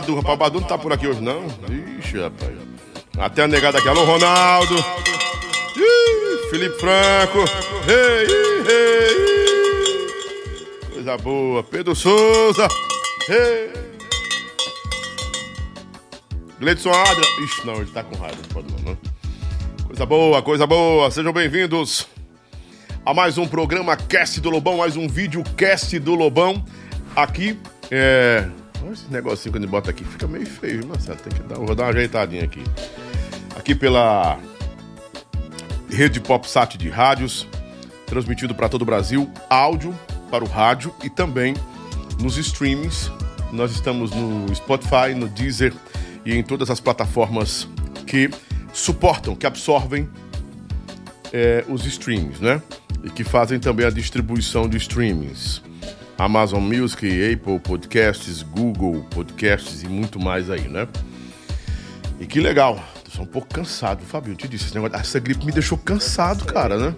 Badu, rapaz? Badu não tá por aqui hoje, não? Ixi, rapaz. Até a negada aqui. Alô, Ronaldo! Ih, Felipe Franco! Ei, ei, ei. Coisa boa. Pedro Souza! Ei. Gleidson Adra. Ixi, não, ele tá com raiva. Não pode não, né? Coisa boa, coisa boa. Sejam bem-vindos a mais um programa Cast do Lobão, mais um vídeo Cast do Lobão. Aqui, é... Esse negocinho gente bota aqui, fica meio feio, Marcelo. Tem que dar, vou dar uma ajeitadinha aqui. Aqui pela Rede PopSat de rádios, transmitido para todo o Brasil, áudio para o rádio e também nos streamings. Nós estamos no Spotify, no Deezer e em todas as plataformas que suportam, que absorvem é, os streams, né? E que fazem também a distribuição de streamings. Amazon Music, Apple Podcasts, Google Podcasts e muito mais aí, né? E que legal. Tô só um pouco cansado, Fabio. Eu te disse, esse negócio, essa gripe me deixou cansado, cara, né?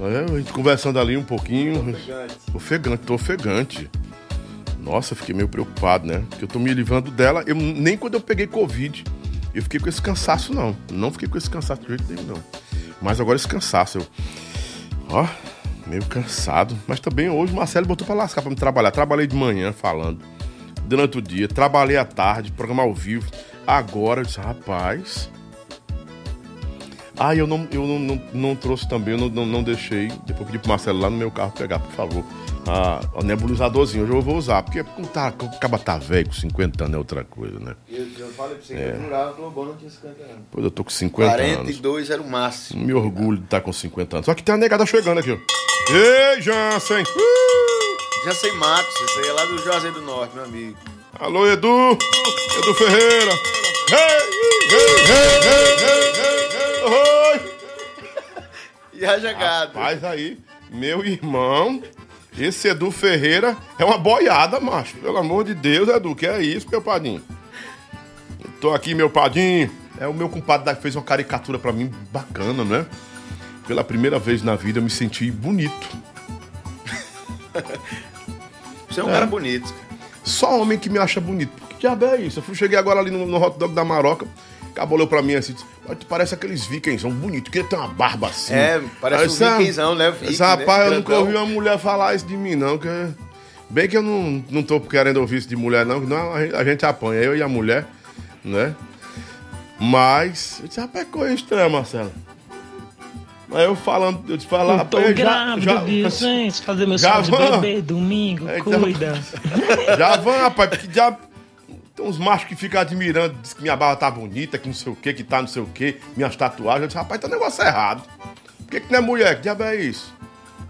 É, a gente conversando ali um pouquinho. Ofegante. Ofegante, tô ofegante. Nossa, fiquei meio preocupado, né? Porque eu tô me livrando dela. Eu, nem quando eu peguei Covid, eu fiquei com esse cansaço, não. Não fiquei com esse cansaço de jeito nenhum, não. Mas agora esse cansaço, eu. Ó, meio cansado. Mas também hoje o Marcelo botou pra lascar pra me trabalhar. Trabalhei de manhã falando, durante o dia, trabalhei à tarde, programa ao vivo. Agora eu disse, rapaz. Ah, eu não, eu não, não, não trouxe também, eu não, não, não deixei. Depois pedi pro Marcelo lá no meu carro pegar, por favor. Ah, o nebulizadorzinho, hoje eu vou usar. Porque tá, acaba tá velho, com 50 anos é outra coisa, né? Eu, eu falei pra você que eu jurava que o Lobão não tinha 50 anos. Pois eu tô com 50 anos. 42 era o máximo. Me orgulho de estar com 50 anos. Só que tem uma negada chegando aqui, ó. Ei, Jansen! Uh! Já sei Matos, isso aí é lá do Juazeiro do Norte, meu amigo. Alô, Edu! Edu Ferreira! Ei, ei, ei, ei, ei, ei, ei! E a jogada. Rapaz, aí, meu irmão, esse Edu Ferreira é uma boiada, macho. Pelo amor de Deus, Edu, que é isso, meu padinho? Tô aqui, meu padinho. É o meu compadre que fez uma caricatura pra mim bacana, né? Pela primeira vez na vida eu me senti bonito. Você é um É. cara bonito. Só homem que me acha bonito. Que diabo é isso? Eu fui, cheguei agora ali no, no hot dog da Maroca. Acabou olhou pra mim assim, disse, "Mas tu parece aqueles vikings, são bonitos, queria ter uma barba assim. É, parece Aí um "Ah, vikingzão, né? Viking, Esse rapaz, né? eu nunca ouvi uma mulher falar isso de mim, não. Que... Bem que eu não, não tô querendo ouvir isso de mulher, não, que não a gente- a gente apanha, eu e a mulher, né? Mas, eu disse, rapaz, que coisa estranha, Marcelo. Aí eu falando, eu disse, falar, Eu tô rapaz, grávida de gente, fazer meu já sonho de bebê domingo, Então- cuida. Já vão, rapaz, porque já. Tem uns machos que ficam admirando, diz que minha barba tá bonita, que não sei o que, que tá não sei o que, minhas tatuagens. Eu disse, rapaz, tá um negócio errado. Por que, que não é mulher? Que diabo é isso?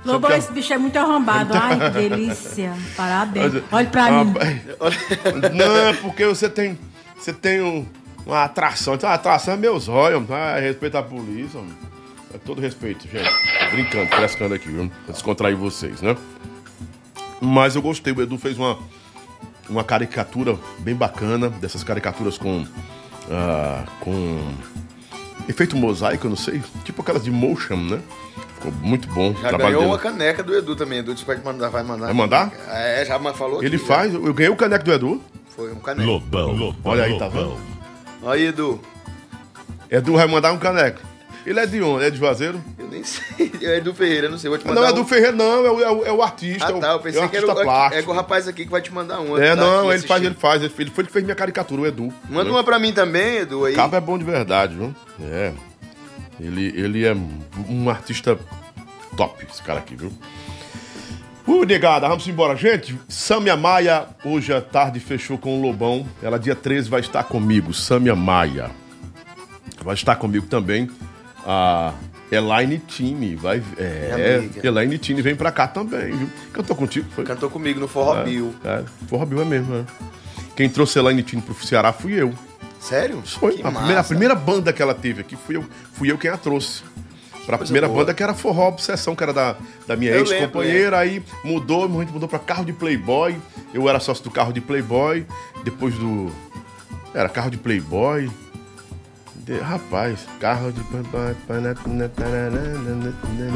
Lobão, Só que- esse bicho é muito arrombado. Ai, que delícia. Parabéns. Olha pra mim. Rapaz, Não, é porque você tem. Você tem um- uma atração. Então, a atração é meus olhos, tá? Respeito à polícia, mano. É todo respeito, gente. Brincando, frescando aqui, viu? Pra descontrair vocês, né? Mas eu gostei, o Edu fez uma, uma caricatura bem bacana, dessas caricaturas com. ah, com. efeito mosaico, eu não sei. Tipo aquelas de motion, né? Ficou muito bom. Já trabalho ganhou dele. uma caneca do Edu também. Edu disse que vai mandar. Vai mandar? Vai mandar? É, já falou Ele aqui, faz, eu ganhei o caneco do Edu. já. Foi um caneco. Lobão, Lobão, Olha aí, tá Lobão. vendo? Aí, Edu. Edu vai mandar um caneco. Ele é de onde? É de Juazeiro? Eu nem sei. É Edu Ferreira, não sei. Vou te mandar Não, é um... do Ferreira, não, é o, é o, é o artista. Ah, é tá. Eu é pensei o que era o, plástico. é o rapaz aqui que vai te mandar uma. É, tá não, ele faz, ele faz. Ele foi ele que fez minha caricatura, o Edu. Manda né? uma pra mim também, Edu. Aí. O cabo é bom de verdade, viu? É. Ele, ele é um artista top, esse cara aqui, viu? Uh, negada, vamos embora. Gente, Samia Maia, hoje à tarde, fechou com o Lobão. Ela, dia 13, vai estar comigo. Samia Maia. Vai estar comigo também a Elaine Tini. Vai, é. Elaine Tini vem pra cá também, viu? Cantou contigo, foi? Cantou comigo no Forró Bill. É, Forró Bill é mesmo, é. Quem trouxe Elaine Tini pro Ceará fui eu. Sério? Foi. A primeira, a primeira banda que ela teve aqui fui eu, fui eu quem a trouxe. Pra Coisa primeira boa. banda que era Forró Obsessão, que era da, da minha ex-companheira. Aí mudou, a gente mudou pra carro de Playboy. Eu era sócio do carro de Playboy. Depois do. Era carro de Playboy. De- rapaz, carro de.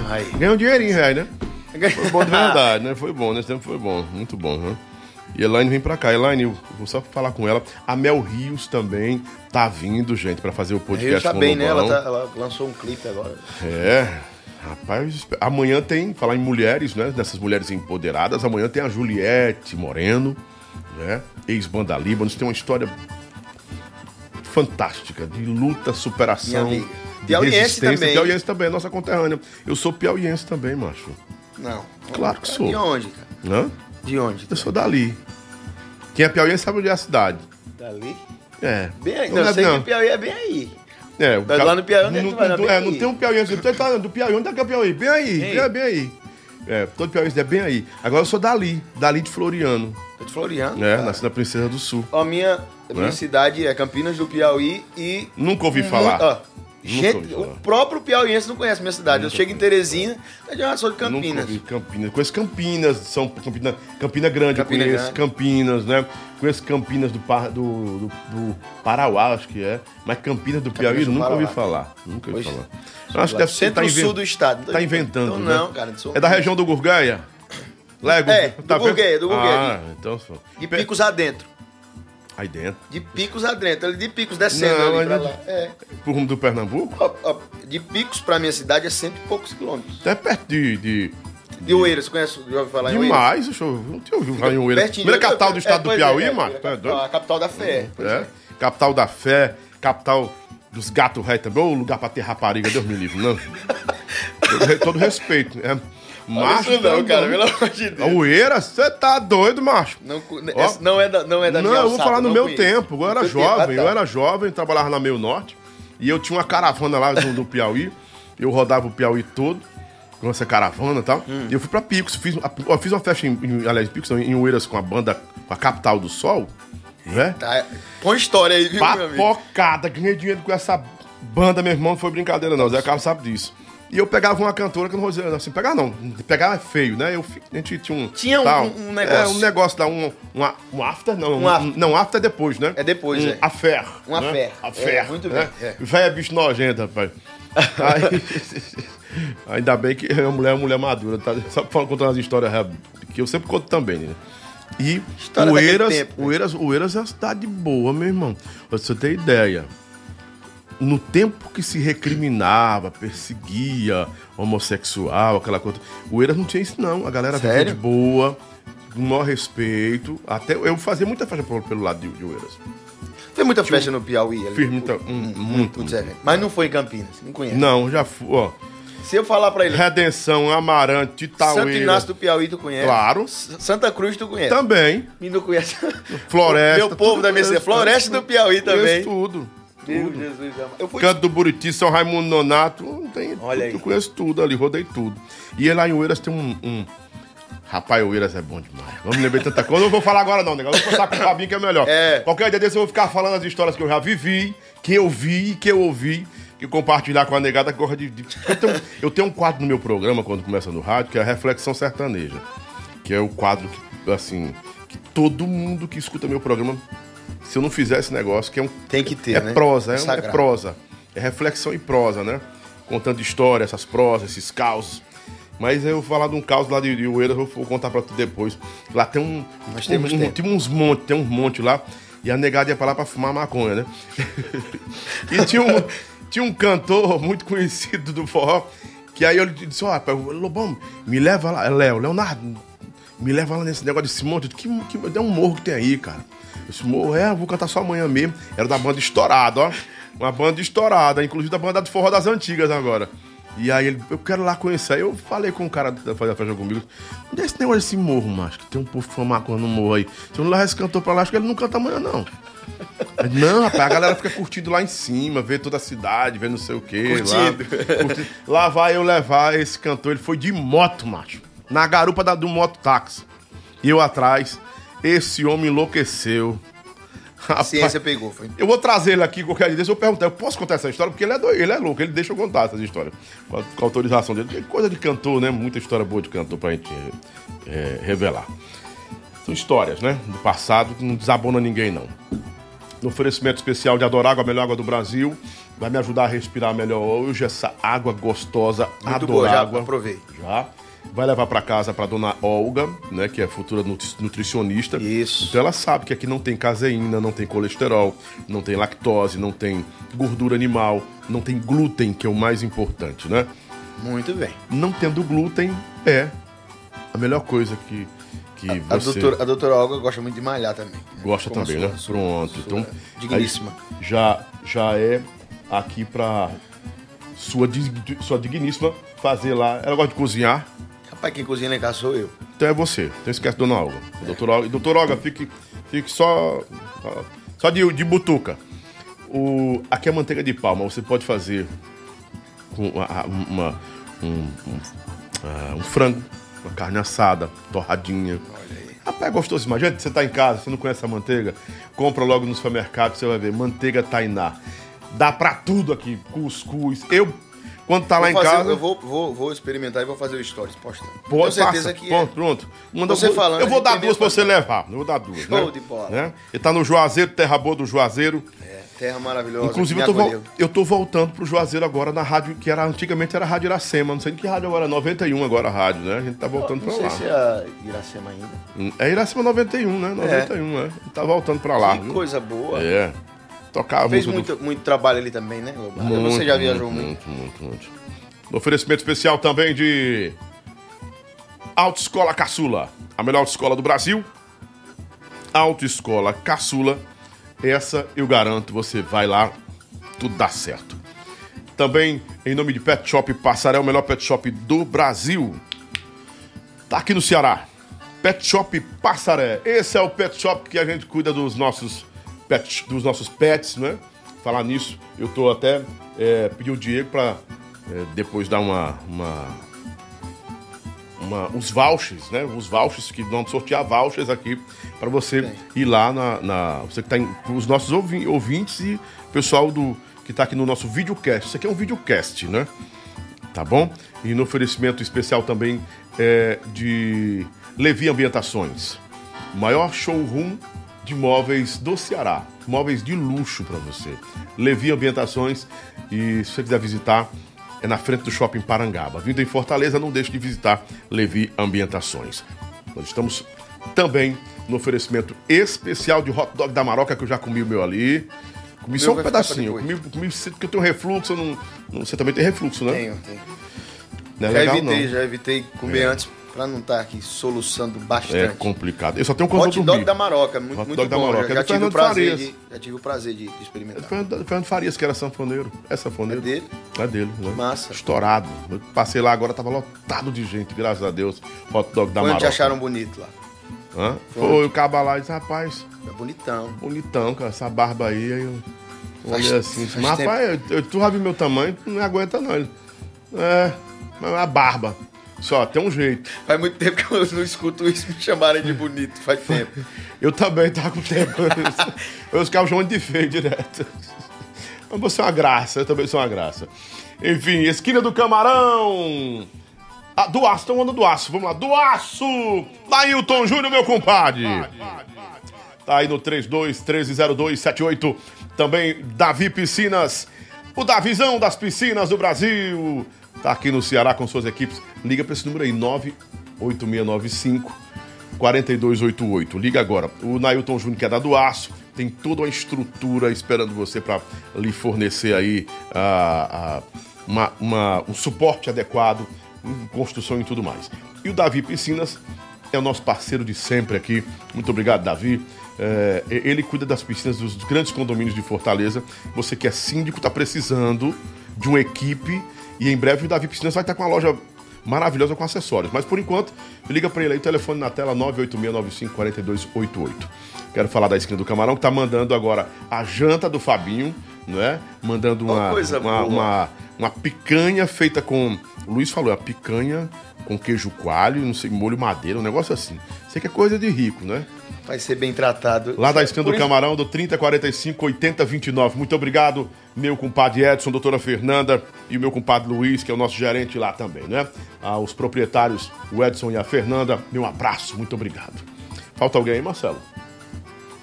Ai. Ganhou um dinheirinho, reais, né? Foi bom de verdade, né? Foi bom, nesse tempo foi bom. Muito bom, né? E Elaine vem pra cá. Elaine, eu vou só falar com ela. A Mel Rios também tá vindo, gente, pra fazer o podcast tá com o bem, né? Ela, tá- ela lançou um clipe agora. É. Rapaz, amanhã tem, falar em mulheres, né? Dessas mulheres empoderadas, amanhã tem a Juliette Moreno, né? Ex-banda Líbanos, tem uma história fantástica de luta, superação. Minha amiga. Piauiense resistência. também. Piauiense também, nossa conterrânea. Eu sou piauiense também, macho. Não. Claro que sou. De onde, cara? Né? De onde? Eu sou dali. Quem é piauiense sabe onde é a cidade. Dali? É. Bem aí. Não Não, eu é- sei não. que o Piauí é bem aí. É, o Mas lá no Piauí, onde é não, tu vai? não- Bem é, não aí. tem um piauiense. Você tá do Piauí, onde é que é o Piauí? Bem aí, Bem bem, aí. bem aí. É, todo piauiense é bem aí. Agora eu sou dali, dali de Floriano. Tô de Floriano. É, cara. nasci na Princesa do Sul. Ó, a minha, minha Né? cidade é Campinas do Piauí e. Nunca ouvi falar. ó, Nunca gente, o próprio piauiense não conhece minha cidade. Eu chego em Teresina, eu já sou de Nunca Campinas. ouvi Campinas. Conheço Campinas, São Campina, Campina Grande, Campina conheço Grande. Campinas, né? Conheço Campinas do, Par- do, do, do Parauá, acho que é. Mas Campinas do Piauí, do nunca ouvi falar. Nunca ouvi falar. Eu acho que deve ser. Centro-sul inven- do estado. Tá inventando. Então, né? não, cara. não É da região do Gurgueia? Lego? É, do vendo? Gurgueia, do Gurgueia, Ah, então. De picos adentro. Aí dentro. De picos adentro. Ali de picos descendo Não, ali pra lá. É. Pro rumo do Pernambuco? De picos pra minha cidade é cento e poucos quilômetros. Até perto de. de... De Oeiras, você conhece? Já ouviu falar em Oeiras? Demais, eu não tinha ouvido falar em Oeiras. Primeira capital do estado É, do Piauí, é, é, mano. é, doido? A capital da fé. É. é. Capital da fé, capital dos gatos ré também. Ô, lugar pra ter rapariga, Deus me livre, não. todo, todo respeito. É, macho. isso não, tá cara, pelo amor de Deus. Oeiras, você tá doido, macho. Não, Ó. não é da, não é da Não, minha eu vou falar no meu conheço. tempo. Eu era No teu tempo, jovem, ah, tá. eu era jovem, trabalhava na Meio Norte. E eu tinha uma caravana lá no, no Piauí. Eu rodava o Piauí todo, com essa caravana e tal. Hum. E eu fui pra Picos. Fiz, eu fiz uma festa em, em aliás, Picos, em Oeiras com a banda, com a Capital do Sol. Né? Tá, põe história aí, viu, meu amigo? Papocada, ganhei dinheiro com essa banda, meu irmão, não foi brincadeira não, o Zé Carlos sabe disso. E eu pegava uma cantora que eu não vou dizer assim, pegar não, pegar é feio, né? Eu, a gente tinha um... Tinha um- tal. um negócio. É, um negócio da um, um, a- um after, não. Um after. Não, after é depois, né? É depois, um é. Affair. Um né? affair. Affair, É, muito né? bem, é. Véia bicho nojento, rapaz. Aí- ainda bem que a mulher é uma mulher madura, tá? Só falando contando as histórias é, que eu sempre conto também, né? E História Oeiras, tempo, né? Oeiras, Oeiras é uma cidade boa, meu irmão. Pra você ter ideia. No tempo que se recriminava, perseguia homossexual, aquela coisa. Oeiras não tinha isso, não. A galera vivia de boa, com o maior respeito. Até eu fazia muita festa pelo, lado de, de Oeiras. Tem muita festa no Piauí ali. Fiz muita. um- muito. Muitos eventos. Mas não foi em Campinas, não conhece. Não, já fui, ó. Se eu falar pra ele, Redenção, Amarante, Santo Itaueira. Inácio do Piauí, tu conhece? Claro. S- Santa Cruz, tu conhece? Também. E não conhece? Floresta. Meu povo da minha conheço, Floresta do Piauí conheço também. tudo. Meu Jesus amado. Eu fui Canto do Buriti, São Raimundo Nonato, não tem, Olha aí. eu conheço tudo ali, rodei tudo. E lá em Oeiras tem um, um- Rapaz, Oeiras é bom demais. Vamos lembrar tanta coisa. Eu não vou falar agora não, negócio. Vou contar com o Fabinho que é melhor. É. Qualquer dia desse eu vou ficar falando as histórias que eu já vivi, que eu vi, que eu ouvi, que compartilhar com a negada que gosta de- Eu, tenho, eu tenho um quadro no meu programa, quando começa no rádio, que é a Reflexão Sertaneja. Que é o quadro que, assim, que todo mundo que escuta meu programa, se eu não fizer esse negócio, que é um Tem que ter, é né? prosa, é, é prosa. É reflexão e prosa, né? Contando história, essas prosas, esses causos. Mas eu vou falar de um caos lá de, de Oeiras, eu vou contar pra tu depois. Lá tem um. Nós um- temos um- tem uns montes, tem uns montes lá. E a negada ia pra lá pra fumar maconha, né? e tinha um, tinha um cantor muito conhecido do forró. Que aí eu disse: Ó, rapaz, Lobão, me leva lá. É Léo, Leonardo, me leva lá nesse negócio desse monte. Que, que, é um morro que tem aí, cara. Esse morro, é, eu vou cantar só amanhã mesmo. Era da banda Estourada, ó. Uma banda estourada, inclusive da banda do forró das antigas agora. E aí ele, eu quero lá conhecer. Aí eu falei com o cara da fazer a festa comigo. Onde é esse negócio desse morro, macho? Que tem um povo maconha no morro aí. Se eu não levar esse cantor pra lá, acho que ele não canta amanhã, não. Não, rapaz, a galera fica curtindo lá em cima, vê toda a cidade, vê não sei o quê. Curtindo. Lá, curtindo. Lá vai eu levar esse cantor, ele foi de moto, macho. Na garupa da, do mototáxi. E eu atrás. Esse homem enlouqueceu. A Rapaz, ciência pegou, foi. eu vou trazer ele aqui qualquer dia desse, eu vou perguntar, eu posso contar essa história? Porque ele é, doido, ele é louco, ele deixa eu contar essas histórias. Com a, com a autorização dele. Porque Coisa de cantor, né? Muita história boa de cantor pra gente é, revelar. São histórias, né? Do passado que não desabona ninguém, não. No oferecimento especial de Adorágua, a melhor água do Brasil. Vai me ajudar a respirar melhor hoje essa água gostosa, Muito boa, já Adorágua. aprovei. Já. Vai levar para casa para dona Olga, né, que é futura nutri- nutricionista. Isso. Então ela sabe que aqui não tem caseína, não tem colesterol, não tem lactose, não tem gordura animal, não tem glúten, que é o mais importante, né? Muito bem. Não tendo glúten é a melhor coisa que, que A você doutora, a doutora Olga gosta muito de malhar também. né? gosta Como a também, sua- né? sua- Pronto. sua então, Digníssima. já, já é aqui pra sua, sua digníssima fazer lá. Ela gosta de cozinhar, Rapaz, quem cozinha lá em casa sou eu. então é você. Então esquece Dona Olga. Doutora Olga, doutora Olga, fique, fique só, só- só de, de butuca. O, aqui é manteiga de palma, você pode fazer com a- a- uma, um, um, ah, um frango, uma carne assada, torradinha. Rapaz, é gostoso. Imagina, você tá em casa, você não conhece a manteiga, compra logo no supermercado, você vai ver, manteiga Tainá. Dá pra tudo aqui, cuscuz. Eu, quando tá lá Vou em fazer- casa... Eu vou, vou, vou experimentar e vou fazer o stories postando. Pô, Tenho certeza passa. que Pronto, é. pronto. Manda, Você eu vou- falando, eu vou gente dar duas pra você levar. Eu vou dar duas. Show né? de bola. Né? Ele tá no Juazeiro, terra boa do Juazeiro. É, terra maravilhosa. Inclusive, eu tô, eu tô voltando pro Juazeiro agora na rádio, que era antigamente era a Rádio Iracema. Não sei em que rádio agora, 91 agora a rádio, né? A gente tá voltando Não pra sei lá. se é Iracema ainda. É Iracema 91, né? 91, é. Tá voltando pra lá. que viu? coisa boa. É. Tocava Fez música do- muito, muito trabalho ali também, né? Muito, Você já viajou muito. Muito, muito, muito. Oferecimento especial também de Autoescola Caçula, a melhor autoescola do Brasil. Autoescola Caçula, essa eu garanto, você vai lá, tudo dá certo. Também em nome de Pet Shop Passaré, o melhor pet shop do Brasil. Tá aqui no Ceará. Pet Shop Passaré. Esse é o pet shop que a gente cuida dos nossos pets, dos nossos pets, né? Falar nisso, eu tô até é, pedi o Diego para depois dar uma, uma, uma- os vouchers, né? Os vouchers que vão sortear vouchers aqui para você ir lá na, na- você que tá em, os nossos ouvi- ouvintes e pessoal do que tá aqui no nosso videocast. Isso aqui é um videocast, né? tá bom? E no oferecimento especial também é, de Levi Ambientações, maior showroom de móveis do Ceará, móveis de luxo para você. Levi Ambientações e se você quiser visitar é na frente do Shopping Parangaba. Vindo em Fortaleza, não deixe de visitar Levi Ambientações. Nós estamos também no oferecimento especial de hot dog da Maroca que eu já comi o meu ali. Comi só um pedacinho, comi, comi porque eu tenho refluxo, eu não, não- você também tem refluxo, né? Tenho, tenho. Não é já legal, evitei, não. já evitei comer antes pra não estar aqui soluçando É bastante. complicado. Eu só tenho eu Hot dog da Maroca, muito, Hot muito dog da bom. Maroca, já, é já do tive o prazer de, já tive o prazer de, de experimentar. Fernando, Fernando Farias, que era sanfoneiro. É sanfoneiro. É dele? É dele, né? Massa. Estourado. Eu passei lá agora, tava lotado de gente, graças a Deus. Hot dog da Quando te Maroca. acharam bonito lá? Hã? Foi o caba lá e disse, rapaz, É bonitão. bonitão, cara, essa barba aí. Aí eu Faz- olhei assim, mas rapaz, eu, eu- tu já viu meu tamanho, tu não aguenta não. Ele, é, mas a barba. Só, tem um jeito. Faz muito tempo que eu não escuto isso me chamarem de bonito, faz tempo. Eu também tava com tempo. eu ficava chamando de feio direto. Mas você é uma graça, eu também sou uma graça. Enfim, esquina do Camarão. Ah, do Aço, estão andando do Aço. Vamos lá, do Aço! Lailton Júnior, meu compadre. Tá aí no 32130278. Também Davi Piscinas. O Davizão das Piscinas do Brasil. Tá aqui no Ceará com suas equipes. Liga pra esse número aí, 98695 4288. Liga agora. O Nailton Júnior, que é da do Aço, tem toda a estrutura esperando você para lhe fornecer aí ah, ah, uma- uma- um suporte adequado construção e tudo mais. E o Davi Piscinas é o nosso parceiro de sempre aqui. Muito obrigado, Davi. É, ele cuida das piscinas dos grandes condomínios de Fortaleza. Você que é síndico, está precisando de uma equipe. E em breve o Davi Piscinas vai estar com uma loja maravilhosa com acessórios. Mas por enquanto, liga para ele aí, telefone na tela 986954288. Quero falar da esquina do Camarão, que tá mandando agora a janta do Fabinho, não é? Mandando uma, uma, boa. uma, uma picanha feita com. O Luiz falou, a picanha com queijo coalho, não sei, molho madeira, um negócio assim. Sei que é coisa de rico, né? Vai ser bem tratado. Lá da esquina do isso- Camarão, do 3045 8029. Muito obrigado, meu compadre Edson, doutora Fernanda e o meu compadre Luiz, que é o nosso gerente lá também, né? Aos proprietários, o Edson e a Fernanda, meu abraço, muito obrigado. Falta alguém aí, Marcelo?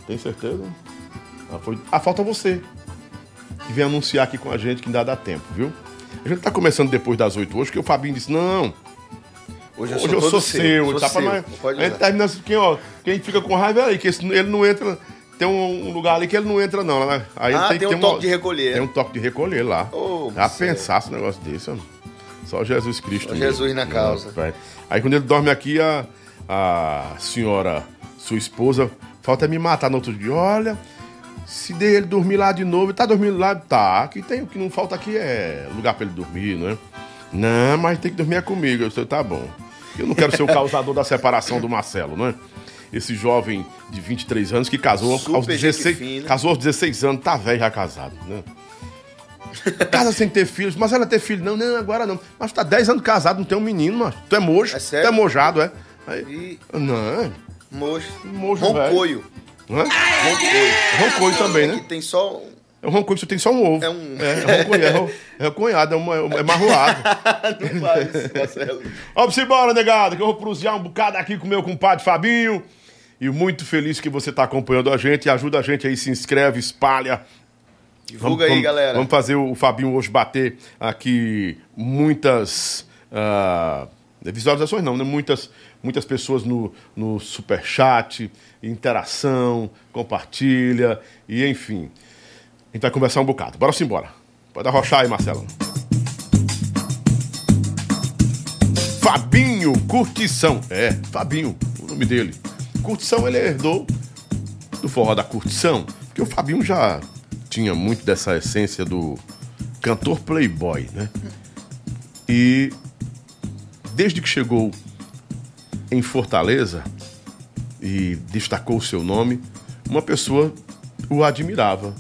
Tem certeza? Ah, foi... ah, falta você. Que vem anunciar aqui com a gente que ainda dá tempo, viu? A gente tá começando depois das 8 hoje, que o Fabinho disse: não. Hoje eu Hoje sou eu todo sou seu, seu. sou tá? seu, Mas pode a gente termina assim, quem, ó, quem fica com raiva é aí, que esse- ele não entra. Tem um, um lugar ali que ele não entra, não, né? Aí Ah, ele tem um toque de recolher. Tem um toque de recolher lá. Ô, Já céu. pensasse um negócio desse, ó. Só Jesus Cristo. Só. Jesus na causa. Vai. Aí quando ele dorme aqui, a, a senhora, sua esposa, falta me matar no outro dia. Olha, se der ele dormir lá de novo, ele tá dormindo lá, tá. Que tem, o que não falta aqui é lugar pra ele dormir, não é? Não, mas tem que dormir é comigo. Eu disse, tá bom. Eu não quero ser o causador da separação do Marcelo, não é? Esse jovem de 23 anos que casou Super aos gente 16, fina. casou aos 16 anos, tá velho já casado, né? Casa sem ter filhos, mas ela ter filho, não, não, agora não. Mas tu tá 10 anos casado, não tem um menino, mas tu é mojo. É sério? Tu é mojado, é? Aí, E não, mocho. Mocho, Roncoio. Roncoio. Roncoio também, né? Que tem só. É um que só tem só um ovo. É um- É, é roncoio, é, é cunhado, é, uma, é marroado. Não faz, Marcelo. Vamos embora, negado, que eu vou prosear um bocado aqui com o meu compadre Fabinho. E muito feliz que você está acompanhando a gente. Ajuda a gente aí, se inscreve, espalha. Divulga aí, galera. Vamos fazer o Fabinho hoje bater aqui muitas ah, visualizações, não, né? Muitas, muitas pessoas no, no superchat, interação, compartilha e enfim. Gente vai conversar um bocado. Bora sim, embora. Pode arrochar aí, Marcelo. Fabinho Curtição. É, Fabinho, o nome dele. Curtição ele herdou do forró da curtição, porque o Fabinho já tinha muito dessa essência do cantor playboy, né? E desde que chegou em Fortaleza e destacou o seu nome, uma pessoa o admirava.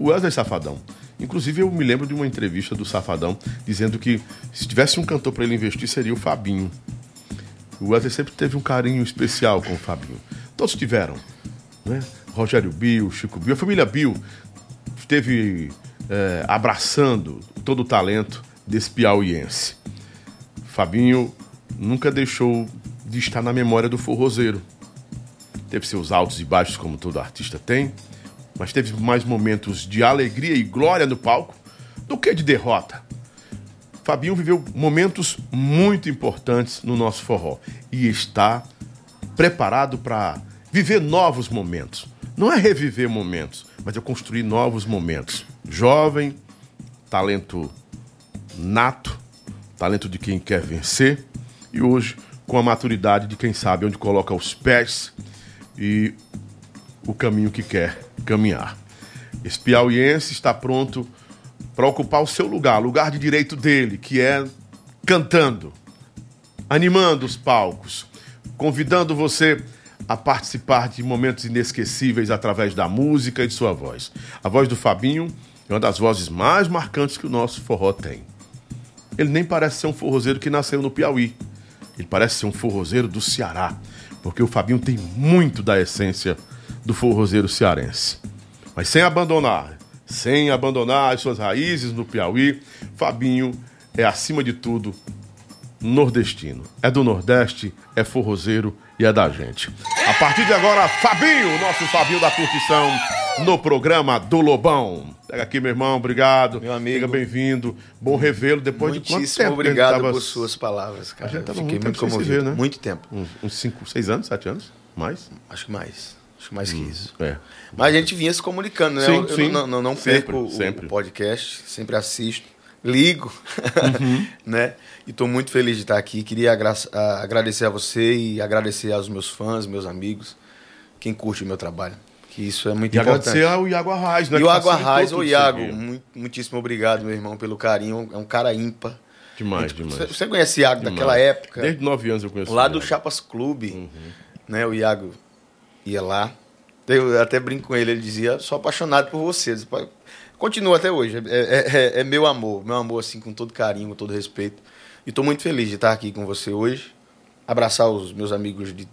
O Wesley Safadão. Inclusive, eu me lembro de uma entrevista do Safadão dizendo que se tivesse um cantor para ele investir, seria o Fabinho. O Wesley sempre teve um carinho especial com o Fabinho. Todos tiveram. Né? Rogério Bill, Chico Bill, a família Bill esteve eh, abraçando todo o talento desse piauiense. Fabinho nunca deixou de estar na memória do forrozeiro. Teve seus altos e baixos, como todo artista tem, mas teve mais momentos de alegria e glória no palco do que de derrota. Fabinho viveu momentos muito importantes no nosso forró e está preparado para viver novos momentos. Não é reviver momentos, mas é construir novos momentos. Jovem, talento nato, talento de quem quer vencer e hoje com a maturidade de quem sabe onde coloca os pés e o caminho que quer caminhar. Esse piauiense está pronto para ocupar o seu lugar, lugar de direito dele, que é cantando, animando os palcos, convidando você a participar de momentos inesquecíveis através da música e de sua voz. A voz do Fabinho é uma das vozes mais marcantes que o nosso forró tem. Ele nem parece ser um forrozeiro que nasceu no Piauí. Ele parece ser um forrozeiro do Ceará, porque o Fabinho tem muito da essência do forrozeiro cearense. Mas sem abandonar, sem abandonar as suas raízes no Piauí, Fabinho é, acima de tudo, nordestino. É do Nordeste, é forrozeiro e é da gente. A partir de agora, Fabinho, nosso Fabinho da curtição, no programa do Lobão. Pega aqui, meu irmão, obrigado. Meu amigo. Seja bem-vindo. Bom revê-lo depois de quanto Muitíssimo tempo obrigado tava- por suas palavras, cara. A gente tava Fiquei muito muito comovido. ver, né? Muito tempo. Uns, uns cinco, seis anos, sete anos? Mais? Acho que mais. Acho mais que isso. É. Mas a gente vinha se comunicando, né? Sim, eu sim. não, não, não Sempre, perco o- sempre. o podcast, sempre assisto, ligo, Uhum. né? E tô muito feliz de estar aqui. Queria agradecer a você e agradecer aos meus fãs, meus amigos, quem curte o meu trabalho. Que isso é muito E importante. agradecer ao Iago Arraes, né? E o tudo ô isso Iago, muito, muitíssimo obrigado, meu irmão, pelo carinho. É um cara ímpar. Demais, Você- demais. Você conhece Iago daquela Demais. época? Desde nove anos eu conheço Lá o do Iago. Chapas Clube, Uhum. né? O Iago ia lá. Eu até brinco com ele, ele dizia, sou apaixonado por você. Continua até hoje. É, é- é- é meu amor, meu amor, assim, com todo carinho, com todo respeito. E estou muito feliz de estar aqui com você hoje. Abraçar os meus amigos de,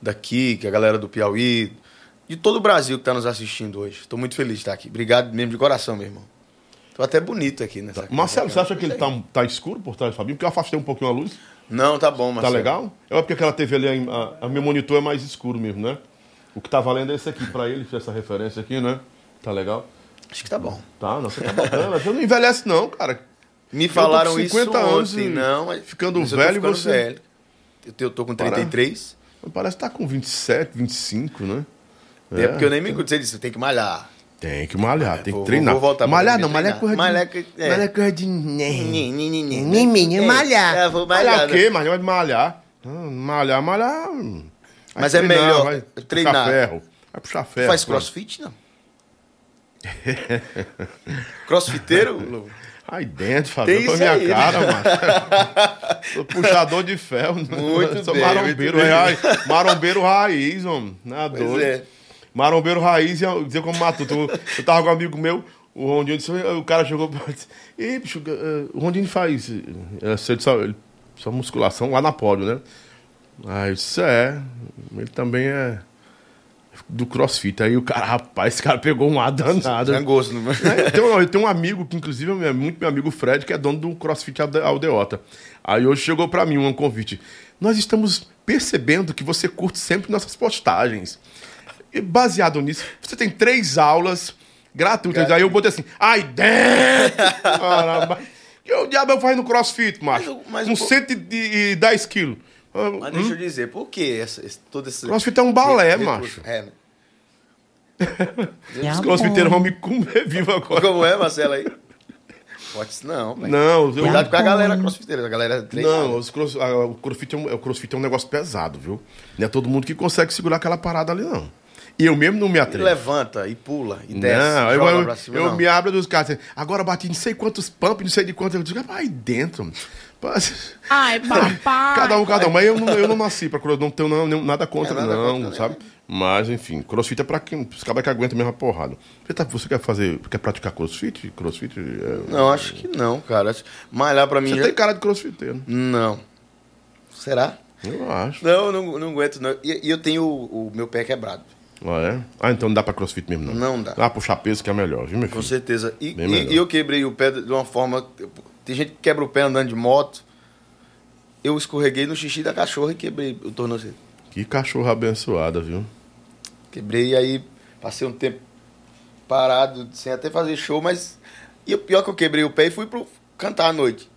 daqui, que é a galera do Piauí, de todo o Brasil que está nos assistindo hoje. Estou muito feliz de estar aqui. Obrigado mesmo de coração, meu irmão. Tô até bonito aqui nessa. Marcelo, nessa você acha que ele tá, tá escuro por trás do Fabinho? Porque eu afastei um pouquinho a luz. Não, tá bom, Tá Marcelo. legal? É porque aquela TV ali, a, a meu monitor é mais escuro mesmo, né? O que tá valendo é esse aqui pra ele, essa referência aqui, né? Tá legal? Acho que tá bom. Tá, não, você tá bacana. Você não envelhece não, cara. Me falaram isso 50 anos ontem, e não, mas ficando mas velho, ficando você- velho. Eu, tô- com 33. Parece que tá com 27, 25, né? É, porque eu nem me encontro. Você disse, tem que malhar. Tem que malhar, tem vou- que treinar. vou voltar malhar não, malhar é coisa de... Malhar que- é. Malhar é coisa de... Malhar. É, vou Malhar malhar. o quê? Malhar de malhar. Ah, Malhar, malhar... Vai Mas é treinar, melhor vai treinar. Puxar ferro. Vai puxar ferro. Faz crossfit, não? Crossfiteiro? Aí dentro, fazendo pra minha aí, né? cara, mano. Sou puxador de ferro. Muito Sou bem, marombeiro, muito raiz. Marombeiro raiz, homem. Na Pois doido. é. Marombeiro raiz, ia dizer como matuto. Eu, eu tava com um amigo meu, o Rondinho, disse, o cara chegou e disse, Ei, bicho, eh, o Rondinho faz eh, ele- só musculação lá na pódio, né? Aí eu disse, é, ele também é do crossfit. Aí o cara, rapaz, esse cara pegou um ar danado. Tem gosto, não É, eu, tenho, eu tenho um amigo que, inclusive, é muito meu amigo Fred, que é dono do CrossFit Alde- Aldeota. Aí hoje chegou pra mim um convite. Nós estamos percebendo que você curte sempre nossas postagens. E baseado nisso, você tem três aulas gratuitas. Aí eu botei assim, ai! Caramba. Que o diabo eu faço no CrossFit, macho? Mas mas Com o- 110 quilos. Mas hum? deixa eu dizer, por que essa, esse, todo esse... Crossfit é um balé, recurso? macho. É, né? Os crossfiteiros vão me comer vivo agora. Como é, Marcelo, aí? Pode ser não, velho. Não, eu, Cuidado com a galera crossfiteira, a galera. Não, os cross, a- o, crossfit é um, o crossfit é um negócio pesado, viu? Não é todo mundo que consegue segurar aquela parada ali, não. E eu mesmo não me E atrevo. levanta, e pula, e desce, não, eu, joga eu, pra cima, eu não. me abro dos caras. assim, Agora bati não sei quantos pump, não sei de quantos. Eu digo, "Ah, aí dentro. Ai, papai. Cada um, cada um. Mas eu não, eu não nasci pra crossfit, não tenho não, nem- nada contra, É, nada não, contra, né? sabe? Mas, enfim, crossfit é pra quem. Os cabas que aguentam mesmo a porrada. Você, tá- você quer fazer. Quer praticar crossfit? Crossfit? é- Não, acho que não, cara. Malhar pra mim Você já... tem cara de crossfiteiro. Não. Será? Eu acho. Não, não, não aguento, não. E, e eu tenho o, o meu pé quebrado. Ah, é? Ah, então não dá pra crossfit mesmo, não. Não dá. Ah, puxar peso que é melhor, viu, meu Com filho? certeza. E, e- e eu quebrei o pé de uma forma. Tem gente que quebra o pé andando de moto. Eu escorreguei no xixi da cachorra e quebrei o tornozelo. Que cachorro abençoada, viu? Quebrei e aí passei um tempo parado, sem até fazer show, mas. E o pior que eu quebrei o pé e fui pro cantar à noite.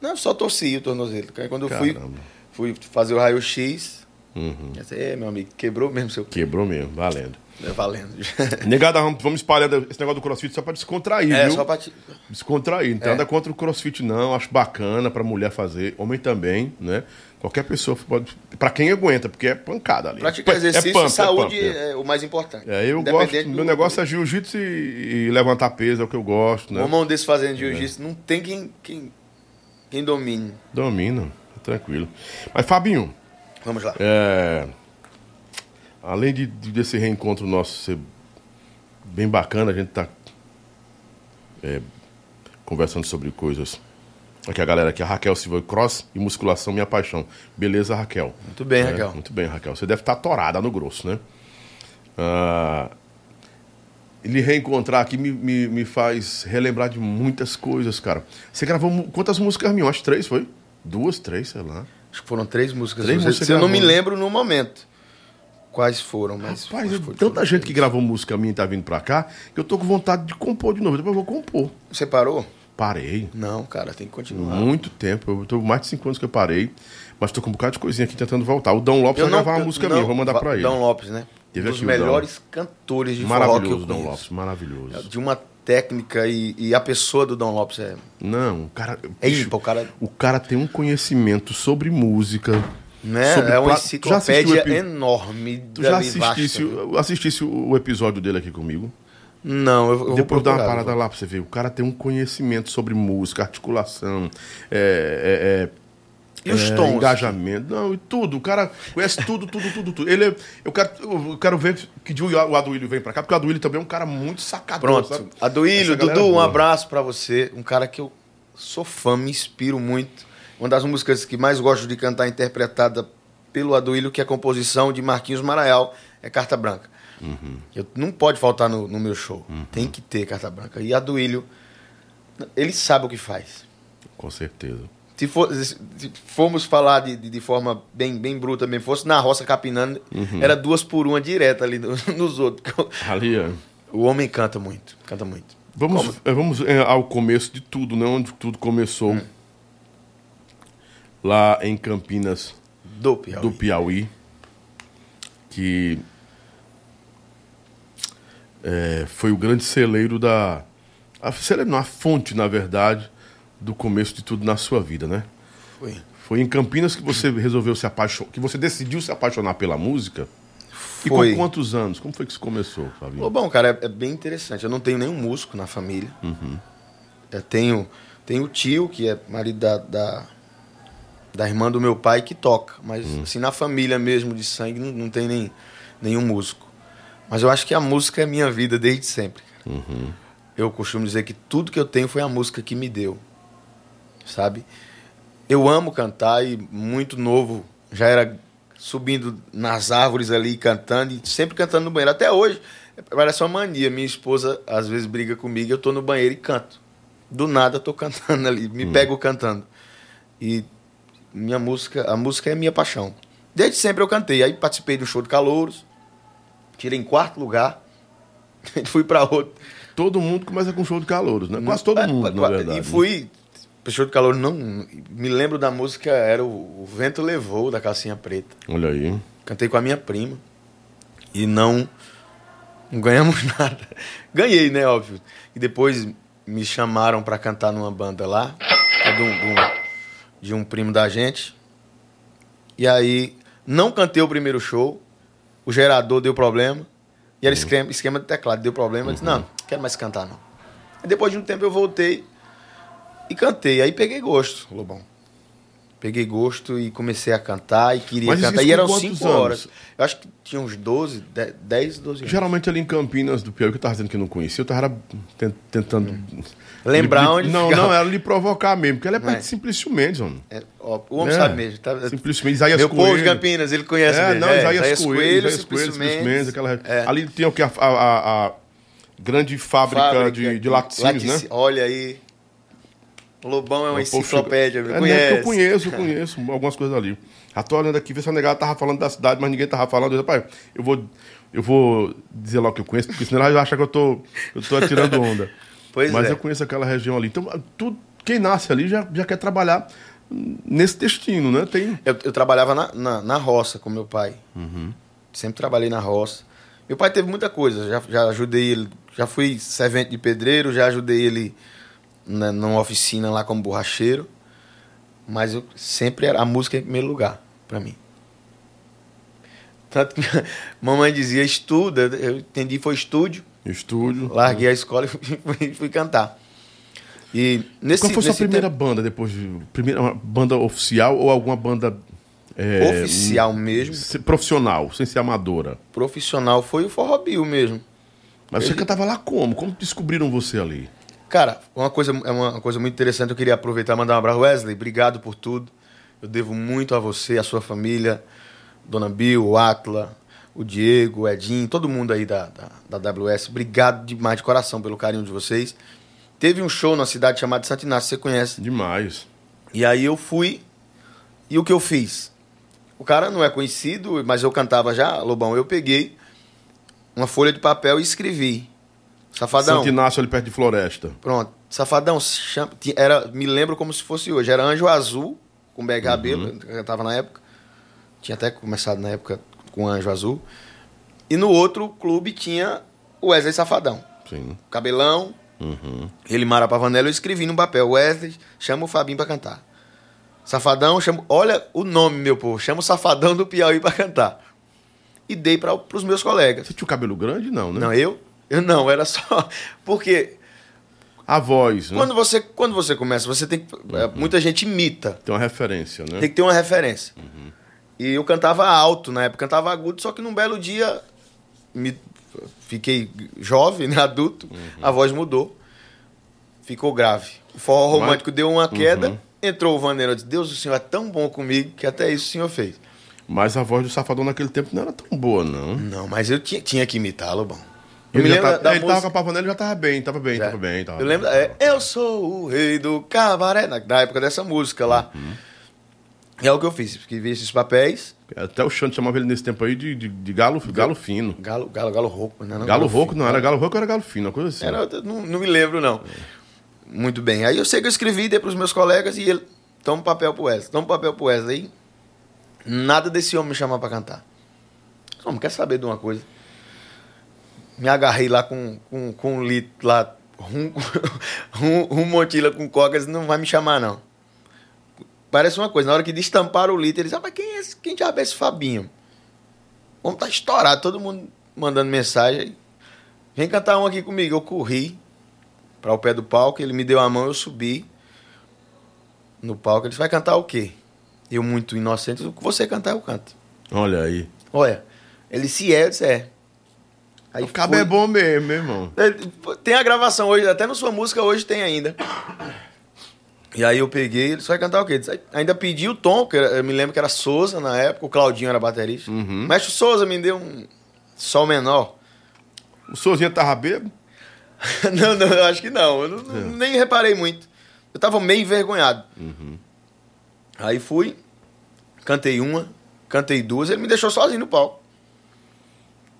Não, só torci o tornozelo. Aí Quando eu fui, Caramba. fui fazer o raio-x, Uhum. disse, é, meu amigo, quebrou mesmo seu pé. Quebrou mesmo, valendo. É valendo. Negada, vamos, espalhando esse negócio do crossfit só pra descontrair, é, viu? só pra te... Descontrair. Não tem É. nada contra o crossfit, não. Acho bacana pra mulher fazer, homem também, né? Qualquer pessoa pode. Pra quem aguenta, porque é pancada ali. Praticar É exercício pump, e saúde é. pump, é, o mais importante. É, eu gosto. do- Meu negócio é jiu-jitsu e, e levantar peso, é o que eu gosto, Um né? homão desse fazendo jiu-jitsu, não tem quem, quem, quem domine. Domina, tranquilo. Mas, Fabinho, Vamos lá. É, além de, de- desse reencontro nosso ser bem bacana, a gente tá é, conversando sobre coisas. Aqui a galera aqui, a Raquel Silva, cross e musculação, minha paixão. Beleza, Raquel? Muito bem, É, Raquel. Muito bem, Raquel. Você deve estar torada no grosso, né? Ah, ele reencontrar aqui me, me, me faz relembrar de muitas coisas, cara. Você gravou quantas músicas minhas? Acho três, foi? Duas, três, sei lá. Acho que foram três músicas. Três músicas eu não me lembro no momento quais foram, mas. Rapaz, acho que foi- tanta foram gente que gravou música minha e tá vindo pra cá, que eu tô com vontade de compor de novo. Depois eu vou compor. Você parou? Parei. Não, cara, tem que continuar. Muito tempo. Eu tô mais de cinco anos que eu parei. Mas tô com um bocado de coisinha aqui tentando voltar. O Dom Lopes vai gravar uma eu- música não- minha, vou mandar pra ele. Dom Lopes, né? Teve um dos Dom. melhores cantores de forró que eu Maravilhoso, Dom conheço. Lopes. Maravilhoso. De uma técnica e, e a pessoa do Dom Lopes é. Não, o cara. É ímpar, o cara- o cara tem um conhecimento sobre música. Né? sobre é uma enciclopédia epi- enorme. Tu já assistisse, assistisse o episódio dele aqui comigo? Não, eu, eu Depois dá uma parada lá pra você ver. O cara tem um conhecimento sobre música, articulação, é, é, é, E os é, tons? engajamento. Não, e tudo. O cara conhece tudo, tudo, tudo, tudo. Ele é- eu, quero, eu quero ver que dia o Aduílio vem pra cá, porque o Aduílio também é um cara muito sacador, Pronto. sabe? Aduílio, Dudu, um abraço pra você. Um cara que eu sou fã, me inspiro muito. Uma das músicas que mais gosto de cantar interpretada pelo Aduílio, que é a composição de Marquinhos Maraial, é Carta Branca. Uhum. Eu, não pode faltar no, no meu show. Tem que ter Carta Branca. E Aduílio, ele sabe o que faz. Com certeza. Se, for, se formos falar de, de, de forma bem, bem bruta mesmo, fosse na roça capinando, Uhum. era duas por uma direta ali no- nos outros. Ali, é. O homem canta muito, canta muito. Vamos, é, vamos é, ao começo de tudo, né? Onde tudo começou. Hum. Lá em Campinas Do Piauí. do Piauí. Que é, foi o grande celeiro da. A, celeiro, não, a fonte, na verdade, do começo de tudo na sua vida, né? Foi. Foi em Campinas que você resolveu se apaixonar, que você decidiu se apaixonar pela música. E Foi. com quantos anos? Como foi que isso começou, Fabinho? Lobão, cara, é, é bem interessante. Eu não tenho nenhum músico na família. Eu tenho, tenho o tio, que é marido da, da, da irmã do meu pai, que toca. Mas, assim, na família mesmo, de sangue, não, não tem nem, nenhum músico. Mas eu acho que a música é minha vida desde sempre. cara. Eu costumo dizer que tudo que eu tenho foi a música que me deu. Sabe? Eu amo cantar e muito novo já era subindo nas árvores ali cantando e sempre cantando no banheiro. Até hoje, parece uma mania. Minha esposa às vezes briga comigo, eu tô no banheiro e canto. Do nada tô cantando ali, me pego cantando. E minha música, a música é minha paixão. Desde sempre eu cantei. Aí participei do show de Calouros, tirei em quarto lugar, fui para outro. Todo mundo começa com show de calouros, né? Quase todo mundo, na verdade. É, né? E fui. Show de calor, não. Me lembro da música, era o, o Vento Levou, da Calcinha Preta. Olha aí. Cantei com a minha prima. E não. Não ganhamos nada. Ganhei, né, óbvio. E depois me chamaram pra cantar numa banda lá, é de um, de um- de um primo da gente. E aí, não cantei o primeiro show. O gerador deu problema. E era esquema, esquema de teclado, deu problema. Eu disse, não, não quero mais cantar, não. Aí depois de um tempo eu voltei e cantei. Aí peguei gosto, Lobão. Peguei gosto e comecei a cantar e queria Mas cantar. E eram quantos 5 anos? horas. Eu acho que tinha uns 12, 10, 10 12 anos. Geralmente ali em Campinas do Piauí, que eu tava dizendo que não conhecia, eu tava ten- tentando. Lembrar lhe- onde Não, ficava. não, era lhe provocar mesmo, porque ela é perto É. de Simplício Mendes, mano. É, ó, o homem É. sabe mesmo. Tá, Simplício Mendes, Isaías Meu Coelho. povo de Campinas, ele conhece É, mesmo. não, é, Isaías Coelho, Isaías Coelho, Simplício Mendes, aquela. É. Ali tem o que? A, a- a- a grande fábrica, de, de laticínios, né? Olha aí. Lobão é uma povo enciclopédia, chega- me É, conhece. né, eu conheço, eu conheço algumas coisas ali. Já tô olhando aqui, vê se a negada tava falando da cidade, mas ninguém tava falando. Eu, Rapaz, eu vou, eu vou dizer lá o que eu conheço, porque senão ela vai achar que eu tô, eu tô atirando onda. Pois mas é. eu conheço aquela região ali. Então, tu, quem nasce ali já, já quer trabalhar nesse destino, né? Tem. Eu, eu trabalhava na, na, na roça com meu pai. Sempre trabalhei na roça. Meu pai teve muita coisa. Já, já ajudei ele. Já fui servente de pedreiro, já ajudei ele na, numa oficina lá como borracheiro. Mas eu sempre era a música em primeiro lugar para mim. Tanto que mamãe dizia estuda, eu entendi foi estúdio, Estúdio. larguei a escola e fui, fui cantar. E nesse Qual foi a sua nesse primeira tempo- banda depois de. Primeira banda oficial ou alguma banda. é, oficial mesmo, se- Profissional, sem ser amadora. profissional, foi o Forró Bill mesmo. Mas você Ele- cantava lá como? Como descobriram você ali? Cara, uma coisa, é uma coisa muito interessante. Eu queria aproveitar e mandar um abraço. Wesley, obrigado por tudo. Eu devo muito a você, a sua família, Dona Bill, o Atla, o Diego, o Edinho, todo mundo aí da, da, da WS. Obrigado demais de coração pelo carinho de vocês. Teve um show na cidade chamada Santo Inácio, você conhece. Demais. E aí eu fui. E o que eu fiz? O cara não é conhecido, mas eu cantava já, Lobão. Eu peguei uma folha de papel e escrevi. Safadão. Santo Inácio ali perto de Floresta. Pronto. Safadão, era, me lembro como se fosse hoje. Era Anjo Azul, com BH Rabelo, eu cantava na época. Tinha até começado na época com Anjo Azul. E no outro clube tinha o Wesley Safadão. Sim. Cabelão, Uhum. ele Mara Pavanello, eu escrevi no papel. Wesley, chama o Fabinho pra cantar. Safadão, chama, olha o nome, meu povo. Chama o Safadão do Piauí pra cantar. E dei para os meus colegas. Você tinha o cabelo grande? Não, né? Não, eu? Eu não, era só. Porque A voz, né? Quando você, quando você começa, você tem que. é, Muita gente imita. Tem uma referência, né? Tem que ter uma referência. E eu cantava alto na época, cantava agudo, só que num belo dia me, fiquei jovem, né, adulto, a voz mudou. Ficou grave. O forró Mas- romântico deu uma queda, Uhum. entrou o Vaneiro. Eu disse, Deus, o senhor é tão bom comigo que até isso o senhor fez. Mas a voz do Safadão naquele tempo não era tão boa, não. Não, mas eu tinha, tinha que imitá-lo, bom. Eu Ele, me lembro tá- da ele tava música- com a Pavanelli já tava bem, tava bem, Já. tava bem. Tava Eu lembro, bem. é, eu sou o rei do cabaré, na, na época dessa música lá. Uhum. E é o que eu fiz, escrevi esses papéis Até o Xande chamava ele nesse tempo aí de, de, de galo, galo fino. Galo, galo, galo rouco, né? Não, Galo rouco fino. não, era galo rouco ou era galo fino, uma coisa assim. Era, não, não me lembro, não. Muito bem. Aí eu sei que eu escrevi, dei pros meus colegas e ele. Toma um papel pro Wesley, toma um papel pro Wesley. Nada desse homem me chamar pra cantar. Homem quer saber de uma coisa. Me agarrei lá com, com, com um litro lá, um, um, um montila com cocas, não vai me chamar, não. Parece uma coisa, na hora que destamparam o litro, eles, ah, mas quem é esse? Quem diabo é esse Fabinho? Homem tá estourado, todo mundo mandando mensagem. Vem cantar um aqui comigo. Eu corri para o pé do palco, ele me deu a mão, eu subi no palco. Ele disse, vai cantar o quê? Eu, muito inocente, o que você cantar, eu canto. Olha aí. Olha, ele se é, eu disse, é. Aí o cabo fui- é bom mesmo, meu irmão. Tem a gravação hoje, até na sua música hoje tem ainda. E aí eu peguei, ele disse, vai cantar o quê? Ainda pedi o tom, que era- eu me lembro que era Souza na época, o Claudinho era baterista. Uhum. Mestre Souza me deu um sol menor. O Souzinho tava bêbado? não, não, eu acho que não. Eu não- não- nem reparei muito. Eu tava meio envergonhado. Aí fui, cantei uma, cantei duas, ele me deixou sozinho no palco.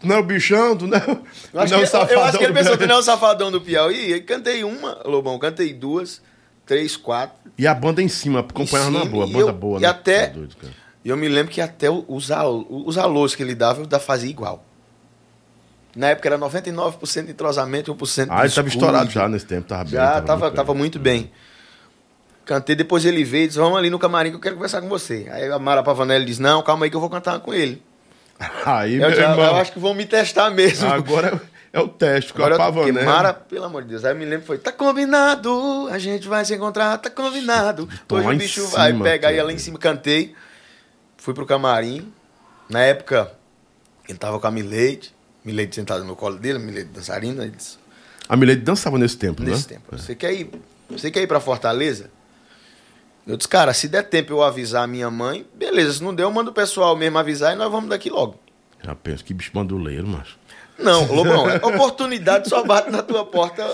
Tu não é o bichão, tu não é, o- tu Eu acho, não é que, o eu- eu acho que ele pensou que Brasil. não é o safadão do Piauí. Aí cantei uma, Lobão, cantei duas, três, quatro. E a banda em cima, acompanhando na boa, a e banda eu- boa, e né? até- Tá doido. E eu me lembro que até os, al- os alôs que ele dava, eu fazia igual. Na época era 99% de entrosamento e 1% de Ah, ele tava escudo. estourado já nesse tempo, tava bem. Já, tava, muito tava bem. muito bem. Cantei, depois ele veio e disse, vamos ali no camarim que eu quero conversar com você. Aí a Mara Pavanelli disse, não, calma aí que eu vou cantar com ele. Aí, Eu, já- eu acho que vão me testar mesmo. agora é, o teste, com Agora, a Pavanelli. Mara, pelo amor de Deus, aí eu me lembro foi, tá combinado, a gente vai se encontrar, tá combinado. Hoje o bicho cima, vai pegar, aí lá em cima cantei, fui pro camarim. Na época, ele tava com a Milady, Milady sentada no colo dele, Milady dançarina, disse, A Milady dançava nesse tempo, nesse né? tempo, você quer ir, você quer ir pra Fortaleza? Eu disse, cara, se der tempo eu avisar a minha mãe, beleza, se não der, eu mando o pessoal mesmo avisar e nós vamos daqui logo. Já penso, que bicho bandoleiro, macho. Não, Lobão, oportunidade só bate na tua porta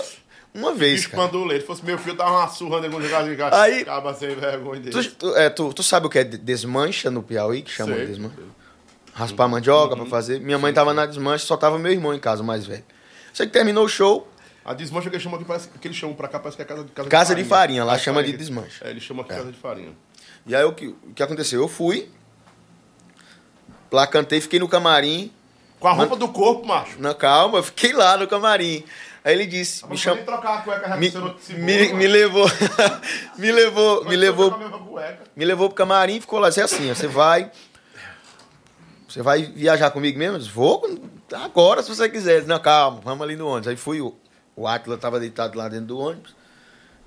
uma vez, Bicho cara. se fosse meu filho, tava uma surra nele quando em casa. Aí- Acaba sem vergonha dele. Tu, tu- é, tu, tu sabe o que é de- desmancha no Piauí, que chama Sei. de desmancha? Raspar mandioca pra fazer. Minha mãe tava na desmancha, só tava meu irmão em casa, mais velho. Sei que terminou o show, A desmancha que ele chama aqui, parece que eles chamam pra cá, parece que é casa de casa, Casa de farinha, lá Casa chama de farinha. desmanche. É, eles chamam aqui casa de farinha. e aí o que, o que aconteceu? Eu fui, lá cantei, fiquei no camarim. Com a roupa do corpo, macho. Não, calma, eu fiquei lá no camarim. Aí ele disse, me Não chamou. nem trocar a cueca Me, me, me levou, me levou, macho. me levou. Me levou pro camarim, ficou lá, disse assim, ó, você vai. Você vai viajar comigo mesmo? Eu disse, vou agora, se você quiser. Não, calma, vamos ali no ônibus. Aí fui, o, Atila tava deitado lá dentro do ônibus.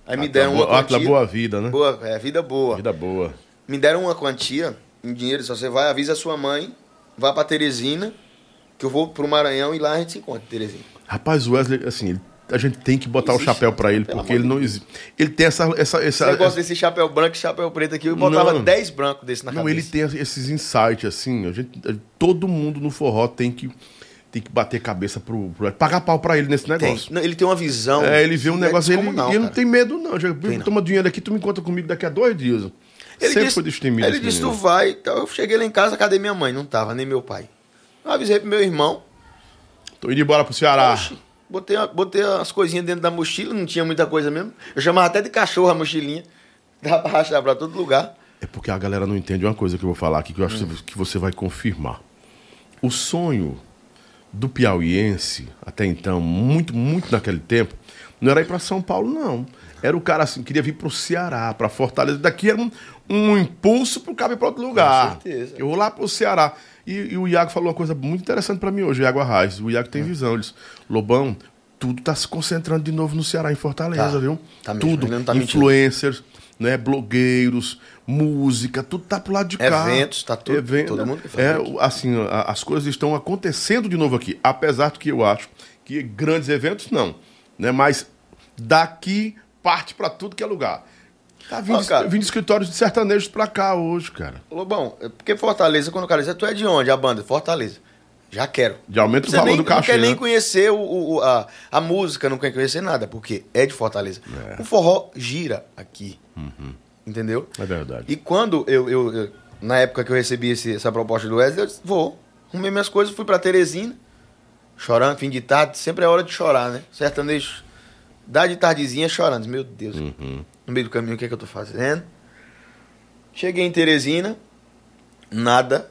Aí me deram uma boa, quantia. boa vida, né? Boa, é, vida boa. Vida boa. Me deram uma quantia em dinheiro, se você vai, avisa a sua mãe, vá pra Teresina, que eu vou pro Maranhão e lá a gente se encontra, Teresina. Rapaz, o Wesley, assim, ele- a gente tem que botar Existe, o chapéu pra ele, porque ele não existe. Ele tem essa. essa, essa, negócio essa- desse chapéu branco e chapéu preto aqui, eu botava Não. 10 brancos desse na não, cabeça. ele tem esses insights, assim. A gente, todo mundo no forró tem que, tem que bater cabeça pro, pro. Pagar pau pra ele nesse negócio. Não, ele tem uma visão. É, ele vê um negócio, é ele, e ele não tem medo, não. Já, Tem não. toma dinheiro aqui, tu me encontra comigo daqui a dois dias. Ele Sempre disse, foi destemido. Ele disse, tu menino. vai. Então eu cheguei lá em casa, cadê minha mãe? Não tava, nem meu pai. Eu avisei pro meu irmão. Tô indo embora pro Ceará. Botei, botei as coisinhas dentro da mochila, não tinha muita coisa mesmo. Eu chamava até de cachorro a mochilinha. Dá pra arrastar pra todo lugar. É porque a galera não entende uma coisa que eu vou falar aqui, que eu acho Hum. que você vai confirmar. O sonho do piauiense, até então, muito, muito naquele tempo, não era ir para São Paulo, não. Era o cara assim, queria vir pro Ceará, para Fortaleza. Daqui era um, um impulso pro cara ir para outro lugar. certeza. Eu vou lá pro Ceará. E, e o Iago falou uma coisa muito interessante para mim hoje, o Iago Arraes. O Iago tem visão. Ele disse, Lobão, tudo tá se concentrando de novo no Ceará, em Fortaleza, Tá. viu? Tá mesmo, tudo. tá mentindo. Né? Blogueiros, música, tudo tá pro lado de cá. Eventos, tá tudo- todo mundo que faz É, assim, as coisas estão acontecendo de novo aqui. Apesar de que eu acho que grandes eventos não. Né? Mas daqui parte pra tudo que é lugar. Tá vindo, vindo escritórios de sertanejos pra cá hoje, cara. Lobão, é porque Fortaleza, quando o cara diz, tu é de onde? A banda? Fortaleza. Já quero. Já aumenta o valor nem, do não cachê, quer nem né? conhecer o, o- a, a música, não quer conhecer nada, porque é de Fortaleza. O forró gira aqui. Entendeu? É verdade. E quando eu, eu, eu- na época que eu recebi esse- essa proposta do Wesley, eu disse, vou. Arrumei minhas coisas, fui pra Teresina, chorando, fim de tarde, sempre é hora de chorar, né? Sertanejo, dá de tardezinha chorando. Meu Deus, Uhum. no meio do caminho, o que é que eu tô fazendo? Cheguei em Teresina, nada,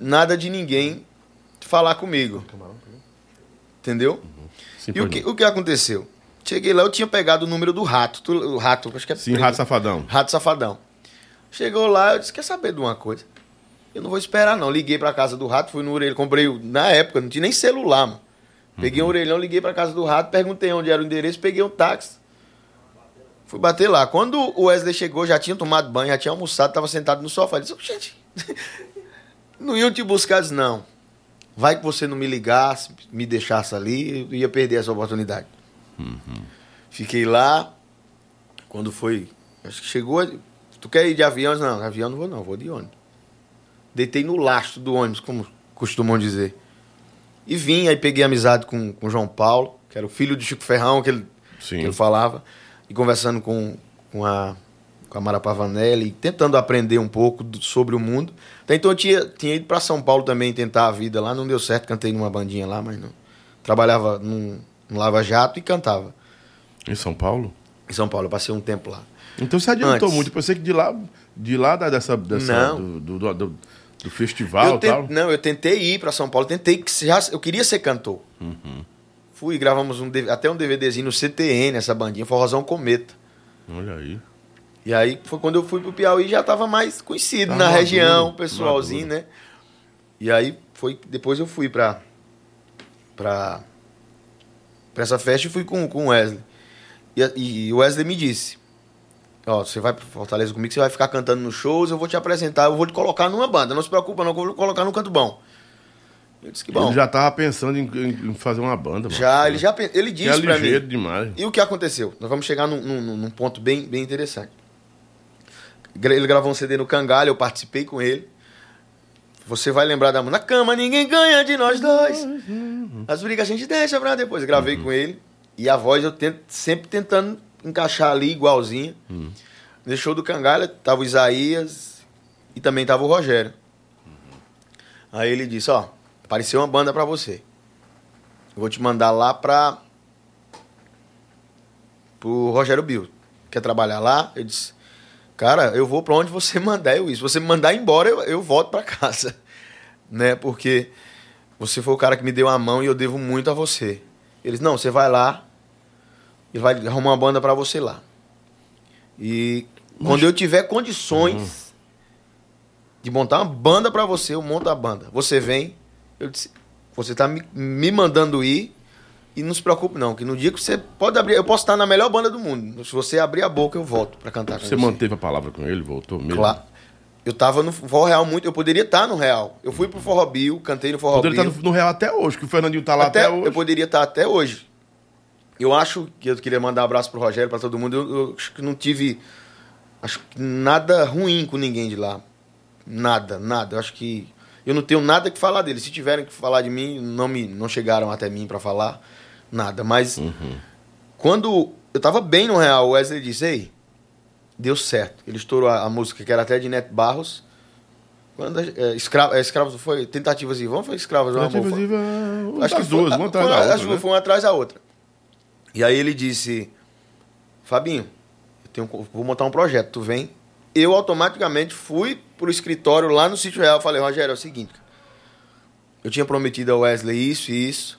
nada de ninguém falar comigo. Entendeu? Sim, E o que, o que aconteceu? Cheguei lá, eu tinha pegado o número do rato. tu- O rato, acho que é Sim, preto. Rato Safadão. Rato Safadão. Chegou lá, eu disse, quer saber de uma coisa? Eu não vou esperar, não. Liguei pra casa do rato, fui no orelhão, comprei, na época, não tinha nem celular, mano. Peguei um orelhão, liguei pra casa do rato, perguntei onde era o endereço, peguei um táxi. Fui bater lá. Quando o Wesley chegou, já tinha tomado banho, já tinha almoçado, tava sentado no sofá. Eu disse, gente, não iam te buscar? Disse, não. Vai que você não me ligasse, me deixasse ali, eu ia perder essa oportunidade. Fiquei lá. Quando foi. Acho que chegou. Tu quer ir de avião? Disse, Não, avião não vou, não, vou de ônibus. Deitei no lastro do ônibus, como costumam dizer. E vim, aí peguei amizade com o João Paulo, que era o filho de Chico Ferrão, que ele, que ele falava. E conversando com, com a com a Mara Pavanelli, tentando aprender um pouco do- sobre o mundo. Até então eu tinha, tinha ido para São Paulo também tentar a vida lá, não deu certo, cantei numa bandinha lá, mas não. Trabalhava num, num Lava Jato e cantava. Em São Paulo? Em São Paulo, eu passei um tempo lá. Então você adiantou Antes. muito. Eu pensei que de lá, de lá dessa, dessa do, do, do, do- festival eu tal. Não, eu tentei ir para São Paulo, tentei que já, eu queria ser cantor. Uhum. Fui, gravamos um, até um DVDzinho no CTN, essa bandinha, Forrozão Cometa. Olha aí. E aí foi quando eu fui pro Piauí já tava mais conhecido Tava na maduro, região, o pessoalzinho, maduro. né? E aí foi depois eu fui pra pra, pra essa festa e fui com, com o Wesley. E, e o Wesley me disse: Ó, você vai pra Fortaleza comigo, você vai ficar cantando nos shows, eu vou te apresentar, eu vou te colocar numa banda. Não se preocupa, não, eu vou colocar no canto bom. Eu disse que bom. Ele já tava pensando em, em- fazer uma banda. mano. Já, ele já ele Que é disse pra mim. ligeiro demais. E o que aconteceu? Nós vamos chegar num, num- num ponto bem, bem interessante. Ele gravou um CD no Cangalha, eu participei com ele. Você vai lembrar da música. Na cama ninguém ganha de nós dois. As brigas a gente deixa pra depois. Gravei com ele. E a voz eu tento, sempre tentando encaixar ali igualzinha. No show do Cangalha tava o Isaías e também tava o Rogério. Aí ele disse, ó, apareceu uma banda pra você. Eu vou te mandar lá pra pro Rogério Bill. Quer trabalhar lá? Eu disse, cara, eu vou pra onde você mandar eu ir. Se você me mandar embora, eu, eu volto pra casa. Né? Porque você foi o cara que me deu a mão e eu devo muito a você. Eles, não, você vai lá e vai arrumar uma banda pra você lá. E quando eu tiver condições de montar uma banda pra você, eu monto a banda. Você vem, eu disse, você tá me, me mandando ir e não se preocupe não, que no dia que você pode abrir, eu posso estar na melhor banda do mundo. Se você abrir a boca, eu volto pra cantar com Você manteve a palavra com ele, voltou mesmo? Claro. Eu tava no Forró Real muito, eu poderia estar no Real. Eu fui pro Forró Bill, cantei no Forró Poderia Bill. estar no, no Real até hoje, que o Fernandinho tá lá até, até, hoje. eu poderia estar até hoje. Eu acho que eu queria mandar um abraço pro Rogério, pra todo mundo. Eu, eu acho que não tive acho que nada ruim com ninguém de lá. Nada, nada. Eu acho que eu não tenho nada que falar dele. Se tiverem que falar de mim, não me não chegaram até mim pra falar nada, mas Uhum. quando eu tava bem no Real, o Wesley disse: "Ei, deu certo". Ele estourou a, a música que era até de Neto Barros. Quando é, escravo, é, escravos foi tentativas e vão foi escravos. Tentativas foi- e vão- Acho que duas, uma atrás foi- da outra. As duas né? foi uma atrás da outra. E aí ele disse: Fabinho, eu tenho, vou montar um projeto, tu vem. Eu automaticamente fui pro escritório lá no Sítio Real. Falei, Rogério, é o seguinte. Eu tinha prometido ao Wesley isso e isso.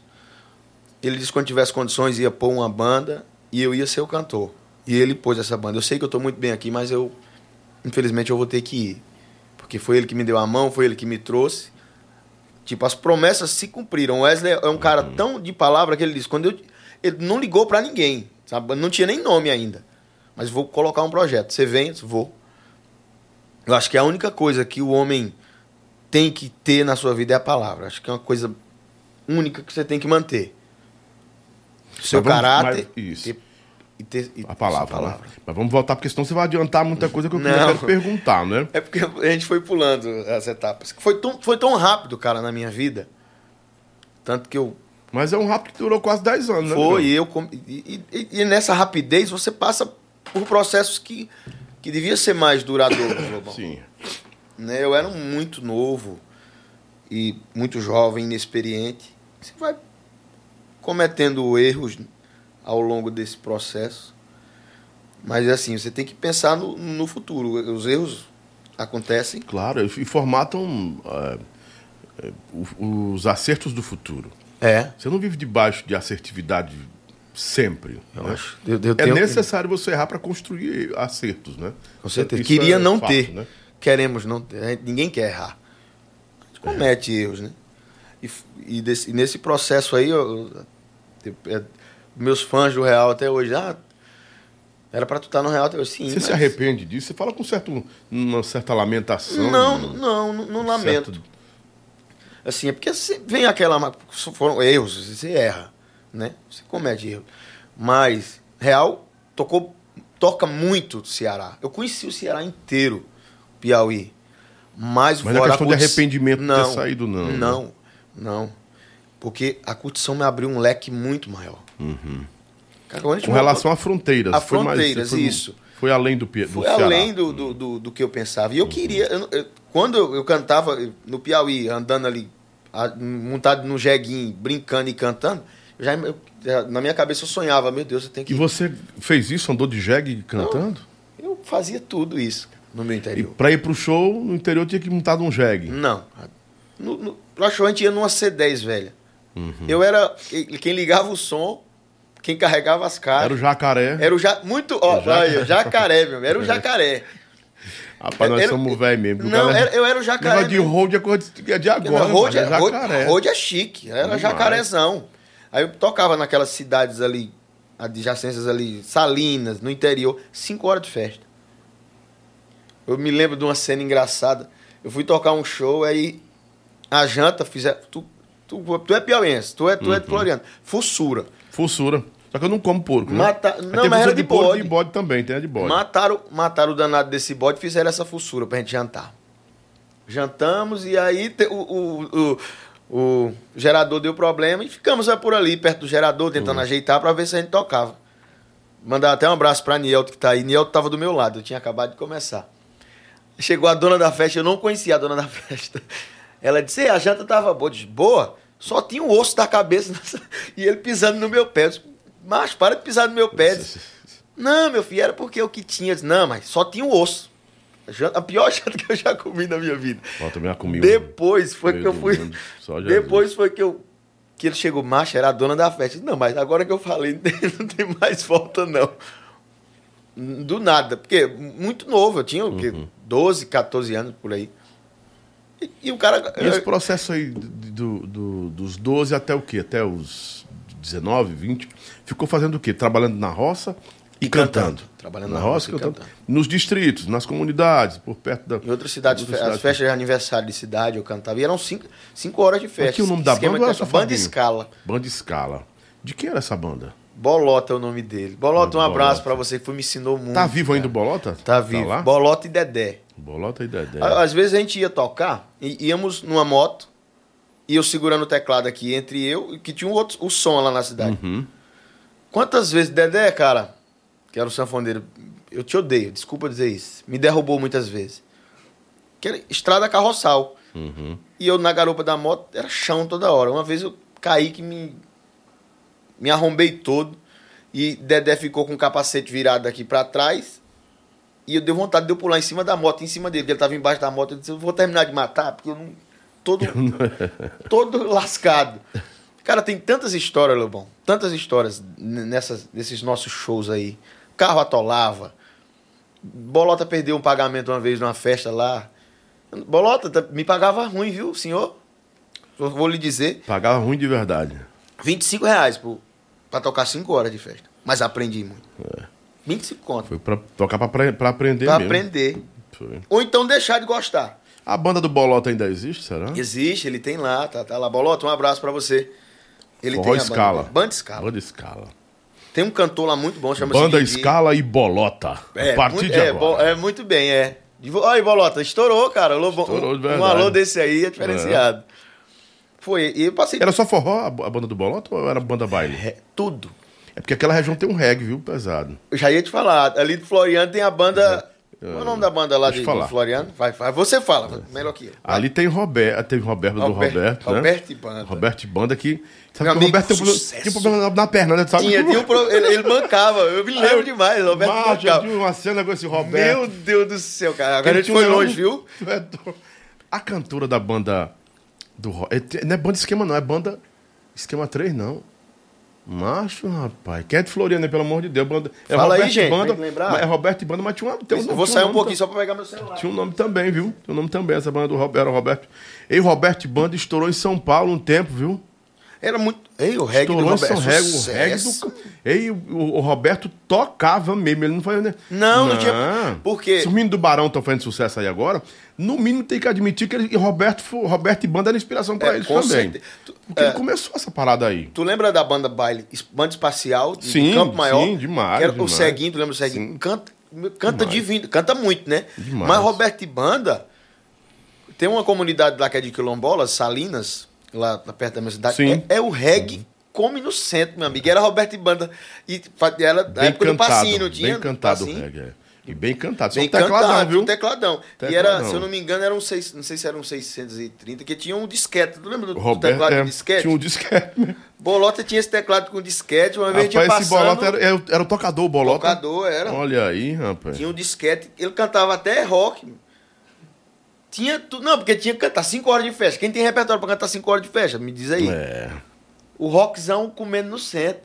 Ele disse que quando tivesse condições ia pôr uma banda e eu ia ser o cantor. E ele pôs essa banda. Eu sei que eu tô muito bem aqui, mas eu, infelizmente, eu vou ter que ir. Porque foi ele que me deu a mão, foi ele que me trouxe. Tipo, as promessas se cumpriram. O Wesley é um cara tão de palavra que ele disse, quando eu, ele não ligou pra ninguém, sabe? Não tinha nem nome ainda. Mas vou colocar um projeto. Você vem? Vou. Eu acho que a única coisa que o homem tem que ter na sua vida é a palavra. Acho que é uma coisa única que você tem que manter. Seu vamos- caráter mas- isso. e, e ter e- A palavra, essa né? Mas vamos voltar, porque senão você vai adiantar muita coisa que eu Não. quero perguntar, né? É porque a gente foi pulando as etapas. Foi tão, foi tão rápido, cara, na minha vida. Tanto que eu Mas é um rápido que durou quase 10 anos, né? Foi, e eu e, e- e nessa rapidez você passa por processos que que devia ser mais duradouro. Sim. Né? Eu era muito novo e muito jovem, inexperiente. Você vai cometendo erros ao longo desse processo. Mas assim, você tem que pensar no, no futuro. Os erros acontecem. Claro, e formatam é, é, o- os acertos do futuro. É. Você não vive debaixo de assertividade sempre. Eu né? acho. Eu, eu É tenho- necessário você errar para construir acertos, né? Com certeza. Isso Queria é não fato, ter. né? Queremos não ter. Ninguém quer errar. A gente comete erros, né? E, e desse- e nesse processo aí, eu- eu- meus fãs do Real até hoje, ah, era pra tu estar no Real até hoje. Sim, Você se mas- arrepende disso? Você fala com certo, uma certa lamentação? Não, um não, não, não lamento. certo- Assim, é porque vem aquela. Foram erros, você erra, né? Você comete erro. Mas, Real tocou, toca muito o Ceará. Eu conheci o Ceará inteiro, Piauí. Mas, Mas não é questão de arrependimento de ter saído, não, né? Não, não. Porque a curtição me abriu um leque muito maior. Cara, quando a gente Com relação a fronteiras. A foi mais- fronteiras, foi, isso. Foi além do, do Foi Ceará. além do, do, do, do que eu pensava. E eu queria. eu- eu- quando eu, cantava no Piauí, andando ali, a- montado no jeguinho, brincando e cantando, já, eu- já- na minha cabeça eu sonhava, meu Deus, eu tenho que. E você fez isso, andou de jegue cantando? Eu fazia tudo isso no meu E interior. pra ir pro show, no interior tinha que montar um jegue. Não. No, no, gente ia numa C10, velha. Uhum. Eu era quem ligava o som, quem carregava as caras. Era o jacaré. Era o ja, muito. Ó, O jacaré. olha, jacaré, meu. Era o jacaré. Rapaz, nós Era- somos velho mesmo. Não, era- eu era o jacaré. De road é coisa de, é de agora. Road, é, road, jacaré. road é chique, era Demais. jacarezão. Aí eu tocava naquelas cidades ali, adjacências ali, Salinas, no interior, cinco horas de festa. Eu me lembro de uma cena engraçada. Eu fui tocar um show, aí a janta fizer. Tu, tu, tu é piauiense, tu é, tu Uhum. é de Floriano. Fussura. Fussura. Só que eu não como porco, né? Mata- Mas não, mas era de bode. e de bode também, tem a de bode. Mataram, mataram o danado desse bode e fizeram essa fussura pra gente jantar. Jantamos e aí te- o, o, o, o gerador deu problema e ficamos é, por ali, perto do gerador, tentando ajeitar pra ver se a gente tocava. Mandar até um abraço pra Nielto que tá aí. Nielto tava do meu lado, eu tinha acabado de começar. Chegou a dona da festa, eu não conhecia a dona da festa. Ela disse, "Ei, a janta tava boa. Eu disse, boa? Só tinha o osso da cabeça nessa- e ele pisando no meu pé. Eu disse, Macho, para de pisar no meu pé. Disse, não, meu filho, era porque o que tinha. Eu disse, não, mas só tinha o osso. A pior janta que eu já comi na minha vida. Também já comi um. Depois foi que eu fui. Depois foi que eu. Que ele chegou, macho, era a dona da festa. Não, mas agora que eu falei, não tem, não tem mais volta, não. Do nada. Porque muito novo, eu tinha o quê? Uhum. 12, 14 anos por aí. E, e o cara. E esse processo aí do, do- do- dos 12 até o quê? Até os 19, 20? Ficou fazendo o quê? Trabalhando na roça e, E cantando. cantando. Trabalhando na roça e cantando. cantando. Nos distritos, nas comunidades, por perto da. Em outras cidades, outras fe- as cidades. festas de aniversário de cidade eu cantava. E eram cinco, cinco horas de festa. Aqui o nome da banda de era só Banda Fabinho? Escala. Banda Escala. De quem era essa banda? Bolota é o nome dele. Bolota, um abraço pra você que foi, me ensinou muito. Tá vivo ainda o cara. Bolota? Tá vivo. lá? Bolota e Dedé. Bolota e Dedé. Às vezes a gente ia tocar, e íamos numa moto, e eu segurando o teclado aqui entre eu, e que tinha um outro, o som lá na cidade. Uhum. Quantas vezes, Dedé, cara, que era o sanfoneiro, eu te odeio, desculpa dizer isso, me derrubou muitas vezes. Que era estrada carroçal. Uhum. E eu na garupa da moto era chão toda hora. Uma vez eu caí que me, me arrombei todo. E Dedé ficou com o capacete virado aqui pra trás. E eu dei vontade de eu pular em cima da moto, em cima dele, porque ele tava embaixo da moto. Eu disse, eu vou terminar de matar, porque eu não. Todo, todo lascado. Cara, tem tantas histórias, Lobão. Tantas histórias nessas, nesses nossos shows aí. Carro atolava. Bolota perdeu um pagamento uma vez numa festa lá. Bolota, me pagava ruim, viu, senhor? Eu vou lhe dizer. Pagava ruim de verdade. 25 reais pro, pra tocar 5 horas de festa. Mas aprendi muito. 25 conto. Foi pra tocar pra, pra aprender Pra mesmo. aprender. Foi. Ou então deixar de gostar. A banda do Bolota ainda existe, será? Existe, ele tem lá, tá, tá lá. Bolota, um abraço pra você. Ele Forró tem banda Escala. dele. Banda Escala. Banda Escala. Tem um cantor lá muito bom, chama-se Banda Didi. Escala e Bolota. É, a partir muito, de é, agora. bo- é muito bem, é. Olha aí, Bolota, estourou, cara. Lobo, Estourou de um, verdade. um alô desse aí é diferenciado. Foi, e eu passei Era só forró a, a banda do Bolota ou era banda baile? É, tudo. É porque aquela região tem um reggae, viu? Pesado. Eu já ia te falar, ali do Floriano tem a banda Qual é o nome da banda lá de, eu falar. do Floriano? Vai, vai. Você fala, melhor que eu. Ali tem Roberto, teve Roberto do Roberto- Roberto, né? Roberto e Banda. Roberto e Banda que. Sabe Meu que o Roberto sucesso. tinha um problema na, na perna, né? Sabe? Tinha, tinha um pro... ele, ele mancava, eu me lembro demais. Roberto eu mancava. tive uma cena com esse Roberto. Meu Deus do céu, cara. Agora a Ele gente tinha foi longe, viu? É. A cantora da banda do é Não é banda esquema, não, é banda esquema 3, não. Macho, rapaz. Quem é de Floriana, pelo amor de Deus? Banda... É Fala aí, Roberto e gente, Banda, lembrar. É Roberto e Banda, mas tinha uma. Tem um, eu tinha vou sair um pouquinho só pra pegar meu celular. Tinha um nome também, viu? Tinha um nome também. Essa banda do Roberto, era o Roberto. E o Roberto Banda estourou em São Paulo um tempo, viu? Era muito. Ei, o reggae do Estourou em Roberto. O reggae do. Ei, o, o Roberto tocava mesmo, ele não foi, né? Não, não tinha- porque- Se os meninos do Barão estão fazendo sucesso aí agora, no mínimo tem que admitir que ele, Roberto, Roberto e Banda era inspiração pra É, eles também. certeza. Porque é. ele começou essa parada aí. Tu lembra da banda baile, banda espacial de Sim, Campo Maior? sim, demais, Que era demais. O Ceguinho, tu lembra do Ceguinho? Canta, canta Demais. divino, canta muito, né? Demais. Mas Roberto e Banda tem uma comunidade lá que é de Quilombolas, Salinas, lá perto da minha cidade. É, é o reggae come no centro, meu amigo. Era Roberto e Banda e era da época do cantado, passinho, não tinha? bem cantado o Passinho? reggae. é. E bem cantado. Só Bem um tecladão, cantado, viu? um tecladão. E Tecladão. era, se eu não me engano, eram seis, não sei se eram 630, que tinha um disquete. Tu lembra do, O do Roberto teclado é, de disquete? tinha um disquete. né? Bolota tinha esse teclado com disquete, uma vez tinha Rapaz, esse passando... Bolota era, era, o- era o tocador, o Bolota. Tocador, era. Olha aí, rapaz. Tinha um disquete, ele cantava até rock. Tinha tudo. Não, porque tinha que cantar 5 horas de festa. Quem tem repertório pra cantar 5 horas de festa? Me diz aí. É. O rockzão comendo no centro.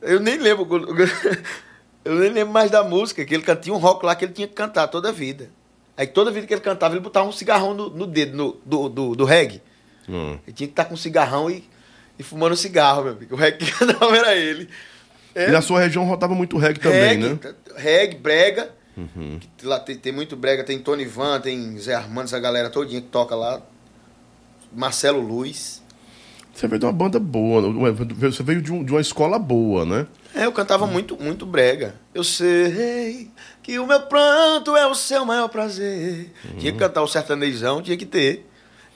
Eu nem lembro. Eu nem lembro mais da música, que ele can- tinha um rock lá que ele tinha que cantar toda a vida. Aí toda vida que ele cantava, ele botava um cigarrão no, no dedo no, do, do, do reggae. Hum. Ele tinha que estar com um cigarrão e, e fumando cigarro, meu amigo. O reggae que cantava era ele. É. E na sua região rodava muito reggae também, reggae, né? reggae, brega. Que Lá tem, tem muito brega, tem Tony Van, tem Zé Armando, essa galera todinha que toca lá. Marcelo Luz. Você veio de uma banda boa, você veio de, um- de uma escola boa, né? É, eu cantava muito, muito brega. Eu sei que o meu pranto é o seu maior prazer. Tinha que cantar o sertanejão, tinha que ter.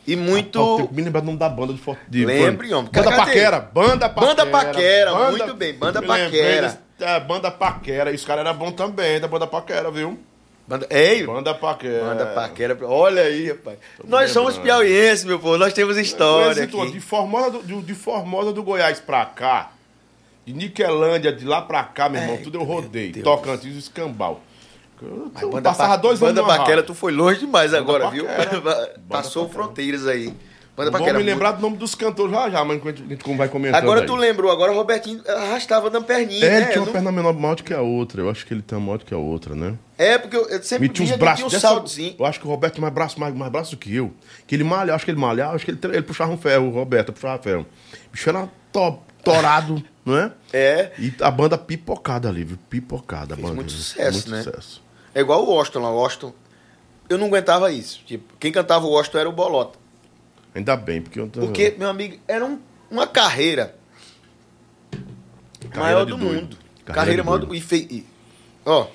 E muito. Ah, que me lembrar do nome da banda de Forte de Lembre, homem. Banda? Paquera. Banda Paquera. Banda Paquera, muito bem, Banda Paquera. É, Banda Paquera. E os caras eram bons também, da Banda Paquera, viu? Banda... Ei, Banda Paquera. Banda Paquera. Olha aí, rapaz. Nós lembrando. somos piauienses, meu povo. Nós temos história Esse todo, aqui. De Formosa do, de, de Formosa do Goiás pra cá, de Niquelândia, de lá pra cá, meu irmão, Ai, tudo eu rodei. Tocantins Escambau. Eu, banda passava Pa- dois anos Banda Paquera, tu foi longe demais Banda agora, viu? Paquera. Passou Paquera. fronteiras aí. Banda Vou Paquera. me lembrar muito- do nome dos cantores já já, mas enquanto a gente vai comentando Agora aí. tu lembrou, agora o Robertinho arrastava na perninha, É, né? ele tinha uma não- perna menor maior do que a outra. Eu acho que ele tem uma maior do que a outra, né? É, porque eu, eu sempre Me tinha braços tinha um saltozinho. Eu acho que o Roberto tem mais braço, mais, mais braço do que eu. Que ele malha, eu acho que ele malha, eu acho que ele, ele puxava um ferro, o Roberto puxava ferro. O bicho era to, torado, não é? É. E a banda pipocada ali, viu? Pipocada a Fez banda. muito sucesso, né? sucesso. É igual o Washington lá. O Washington, eu não aguentava isso. Tipo, quem cantava o Washington era o Bolota. Ainda bem, porque eu tô... Porque, meu amigo, era um- uma carreira, Carreira maior do doido. mundo. Carreira Carreira, maior doido. do mundo. E, fe- e- ó,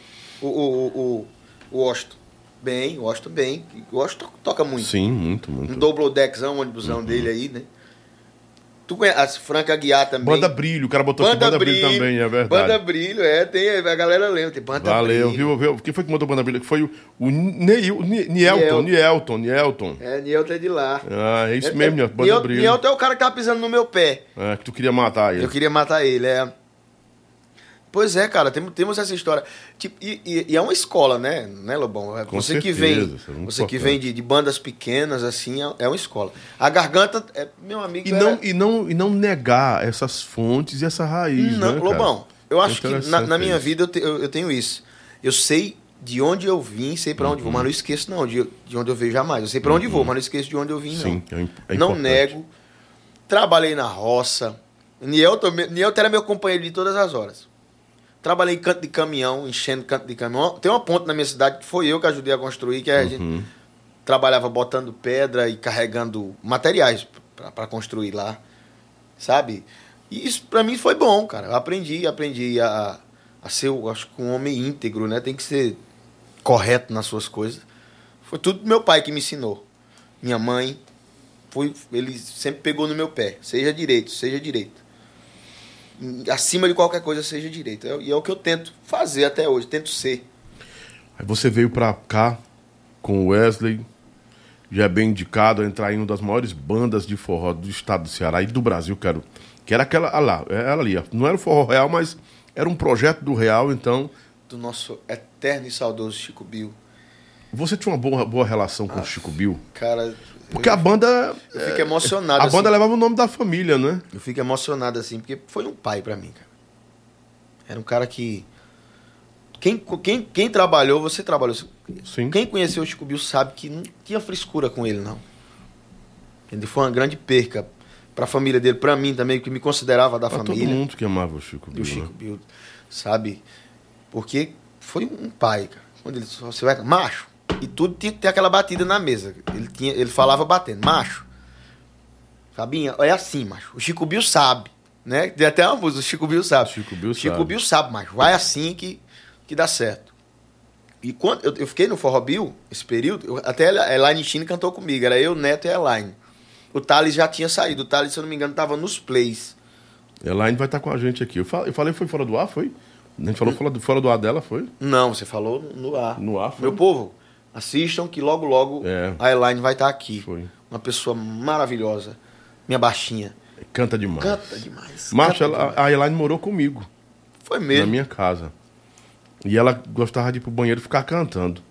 o, o, o, o, Washington. Bem, o Washington bem. O Washington toca muito. Sim, muito, muito. Um double deckzão, um ônibusão dele aí, né? Tu conhece as Franca Guiar também. Banda Brilho, o cara botou aqui Banda Brilho, também, é verdade. Banda Brilho, é, tem, a galera lembra, tem Banda Valeu, Brilho. viu, viu? Quem foi que mandou Banda Brilho? Que foi o, o Neil, Ni- Nielton, Nielton. Nielton. É, Nielton é de lá. Ah, é isso mesmo, Banda Nielton, Brilho. Nielton é o cara que tava pisando no meu pé. É, que tu queria matar ele. Eu queria matar ele, é. Pois é, cara, temos, temos essa história. Tipo, e, e- e é uma escola, né, né Lobão? É, Com você que certeza, vem, isso é você que vem de, de bandas pequenas, assim, é, é uma escola. A garganta, é, meu amigo. E era- não, e, não, e não negar essas fontes e essa raiz, Não, né? Lobão, eu É acho que na, na minha isso. vida eu, te- eu- eu tenho isso. Eu sei de onde eu vim, sei pra onde vou, mas não esqueço não de, de onde eu vejo jamais. Eu sei pra onde vou, mas não esqueço de onde eu vim, não. Sim, é, é não importante. nego. Trabalhei na roça. Nielton, me- Nielton era meu companheiro de todas as horas. Trabalhei em canto de caminhão, enchendo canto de caminhão. Tem uma ponte na minha cidade que foi eu que ajudei a construir, que a gente Uhum. trabalhava botando pedra e carregando materiais para construir lá, sabe? E isso para mim foi bom, cara. Eu aprendi, aprendi a, a ser, acho que um homem íntegro, né? Tem que ser correto nas suas coisas. Foi tudo meu pai que me ensinou. Minha mãe, foi, ele sempre pegou no meu pé. Seja direito, seja direito. Acima de qualquer coisa, seja direito. É- E é o que eu tento fazer até hoje, tento ser. Aí você veio pra cá com o Wesley, já é bem indicado a entrar em uma das maiores bandas de forró do estado do Ceará e do Brasil, quero. Que era aquela. Ah lá, ela ali. Não era o forró real, mas era um projeto do real, então. Do nosso eterno e saudoso Chico Bill. Você tinha uma boa, boa relação com o Chico Bill? Cara, Porque a banda. eu fico emocionado. A assim. banda levava o nome da família, né? Eu fico emocionado assim, porque foi um pai pra mim, cara. Era um cara que. Quem, quem, quem trabalhou, você trabalhou. Sim. Quem conheceu o Chico Bill sabe que não tinha frescura com ele, não. Ele foi uma grande perca pra família dele, pra mim também, que me considerava da Pra todo família. mundo que amava o Chico Bill. do Chico né? Bill, sabe? Porque foi um pai, cara. Quando ele você vai, macho, e tudo tinha que ter aquela batida na mesa. Ele tinha, ele falava batendo, macho. Fabinha, é assim, macho. O Chico Bill sabe, né? Tem até uma música, o Chico Bill sabe. Chico Bill Chico sabe. Bill sabe, macho. Vai assim que, que dá certo. E quando eu, eu fiquei no Forró Bill, esse período, eu- até a Elaine Chine cantou comigo. Era eu, Neto e a Elaine. O Thales já tinha saído. O Thales, se eu não me engano, tava nos plays. Elaine vai estar com a gente aqui. Eu fa- eu falei, foi fora do ar, foi? A gente falou fora do, fora do ar dela, foi? Não, você falou no ar. No ar, foi? Meu povo, assistam que logo, logo É. a Elaine vai estar aqui. Foi. Uma pessoa maravilhosa. Minha baixinha. Canta demais. Canta demais. Macho, a Elaine morou comigo, Foi na mesmo. minha casa. E ela gostava de ir pro banheiro e ficar cantando.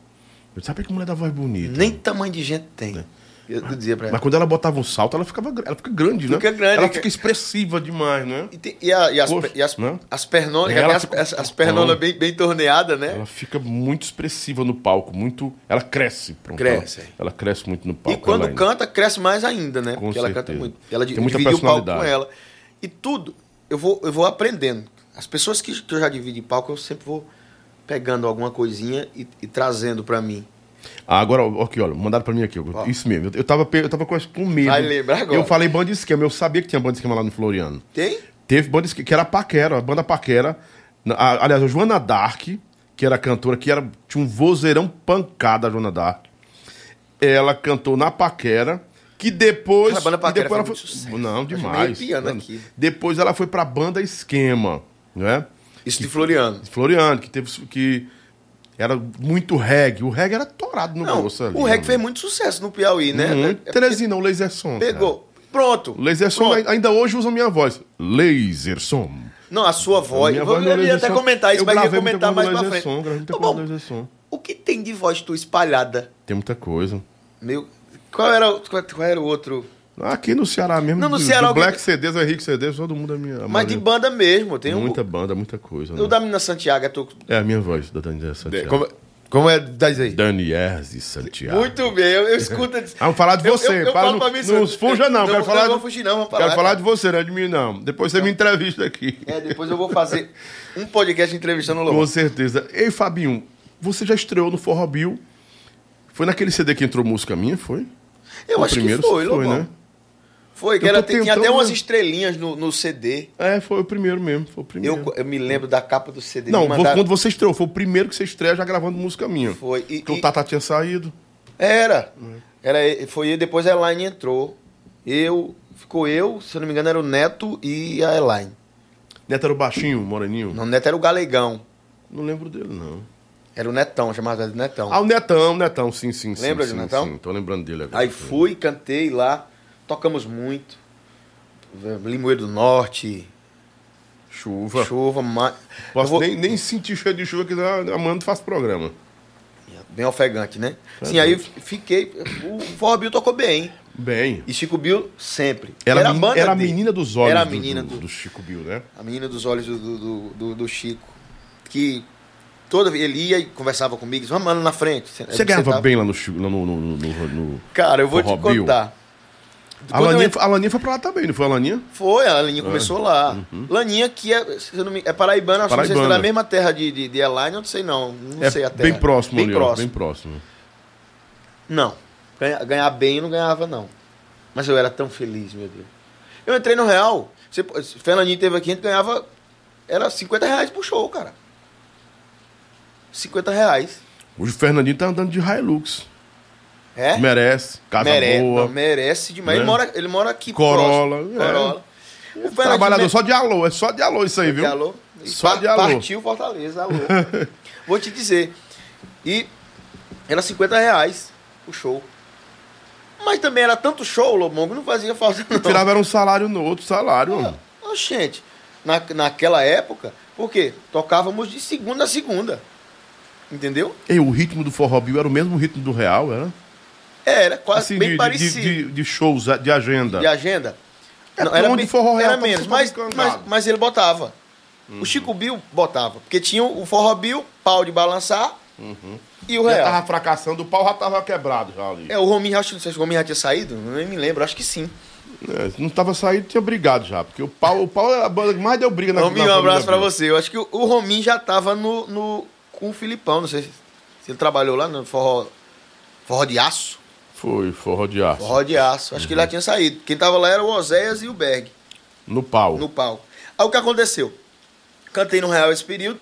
Eu disse, sabe que mulher da voz bonita? Nem tamanho de gente tem. Eu, eu dizia pra ela. Mas quando ela botava um salto, ela ficava ela fica grande, né? Fica grande, Ela fica expressiva demais, né? E, tem- e a- e as, Poxa, e as, né? as pernonas, Ela as, fica- as, as pernonas bem, bem torneadas, né? Ela fica muito expressiva no palco, muito. Ela cresce, pronto. Cresce. Ela, ela cresce muito no E palco. quando Elaine. canta, cresce mais ainda, né? Com Porque ela canta certeza. muito. Ela Tem muita divide o palco com ela. E tudo, eu vou, eu vou aprendendo. As pessoas que, que eu já dividi palco, eu sempre vou pegando alguma coisinha e, e trazendo pra mim. Ah, agora, aqui, olha, mandaram pra mim aqui. ó. Isso mesmo. Eu, tava, eu tava com, com medo. Vai lembrar agora. Eu falei banda de esquema. Eu sabia que tinha banda de esquema lá no Floriano. Tem? Teve banda de esquema, que era a Paquera, a banda Paquera. A- aliás, a Joana Dark, que era cantora, que era, tinha um vozeirão pancada, a Joana Dark. Ela cantou na Paquera, que depois. A banda que Paquera depois foi sucesso. Não, demais. arrepiando aqui. Depois ela foi pra banda Esquema, né? Isso de Floriano. Floriano, que teve. que era muito reggae. O reggae era torado no Não, grosso ali. o reggae fez muito sucesso no Piauí, né? Muito. É Teresina, o Laser Som. cara. Pegou. Pronto. O Laser Som Pronto. ainda hoje usa minha voz. Laser Som. Não, a sua voz. Eu, voz eu ia Laser até Som. comentar isso, Eu mas eu ia comentar mais pra frente. Som, gravei Tá bom. Som. O que tem de voz tua espalhada? Tem muita coisa. Meu. Qual era, qual, qual era o outro? Aqui no Ceará mesmo. Não, no do- Ceará do alguém- Black CDs, o Henrique CDs, todo mundo é minha. Mas de banda mesmo. Tem um- Muita banda, muita coisa. o Né? da menina Santiago. É, tu, É a minha voz, da Daniela Santiago. como, como é? Diz aí. Dani Erzi Santiago. Muito bem, eu, eu escuto. Ah, vamos falar de Eu- você. eu- eu para, falo não, mim, não fuja, não. não, quero falar não de, vou fugir, não, vamos Quero falar, falar cara. de você, não é de mim, não. Depois você me entrevista aqui. É, depois eu vou fazer um podcast entrevistando o Com certeza. Ei, Fabinho, você já estreou no Forró Bill. Foi naquele CD que entrou música minha, foi? Eu O acho primeiro que foi, foi, Lobão. né? Foi, que era, tinha até umas estrelinhas no, no CD. É, foi o primeiro mesmo. Foi o primeiro. Eu, eu me lembro da capa do CD. Não, mandaram- quando você estreou, foi o primeiro que você estreia já gravando música minha. Foi. E, Porque e- o Tata tinha saído. Era. era. Foi depois a Elaine entrou. Eu. Ficou eu, se eu não me engano, era o Neto e a Elaine. Neto era o baixinho, o moreninho. Não, o Neto era o Galegão. Não lembro dele, não. Era o Netão, chamava de Netão. Ah, o Netão, o Netão, sim, sim, sim. Lembra sim, do Netão? Sim, tô lembrando dele agora. Aí fui, cantei lá, tocamos muito. Limoeiro do Norte, Chuva. chuva, ma... Posso vou- nem, nem sentir cheio de chuva que a Amanda faz programa. bem ofegante, né? Sim, aí eu fiquei. O Forró Bill tocou bem. Bem. E Chico Bill sempre. Era, Era a men- banda era a menina dos olhos Era a do- menina do, do- do Chico Bill, né? A menina dos olhos do, do, do, do Chico. Que toda vez ele ia e conversava comigo, vamos lá na frente. Você ganhava bem lá no, no, no, no, Cara, eu vou te contar. A, eu Laninha, entrei- a Laninha foi pra lá também, não foi a Laninha? Foi, a Laninha começou lá. Laninha, que é, eu me, é paraibana, acho que se é da mesma terra de, de, de Elaine, eu não sei não. Não é sei a terra. bem próximo bem ali, próximo. bem próximo. Não. Ganhar, ganhar bem eu não ganhava, não. Mas eu era tão feliz, meu Deus. Eu entrei no Real. Você, o Fernandinho teve aqui, a gente ganhava. Era 50 reais pro show, cara. 50 reais. Hoje o Fernandinho tá andando de Hilux. É? Merece, casa merece, boa. não, merece demais. Né? Ele, mora, ele mora aqui Corolla, próximo. é. Corolla. O Fernandinho Trabalhador me- só de alô, é só de alô isso aí, De viu? alô. E Só de alô. Partiu Fortaleza, alô. Vou te dizer. E era 50 reais o show. Mas também era tanto show, Lobão, que não fazia falta não. Tirava era um salário no outro salário, mano. Ô, gente, na, naquela época, por quê? Tocávamos de segunda a segunda. Entendeu? E o ritmo do Forró Bill era o mesmo ritmo do Real, era? É, era quase Assim, bem de, de, parecido. de, de shows, de agenda. de agenda. É, não, era, tom bem- de forró real era tá menos, mas, mas, mas ele botava. O Chico Bill botava. Porque tinha o forró Bill, pau de balançar e o Já real. tava fracassando, o pau já tava quebrado já ali. É, o Rominho, acho que o Rominho já tinha saído, nem me lembro, acho que sim. É, não tava saindo, tinha brigado já. Porque o pau, o pau era a banda que mais deu briga na Rominho, na um abraço pra você. Eu acho que o, o Rominho já tava no, no, com o Filipão, não sei se, se ele trabalhou lá no forró, forró de aço. Foi, forró de aço. Forró de aço, acho que ele já tinha saído. Quem tava lá era o Oséias e o Berg. No pau. no palco. Aí o que aconteceu? Cantei no Real esse período.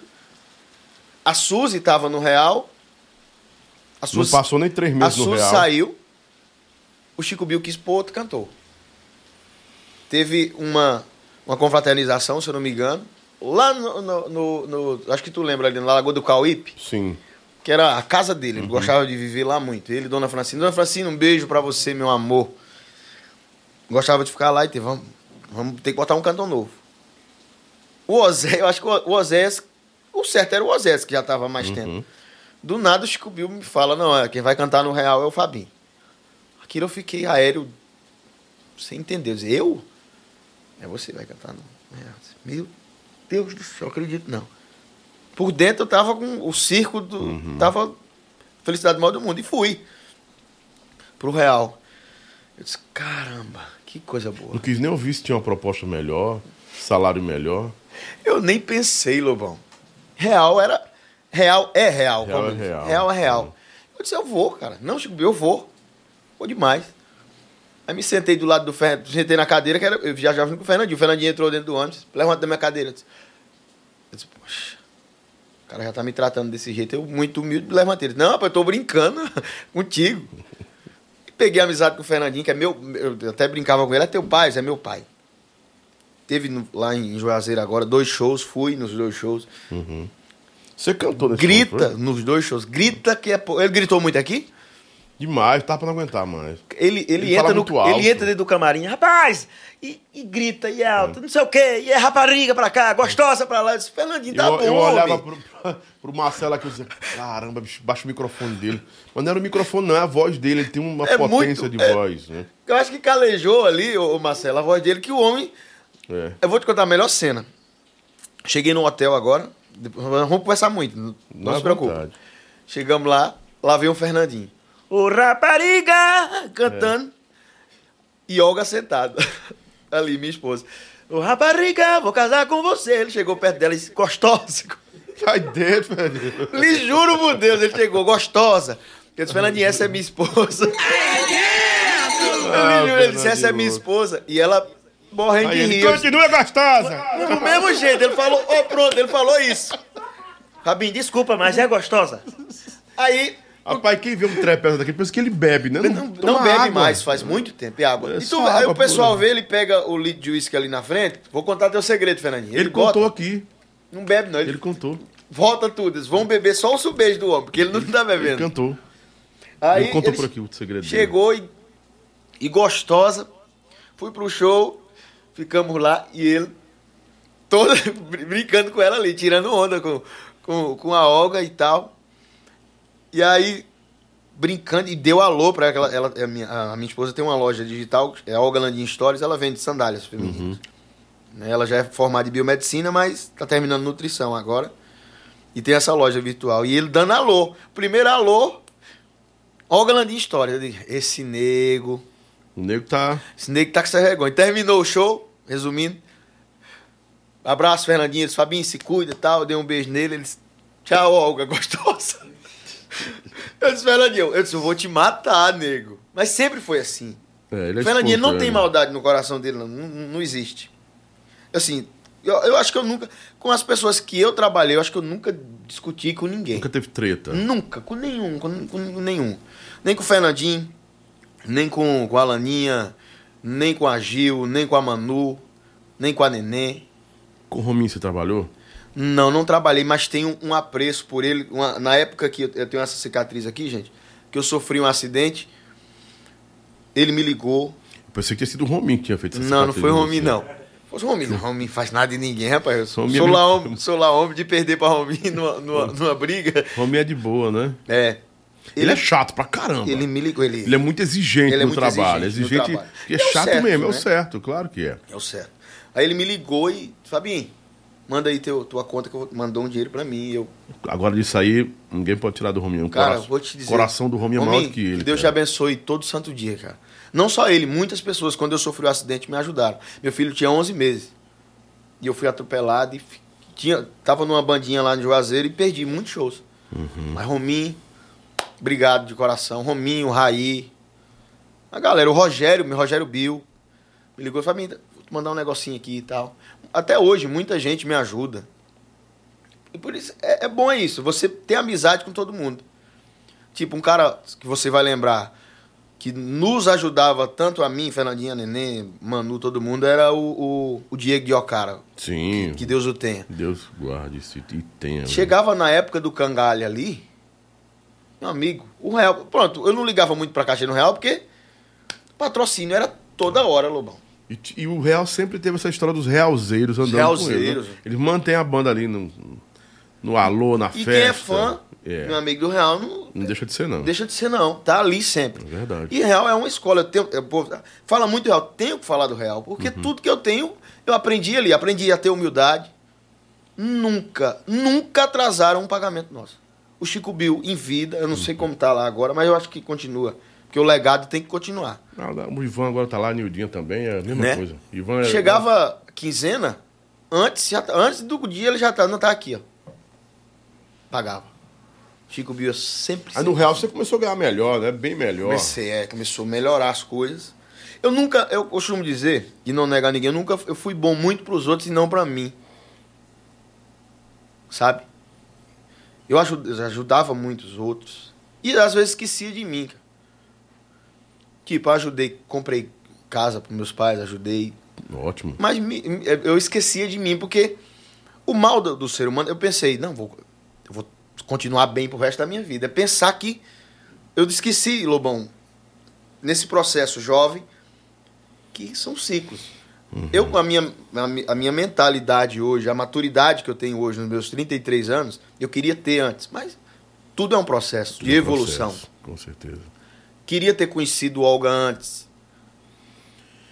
A Suzy tava no Real. A Não Suzy, passou nem três a meses no Suzy Real. saiu. O Chico Bill quis pôr outro cantor. Teve uma, uma confraternização, se eu não me engano. Lá no, no- no- no- Acho que tu lembra ali na Lagoa do Cauípe, Sim. Que era a casa dele. Uhum. Ele gostava de viver lá muito. Ele Dona Francina. Dona Francina, um beijo pra você, meu amor. Gostava de ficar lá e ter, vamos, vamos ter que botar um cantor novo. O Osé, eu acho que o Osés, o certo era o Osés, que já estava há mais tempo. Do nada o Chico Bill me fala, não, é, quem vai cantar no Real é o Fabinho. Aquilo eu fiquei aéreo, sem entender. Eu, disse, eu? É você que vai cantar no Real. Meu Deus do céu, acredito não. Por dentro eu tava com o circo do... Tava felicidade maior do mundo. E fui pro Real. Eu disse, caramba, que coisa boa. Não quis nem ouvir se tinha uma proposta melhor, salário melhor. Eu nem pensei, Lobão. Real era. Real é real. Real é real. Real é real. Eu disse, eu vou, cara. Não, Chico, eu vou. Vou demais. Aí me sentei do lado do Fernandinho, sentei na cadeira, que era, eu viajava junto com o Fernandinho. O Fernandinho entrou dentro do ônibus, levanta da minha cadeira. Eu disse, eu disse, poxa, o cara já tá me tratando desse jeito. Eu, muito humilde, levantei. Não, rapaz, eu tô brincando contigo. E peguei amizade com o Fernandinho, que é meu. Eu até brincava com ele, é teu pai, é meu pai. Teve no- lá em Juazeiro agora dois shows, fui nos dois shows. Você cantou nesse Grita show, nos dois shows, grita que é. Ele gritou muito aqui? Demais, tá pra não aguentar mais. Ele, ele, Ele entra, no, alto. ele entra dentro do camarim, rapaz, e, e grita, e alto, não sei o quê, e é rapariga pra cá, gostosa pra lá. Eu disse, Fernandinho, tá eu, bom, eu olhava pro, pro Marcelo aqui e dizia, caramba, bicho, baixa o microfone dele. Mas não era o microfone, não, é a voz dele. Ele tem uma É potência muito- de é- voz, né? Eu acho que calejou ali, ô Marcelo, a voz dele, que o homem... É. Eu vou te contar a melhor cena. Cheguei no hotel agora, vamos conversar muito, não, não se preocupe. Chegamos lá, lá veio o Fernandinho. Ô rapariga! Cantando. E Olga sentada. Ali, minha esposa. Ô rapariga, vou casar com você. Ele chegou perto dela e disse, gostosa. Sai dentro, velho. Lhe juro por Deus, ele chegou, gostosa. Eu disse, Fernandinho, essa é minha esposa. Ah, ele, disse, essa é minha esposa. E ela morrendo de rir. Continua gostosa. Do mesmo jeito, ele falou, ó, pronto, ele falou isso. Fabinho, desculpa, mas é gostosa. Aí, Rapaz, quem vê um trapézio daquele pensa que ele bebe, né? Não, toma não bebe água. mais, faz muito tempo. E água. É e tu, só aí água o pessoal pura. vê, ele pega o litro de uísque ali na frente. Vou contar teu segredo, Fernandinho. Ele, bota, contou aqui. Não bebe, não. Ele, Ele contou. volta tudo. Eles vão beber só o subejo do homem, porque ele não tá Ele bebendo. cantou. Aí ele contou ele por aqui o segredo dele. Chegou e, e gostosa. Fui pro show, ficamos lá e ele todo brin- brincando com ela ali, tirando onda com, com, com a Olga e tal. E aí, brincando, e deu alô pra ela. ela a, minha, a minha esposa tem uma loja digital, é a Olga Landim Stories, ela vende sandálias femininas. Né, Ela já é formada em biomedicina, mas tá terminando nutrição agora. E tem essa loja virtual. E ele dando alô. Primeiro alô, Olga Landim Stories. Digo, esse nego, O nego tá. esse nego tá com essa vergonha. Terminou o show, resumindo. Abraço, Fernandinho. Ele disse, Fabinho, se cuida e tal. Eu dei um beijo nele. Ele disse, tchau, Olga, gostosa. Eu disse, Fernandinho, eu disse, eu vou te matar, nego. Mas sempre foi assim. É, ele é Fernandinho não tem maldade no coração dele, não. Não, não existe. Assim, eu, eu acho que eu nunca. Com as pessoas que eu trabalhei, eu acho que eu nunca discuti com ninguém. Nunca teve treta. Nunca, com nenhum, com, com nenhum. Nem com o Fernandinho, nem com, com a Laninha, nem com a Gil, nem com a Manu, nem com a Nenê. Com o Rominho você trabalhou? Não, não trabalhei, mas tenho um apreço por ele. Uma- na época que eu, eu tenho essa cicatriz aqui, gente, que eu sofri um acidente, ele me ligou. Eu pensei que tinha sido o Rominho que tinha feito essa Não, não foi em Rominho, não. Fosse Rominho, não. Rominho faz nada de ninguém, rapaz. Eu sou, Rominho sou é lá, homem, sou lá homem de perder pra Rominho numa, numa, numa briga. Rominho é de boa, né? É. Ele, é chato pra caramba. Ele me ligou, ele, Ele é muito exigente Ele é no muito trabalho. exigente no Exigente, trabalho. que é E é o chato certo, mesmo, é o né? certo, claro que é. É o certo. Aí ele me ligou e, Fabinho, manda aí teu, tua conta que eu mandou um dinheiro pra mim. Eu, Agora disso aí, ninguém pode tirar do Rominho. Cara, coração, vou te dizer. coração do Rominho é maior do que ele. Deus te cara. abençoe todo santo dia, cara. Não só ele, muitas pessoas, quando eu sofri o acidente, me ajudaram. Meu filho tinha 11 meses. E eu fui atropelado e tinha, tava numa bandinha lá no Juazeiro e perdi muitos shows. Uhum. Mas Rominho, obrigado de coração. Rominho, Raí. A galera, o Rogério, meu Rogério Bill, me ligou e falou, "Fabinho, vou te mandar um negocinho aqui e tal. Até hoje, muita gente me ajuda. E por isso, é, é bom isso, você ter amizade com todo mundo. Tipo, um cara que você vai lembrar que nos ajudava tanto a mim, Fernandinha, Neném, Manu, todo mundo, era o, o, o Diego Guiocara. Sim. Que Deus o tenha. Deus guarde isso e tenha. né? Chegava na época do cangalha ali, meu amigo, o real. Pronto, eu não ligava muito pra Caixa no Real porque patrocínio era toda hora, Lobão. E, e o Real sempre teve essa história dos realzeiros andando realzeiros. com ele. Né? Eles mantêm a banda ali no, no alô, na E festa. quem é fã, É. meu amigo do Real, não Não deixa de ser, não. deixa de ser não. Tá ali sempre. É verdade. E Real é uma escola. Eu tenho, eu, fala muito do Real, tenho que falar do Real, porque Uhum. tudo que eu tenho, eu aprendi ali. Aprendi a ter humildade. Nunca, nunca atrasaram um pagamento nosso. O Chico Bill, em vida, eu não sei Uhum. como tá lá agora, mas eu acho que continua. Porque o legado tem que continuar. Ah, o Ivan agora tá lá, Nildinha também, é a mesma Né? coisa. Ivan é- Chegava quinzena, antes, já, tá- antes do dia ele já tá, não tá aqui, ó. Pagava. Chico Bill sempre. Aí no Real você começou a ganhar melhor, né? Bem melhor. Comecei, é, começou a melhorar as coisas. Eu nunca, eu costumo dizer, e não negar ninguém, eu nunca eu fui bom muito pros outros e não pra mim. Sabe? Eu ajudava muito os outros. E às vezes esquecia de mim, cara. Tipo, ajudei, comprei casa pros meus pais, ajudei. Ótimo. Mas me- eu esquecia de mim, porque o mal do, do ser humano, eu pensei, não, vou, eu vou continuar bem pro resto da minha vida. É pensar que eu esqueci, Lobão, nesse processo jovem, que são ciclos. Eu, com a minha, a mi- a minha mentalidade hoje, a maturidade que eu tenho hoje, nos meus 33 anos, eu queria ter antes. Mas tudo é um processo de Um evolução. processo, com certeza. Queria ter conhecido o Olga antes.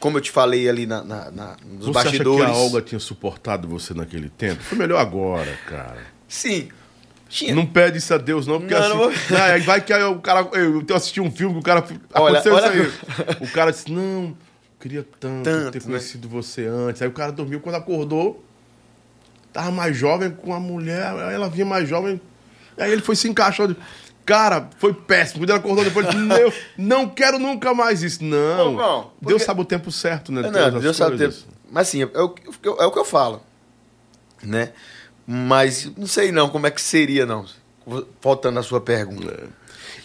Como eu te falei ali na, na- na- nos Você bastidores. acha que a Olga tinha suportado você naquele tempo? Foi melhor agora, cara. Sim. Tinha. Não pede isso a Deus, não, porque Não, assim. não vou- Ah, aí vai que o cara. Eu eu assisti um filme que o cara. Olha, aconteceu olha- isso aí. O cara disse: Não, queria tanto, Tanto, ter né? conhecido você antes. Aí o cara dormiu, quando acordou, tava mais jovem com a mulher, aí ela vinha mais jovem. Aí ele foi se encaixando. Cara, foi péssimo. Quando ele acordou depois, eu não quero nunca mais isso. Não. Não, não, Deus porque- sabe o tempo certo, né? É, não, Deus sabe o tempo. Mas assim, é o, que- é o que eu falo. Né? Mas não sei não como é que seria, não. Voltando à sua pergunta.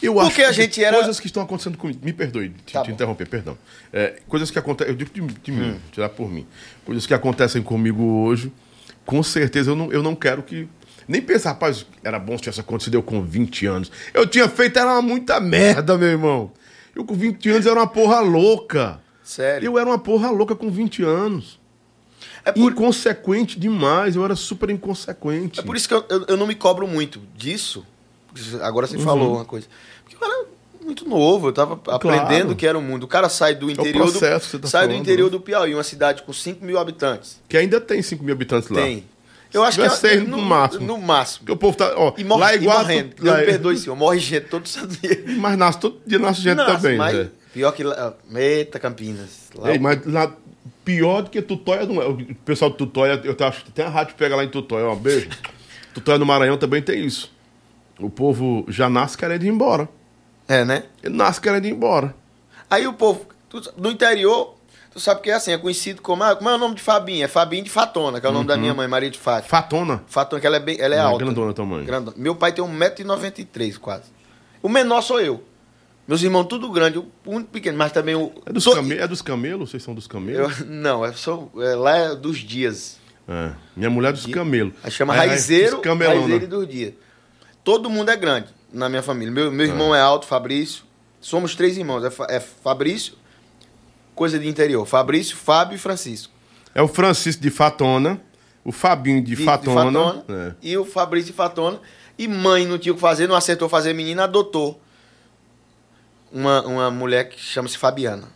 Eu Porque acho que a gente era- coisas que estão acontecendo comigo. Me perdoe te, Tá te bom. interromper, perdão. É, coisas que acontecem. Eu digo de, de mim, Hum. tirar por mim. Coisas que acontecem comigo hoje, com certeza eu não, eu não quero que. Nem pensar, rapaz, era bom se tivesse acontecido eu com 20 anos. Eu tinha feito, era uma muita merda, meu irmão. Eu com 20 anos era uma porra louca. Sério. Eu era uma porra louca com 20 anos. É por, Inconsequente demais, eu era super inconsequente. é por isso que eu, eu, eu não me cobro muito disso. Agora Uhum. você falou uma coisa. Porque eu era muito novo, eu tava aprendendo o que era o mundo. O cara sai do interior É processo do. tá sai do falando, interior né? do Piauí, uma cidade com 5 mil habitantes. Que ainda tem 5 mil habitantes lá. Tem. Eu acho que tiver seis no máximo. No máximo. Porque o povo tá. Ó, E morre, lá é igual. morrendo. tu- Deus lá me é- perdoe, senhor. Morre gente todo santo dia. Mas nasce todo dia nasce gente Nossa, também, mas Zé. Pior que lá. Eita, Campinas. Lá Ei, mas lá, pior do que Tutóia não é. O pessoal de Tutóia, eu acho que tem a rádio que pega lá em Tutóia, um beijo. Tutóia no Maranhão também tem isso. O povo já nasce querendo ir embora. É, né? Ele nasce querendo ir embora. Aí o povo, no interior, tu sabe que é assim, é conhecido como. Ah, como é o nome de Fabinho? É Fabinho de Fatona, que é o nome da minha mãe, Maria de Fátima. Fatona. Fatona, que ela é, bem, ela é É, alta. grandona tamanho. Grandona. Meu pai tem 1,93m quase. O menor sou eu. Meus irmãos tudo grande, o único pequeno, mas também o. É dos, to- came... é dos camelos? Vocês são dos camelos? eu, Não, é só, é, lá é dos dias. É. Minha mulher é dos camelos. Aí chama Aí, Raizeiro, dos camelona. Raizeiro e dos dias. Todo mundo é grande na minha família. Meu, meu irmão é alto, Fabrício. Somos três irmãos. É, é Fabrício, coisa de interior. Fabrício, Fábio e Francisco. É o Francisco de Fatona, o Fabinho de, De- de Fatona. É. E o Fabrício de Fatona. E mãe não tinha o que fazer, não acertou fazer menina, adotou uma, uma mulher que chama-se Fabiana.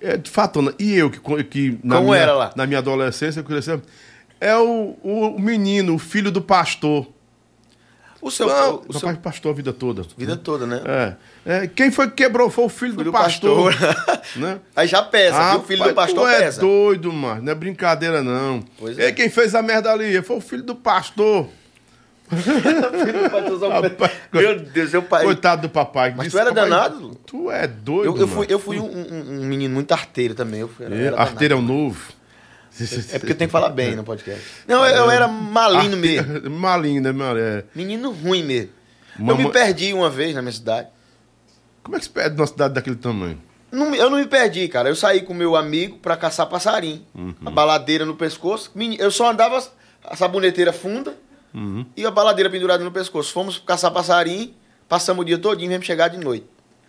É de Fatona. E eu, que, que na, Como minha, era lá? na minha adolescência, eu cresci, é o, o menino, o filho do pastor. O seu, o meu seu pai pastor a vida toda. vida toda, né? É. É, Quem foi que quebrou? Foi o filho, Filho do do pastor. pastor. né? Aí já pesa, viu? O filho do Rapaz, pastor tu é pesa. doido, mano. Não é brincadeira, não. Pois E é. quem fez a merda ali? Foi o filho do pastor. Do Meu Deus, seu pai. Coitado do papai. Mas Disse, tu era "Papai, danado? Tu é doido, Eu, eu fui, mano." eu fui um, um- um menino muito arteiro também. Eu fui, era- É, era arteiro é o novo. É porque eu tenho que falar bem no podcast. Não, eu, eu era maligno mesmo. Arte- Maligno, né? É. Menino ruim mesmo. Eu me perdi uma vez na minha cidade. Como é que se perde numa cidade daquele tamanho? Não eu não me perdi, cara. Eu saí com meu amigo pra caçar passarinho. Uhum. A baladeira no pescoço. Eu só andava a saboneteira funda Uhum. e a baladeira pendurada no pescoço. Fomos caçar passarinho, passamos o dia todinho, viemos chegar de noite.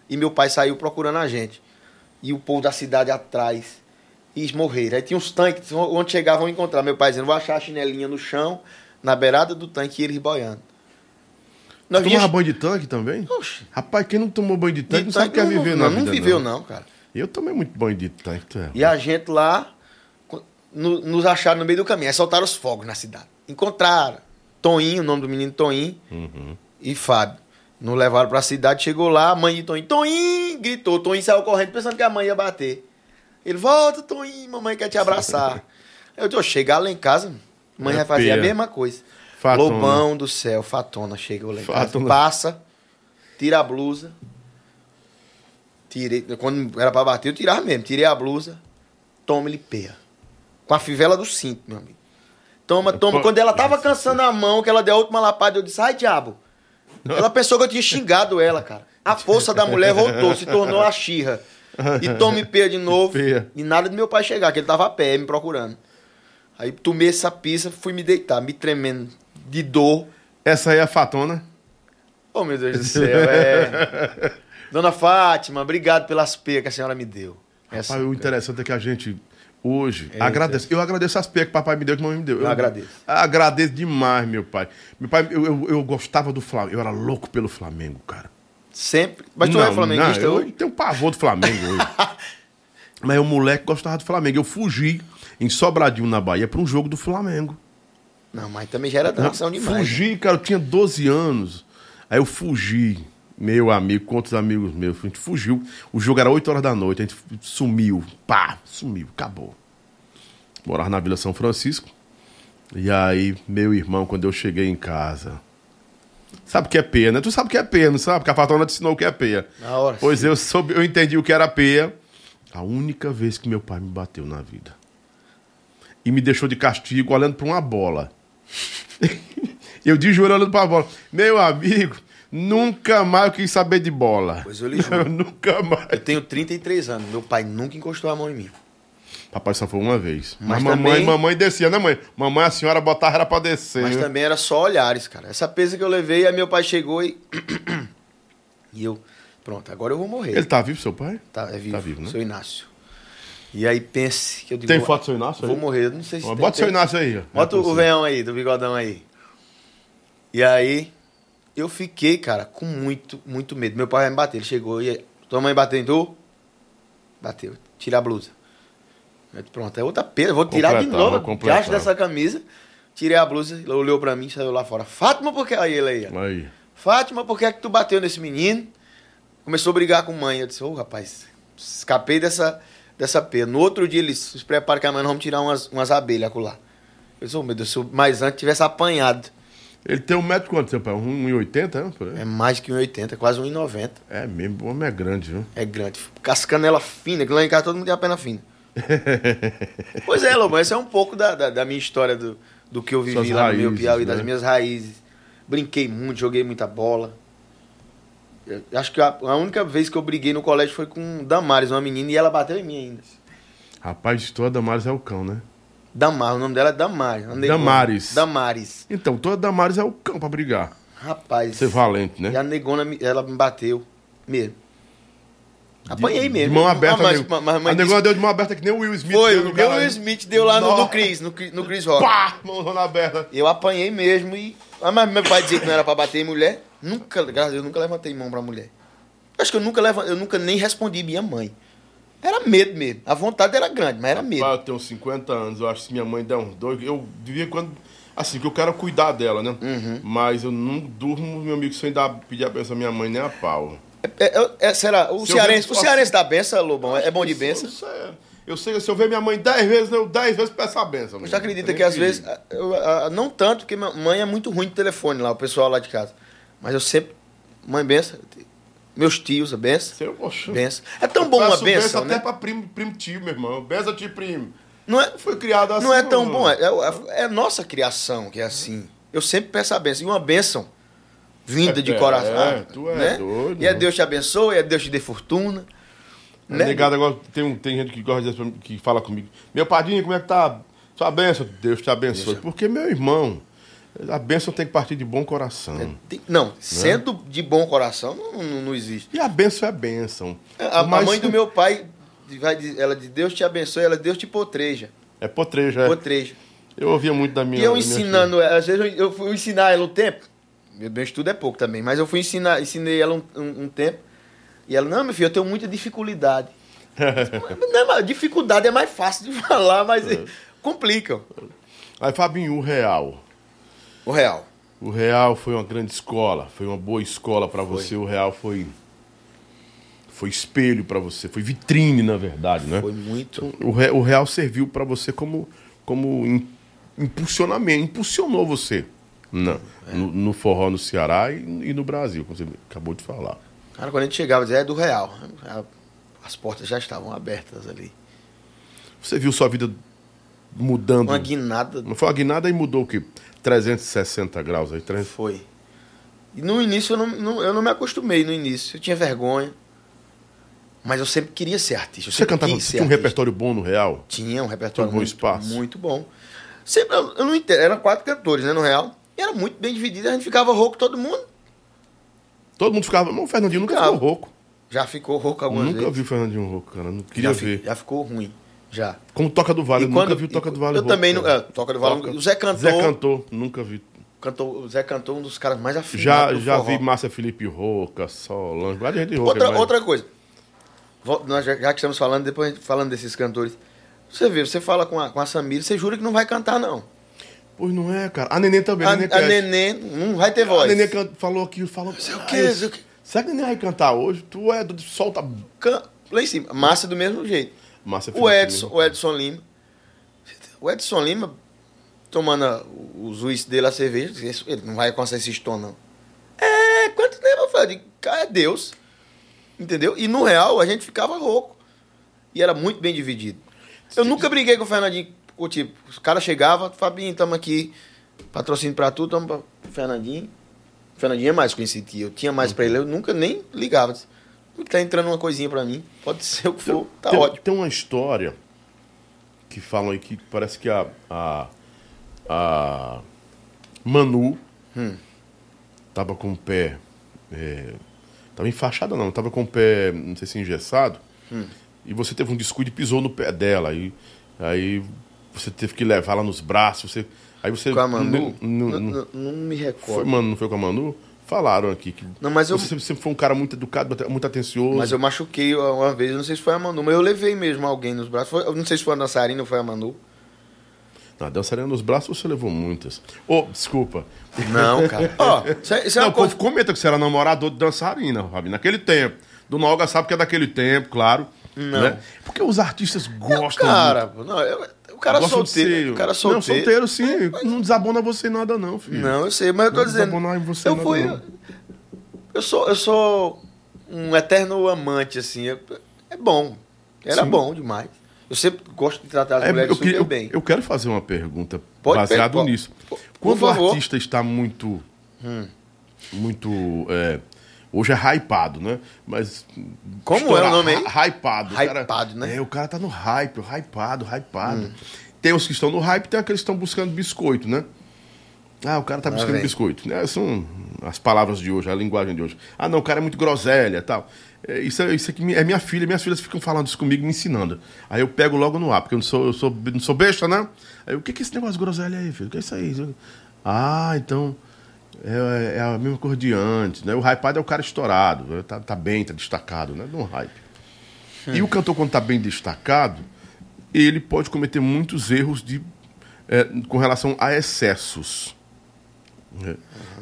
E meu pai saiu procurando a gente. E o povo da cidade atrás. E morreram. Aí tinha uns tanques, onde chegavam a encontrar. Meu pai dizendo, vou achar a chinelinha no chão, na beirada do tanque, e eles boiando. Nós Tomava banho de tanque também? Oxe. Rapaz, quem não tomou banho de tanque de não sabe o que é tanque viver não, na não, vida. viveu não, cara. Eu tomei muito banho de tanque, tu é. E a gente lá no- nos acharam no meio do caminho. Aí soltaram os fogos na cidade. Encontraram Toninho, o nome do menino Toninho, Uhum. e Fábio. Nos levaram pra cidade, chegou lá, a mãe de Toninho, Toninho! Gritou. Toninho saiu correndo pensando que a mãe ia bater. Ele, volta, Toninho, mamãe quer te abraçar. Eu "Ô, chegar lá em casa, mãe vai fazer a mesma coisa. Fatona. Lobão do céu, Fatona, chegou lá em casa. Fatona. Passa, tira a blusa. Tirei, quando era pra bater, eu tirava mesmo. Tirei a blusa, toma ele peia. Com a fivela do cinto, meu amigo. Toma, toma. Quando ela tava cansando a mão, que ela deu a última lapada, eu disse, ai, diabo. Ela pensou que eu tinha xingado ela, cara. A força da mulher voltou, se tornou a xirra. E tome peia de novo. Peia. E nada de meu pai chegar, que ele tava a pé, me procurando. Aí tomei essa pizza, fui me deitar, me tremendo de dor. Essa aí é a Fatona. Oh, meu Deus do céu, é. Dona Fátima, obrigado pelas peias que a senhora me deu. Essa- Rapaz, o interessante é que a gente hoje É, agradece. Eu agradeço as peias que papai me deu, que mamãe me deu. Eu agradeço. Agradeço demais, meu pai. Meu pai, eu, eu, eu gostava do Flamengo. Eu era louco pelo Flamengo, cara. Sempre. Mas tu Não, é flamenguista não, hoje? Eu tenho pavor do Flamengo hoje. Mas o moleque gostava do Flamengo. Eu fugi em Sobradinho, na Bahia, para um jogo do Flamengo. Não, mas também já era tradição demais. né? Fugi, cara, eu tinha 12 anos. Aí eu fugi, meu amigo, outros amigos meus. A gente fugiu. O jogo era 8 horas da noite, a gente sumiu. Pá, sumiu, acabou. Morava na Vila São Francisco. E aí, meu irmão, quando eu cheguei em casa. Sabe o que é peia, né? Tu sabe o que é peia, não sabe? Porque a Fatona te ensinou o que é peia. Na hora, Pois sim. eu, soube, eu entendi o que era peia. A única vez que meu pai me bateu na vida. E me deixou de castigo olhando para uma bola. eu de joelho olhando para a bola. Meu amigo, nunca mais eu quis saber de bola. Pois eu lhe juro. nunca mais. Eu tenho 33 anos. Meu pai nunca encostou a mão em mim. Papai só foi uma vez. Mas, Mas mamãe, também- mamãe descia, né, mãe? Mamãe, a senhora botava era pra descer. Mas também era só olhares, cara. Essa pesa que eu levei, aí meu pai chegou e. e eu. Pronto, agora eu vou morrer. Ele tá vivo, seu pai? Tá, é vivo. Tá vivo, né? Seu Inácio. E aí pense que eu digo. Tem foto do seu Inácio Vou aí? morrer. Eu Não sei se Ó, tem. Bota seu tem. Inácio aí. ó. Bota É o veião aí, do bigodão aí. E aí, eu fiquei, cara, com muito, muito medo. Meu pai vai me bater. Ele chegou e. Tua mãe bateu em tu? Bateu. Tira a blusa. Disse, Pronto, é outra pena. Vou tirar de novo. Debaixo dessa camisa. Tirei a blusa, ele olhou pra mim, saiu lá fora. Fátima, por que. Aí ele aí. Aí. Fátima, por que é que tu bateu nesse menino? Começou a brigar com a mãe. Eu disse, ô rapaz, escapei dessa, dessa pena. No outro dia eles se preparam que amanhã nós vamos tirar umas, umas abelhas lá. Eu disse, ô meu Deus, se eu mais antes tivesse apanhado. Ele tem um metro quanto, seu pai? 1,80, né? Por aí? É mais que 1,80, quase 1,90. É mesmo, o homem é grande, viu? É grande. Com as canelas finas, que lá em casa todo mundo tem a perna fina. pois é, Lobão, essa é um pouco da, da, da minha história do, do que eu vivi Suas lá no meu raízes, Piauí, né? das minhas raízes. Brinquei muito, joguei muita bola. Eu acho que a, a única vez que eu briguei no colégio foi com Damares, uma menina, e ela bateu em mim ainda. Rapaz, toda Damares é o cão, né? Damar, o nome dela é Damares. Damares. Damares. Então, toda Damares é o cão pra brigar. Rapaz. Ser valente, né? E a negona, ela me bateu mesmo. Apanhei De- mesmo. De mão aberta. Mas, nego. mas, mas, a negona deu de mão aberta que nem o Will Smith. Foi, deu no o Will. Smith deu lá no, no. Chris, no, Chris- no Chris Rock. Pá! Mãozona aberta. Eu apanhei mesmo e. Ah, mas meu pai dizia que não era pra bater em mulher. Nunca, graças a Deus, nunca levantei mão pra mulher. Acho que eu nunca leva, eu nunca nem respondi minha mãe. Era medo mesmo. A vontade era grande, mas era medo. Pai, eu tenho 50 anos, eu acho que se minha mãe der uns dois, eu devia quando. Assim, que eu quero cuidar dela, né? Uhum. Mas eu não durmo, meu amigo, sem dar, pedir a à minha mãe nem a pau. É, é, é, será? O Se cearense, o cearense dá benção, Lobão? É bom de benção? sei, Eu sei que se eu ver minha mãe 10 vezes, eu 10 vezes peço a benção. Você acredita que às vezes. eu- eu- não tanto, porque minha mãe é muito ruim de telefone lá, o pessoal lá de casa. Mas eu sempre. Mãe, benção. Meus tios, a benção. Seu, poxa. Benção. É tão bom uma benção, até né? pra primo, primo tio, meu irmão. Benção tio primo. Não é, Foi criado assim. não é tão mano. bom. É, é, é nossa criação que é assim. Eu sempre peço a benção. E uma benção vinda de É, coração. é, tu é né? doido, E é mano. Deus te abençoe, é Deus te dê fortuna. Né? Negado agora, tem, um, tem gente que gosta de que fala comigo. Meu padrinho, como é que tá? Sua benção, Deus te abençoe. Deus Porque, meu irmão, a benção tem que partir de bom coração. Tem- Não, sendo de bom coração, não, não, não existe. E a benção é benção. A, a Mas- mãe do meu pai, ela diz, Deus te abençoe, ela Deus te potreja. É potreja, é. Potreja. Eu ouvia muito da minha E eu minha ensinando, ela, às vezes eu, eu fui ensinar ela um tempo. Meu meu estudo é pouco também, mas eu fui ensinar, ensinei ela um, um- um tempo. E ela, não, meu filho, eu tenho muita dificuldade. Mas não mais- dificuldade é mais fácil de falar, mas É. complica. filha. Aí, Fabinho, o real. O real. O real foi uma grande escola, foi uma boa escola pra você. O real foi foi espelho pra você, foi vitrine, na verdade, né? Foi muito. O, o real serviu pra você como como im- impulsionamento, impulsionou você na- É. no, no forró no Ceará e, e no Brasil, como você acabou de falar. Cara, quando a gente chegava, dizia, é do real. As portas já estavam abertas ali. Você viu sua vida mudando? Uma guinada Não foi uma guinada e mudou o quê? 360 graus aí, 300... foi. E no início eu não, não- eu não me acostumei no início. Eu tinha vergonha. Mas eu sempre queria ser artista. Eu Você cantava, tinha um artista. repertório bom no real? Tinha um repertório um bom muito, espaço. muito bom. Sempre, eu, eu não entendo. Eram quatro cantores, né, no real. Era muito bem dividido. A gente ficava rouco todo mundo. Todo mundo ficava. Mas o Fernandinho nunca Ficava. ficou rouco. Já ficou rouco algumas Nunca vezes. vi o Fernandinho rouco, cara. Não queria já, ver. já ficou ruim. Já. Como Toca do Vale, E quando- nunca vi o Toca do Vale eu rouco, também não- é, Toca do Vale- o Zé Cantor- Zé Cantor, nunca vi. Cantou, o Zé cantou um dos caras mais afinados Já, já forró. vi Márcia Felipe Rouca, Solange, várias gente rouca. Outra, mas- outra coisa. Nós já, já que estamos falando, depois falando desses cantores. Você vê, você fala com a, com a Samira, você jura que não vai cantar, não. Pois não é, cara. A Neném também, A, Neném a. Nenê não vai ter A voz. Neném can- falou aqui, falou... Sei o Ah, quê, sei o quê. Será que a Neném vai cantar hoje? Tu é, do- solta... Can- Lá em cima. Massa do mesmo jeito. Márcia O Edson, mesmo. o Edson Lima. O Edson Lima, tomando a- os uísques dele a cerveja, disse, "Esse- ele não vai alcançar esse tom, não. É, quanto tempo eu falei? Cara, é Deus. Entendeu? E no real a gente ficava rouco. E era muito bem dividido. Eu nunca briguei com o Fernandinho. O tipo, os caras chegavam, Fabinho, estamos aqui, patrocínio pra tu, tamo pra Fernandinho. O Fernandinho é mais conhecido que eu. Tinha mais pra ele, eu nunca nem ligava. Disse, Tá entrando uma coisinha pra mim, pode ser o que for, tá tem, ótimo. Tem uma história que falam aí que parece que a, a, a Manu Hum. tava com o pé. É, tava enfaixada não, tava com o pé, não sei se engessado. Hum. E você teve um descuido e pisou no pé dela. Aí, aí você teve que levá-la nos braços. Você, aí você. Com a Manu? Não, n- não- não me foi, recordo. mano, não foi com a Manu? Falaram aqui que. Não, mas eu- Você sempre foi um cara muito educado, muito atencioso. Mas eu machuquei uma vez, não sei se foi a Manu, mas eu levei mesmo alguém nos braços. Foi- eu não sei se foi a dançarina ou foi a Manu. Na dançarina nos braços você levou muitas. Ô, desculpa. Não, cara. Ó, isso é, isso é Não, o povo coisa. comenta que você era namorador de dançarina, Fabi, naquele tempo. Do Nolga sabe que é daquele tempo, claro. Não. Né? Porque os artistas gostam. Cara, pô, não, eu- o cara solteiro. O cara Não, solteiro. solteiro sim. Não desabona você nada, não, filho. Não, eu sei, mas eu tô Não dizendo. desabonar em você Eu nada, fui. não. Eu sou, eu sou um eterno amante, assim. é bom. Era Sim. bom demais. Eu sempre gosto de tratar as É, mulheres eu, super queria- eu- bem. eu quero fazer uma pergunta Pode, baseado pode. nisso. Por Quando o favor. Hum. artista está muito. Muito. é, hoje é hypado, né? Mas. Como é o nome aí? Hy- Hypado. O cara- Hypado, né? É, o cara tá no hype, hypado, hypado. Tem os que estão no hype, tem aqueles que estão buscando biscoito, né? Ah, o cara tá Lá buscando vem. biscoito. Né? São as palavras de hoje, a linguagem de hoje. Ah, não, o cara é muito groselha e tal. É, Isso, é- isso aqui é minha filha, minhas filhas ficam falando isso comigo, me ensinando. Aí eu pego logo no ar, porque eu não sou, eu sou, não sou besta, né? Aí eu, o que, que é esse negócio de groselha aí, filho? O que é isso aí? Ah, então. É, é a mesma coisa de antes, né? O hypado é o cara estourado, né? tá, tá bem, tá destacado, né? Não hype. E o cantor, quando tá bem destacado, ele pode cometer muitos erros de, é, com relação a excessos. É.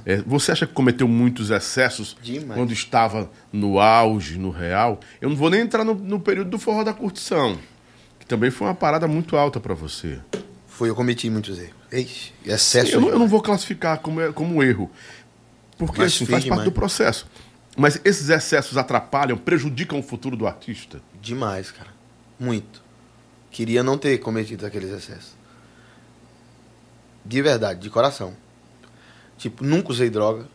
É, você acha que cometeu muitos excessos Demais. quando estava no auge, no real? Eu não vou nem entrar no, no período do forró da curtição, que também foi uma parada muito alta para você. Foi, eu cometi muitos erros. Ixi, excesso. Eu não, eu não vou classificar como, como erro, porque Mas assim, faz parte do processo. Mas esses excessos atrapalham, prejudicam o futuro do artista. Demais, cara. Muito. Queria não ter cometido aqueles excessos. De verdade, de coração. Tipo, nunca usei droga.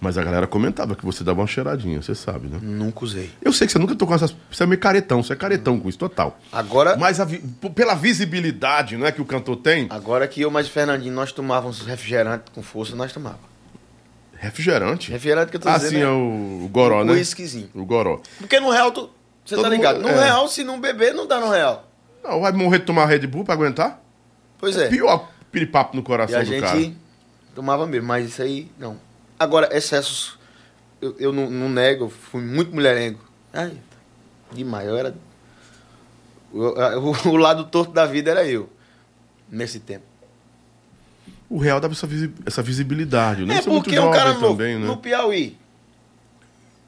Mas a galera comentava que você dava uma cheiradinha, você sabe, né? Nunca usei. Eu sei que você nunca tocou essas. Você é meio caretão, você é caretão com isso, total. Agora, Mas vi- pela visibilidade não é, que o cantor tem, agora que eu mais Fernandinho, nós tomávamos refrigerante com força, nós tomávamos. refrigerante. Refrigerante que eu tô Ah, dizendo. sim, é o, o goró, um né? whiskyzinho. O goró. Porque no real, tu, você Todo tá ligado? mundo- No é. real, se não beber, não dá no real. Não, vai morrer de tomar Red Bull pra aguentar? Pois é. Pior piripapo no E coração a do gente cara. tomava mesmo, mas isso aí, não. Agora, excessos, eu, eu não, não nego, eu fui muito mulherengo. Ai, demais, eu era... O, o- o lado torto da vida era eu, nesse tempo. O real dava essa, visi- essa visibilidade. Né? é muito porque um jovem cara novo, também, né? no Piauí,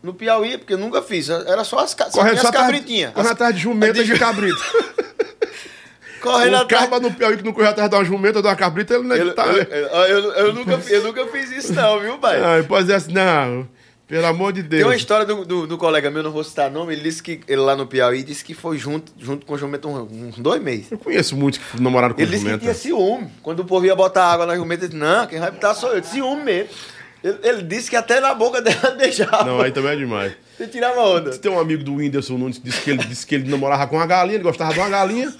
no Piauí, porque eu nunca fiz, era só as, ca- só as cabritinhas. Correndo As- atrás de jumenta e de de- cabrito. Correndo o atrás... caba no Piauí que não correu atrás de uma jumenta, de uma cabrita, ele não Eu, tá... eu, eu, eu- nunca, eu nunca fiz isso não, viu, pai? Ah, pode dizer assim, não, pelo amor de Deus. Tem uma história do, do, do colega meu, não vou citar nome, ele disse que ele lá no Piauí disse que foi junto, junto com o jumenta uns, uns dois meses. Eu conheço muitos que namoraram com Ele disse que tinha ciúme. Quando o povo ia botar água na jumenta, ele disse, não, quem vai botar sou eu. Ciúme mesmo. Ele, ele disse que até na boca dela beijava. Não, aí também é demais. Você tirava onda. Tem um amigo do Whindersson Nunes que disse que ele, disse que ele namorava com uma galinha, ele gostava de uma galinha,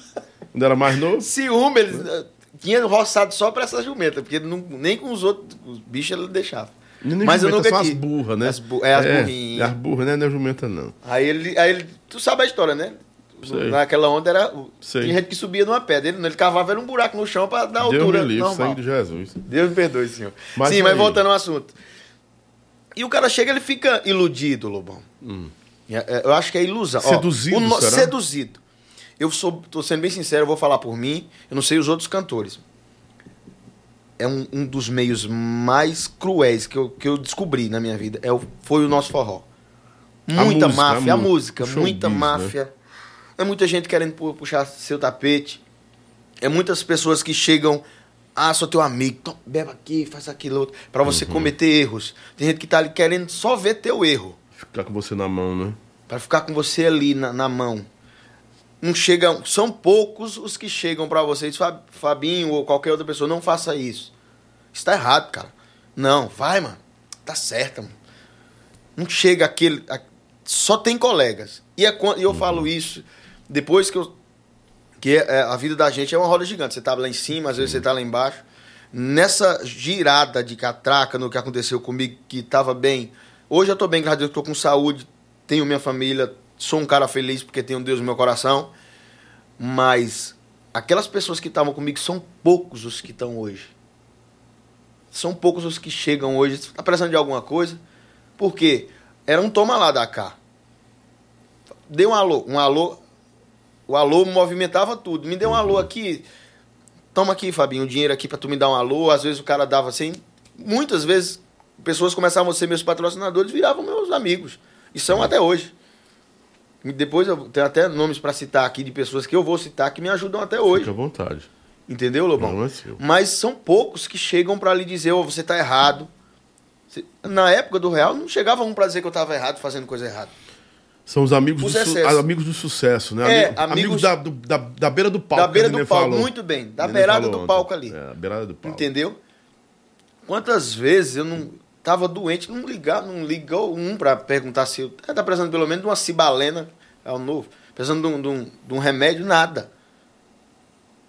quando era mais novo. Ciúme, ele eh, tinha roçado só pra essa jumenta, porque não- nem com os outros os bichos ele deixava. Mas eu nunca são as burras, né? As bu- é, as burrinhas. As burras, né? Não é jumenta, não. Aí ele, aí ele. Tu sabe a história, né? Sei. Naquela onda era. Sei. Tinha gente que subia numa pedra. Ele, ele cavava era um buraco no chão pra dar Deus altura. me livre, sangue de Jesus. Deus me perdoe, senhor. Mas Sim, aí- mas voltando ao assunto. E o cara chega, ele fica iludido, Lobão. É- é, Eu acho que é ilusão. Ó, Hum. Seduzido, no- será? Seduzido. Eu sou, tô sendo bem sincero, eu vou falar por mim, eu não sei os outros cantores. É um, um dos meios mais cruéis que eu, que eu descobri na minha vida. É o, foi o nosso forró. A Muita música, máfia, a a música, o muita showbiz, né? máfia. É muita gente querendo pu- puxar seu tapete. É muitas pessoas que chegam, ah, sou teu amigo, então, beba aqui, faz aquilo outro, pra você Uhum. cometer erros. Tem gente que tá ali querendo só ver teu erro, Ficar com você na mão, né? Pra ficar com você ali na, na mão. Não chegam, são poucos os que chegam pra você dizem, "Fab- Fabinho ou qualquer outra pessoa, não faça isso. Isso tá errado, cara. Não, vai, mano. Tá certo, mano. Não chega aquele. a- só tem colegas. E, é, eu falo isso depois que eu. Que é- é, a vida da gente é uma roda gigante. Você tá lá em cima, às vezes você tá lá embaixo. Nessa girada de catraca no que aconteceu comigo, que tava bem. Hoje eu tô bem, graças a Deus, tô com saúde, tenho minha família, sou um cara feliz porque tenho Deus no meu coração. Mas aquelas pessoas que estavam comigo são poucos os que estão hoje. São poucos os que chegam hoje. Tá precisando de alguma coisa? Porque era um toma lá da cá. Deu um alô, um alô. O alô movimentava tudo. Me deu um alô aqui. Toma aqui, Fabinho, o dinheiro aqui pra tu me dar um alô. Às vezes o cara dava assim. Muitas vezes pessoas começavam a ser meus patrocinadores, viravam meus amigos. E são até hoje. Depois eu tenho até nomes pra citar aqui de pessoas que eu vou citar que me ajudam até hoje. Fica à vontade. Entendeu, Lobão? Não é seu. Mas são poucos que chegam pra lhe dizer, ô, você tá errado. Na época do Real, não chegava um pra dizer que eu tava errado, fazendo coisa errada. São os amigos, Os do, amigos do sucesso, né? É, Ami- amigos, amigos- da, do- da, da beira do palco. da beira do palco, falou. muito bem. Da beirada do ontem. palco ali. É, a beirada do palco. Entendeu? Quantas vezes eu não tava doente, não ligar, não ligou um pra perguntar se eu tá precisando pelo menos de uma cibalena, é o novo, precisando de um, de um, de um remédio, nada.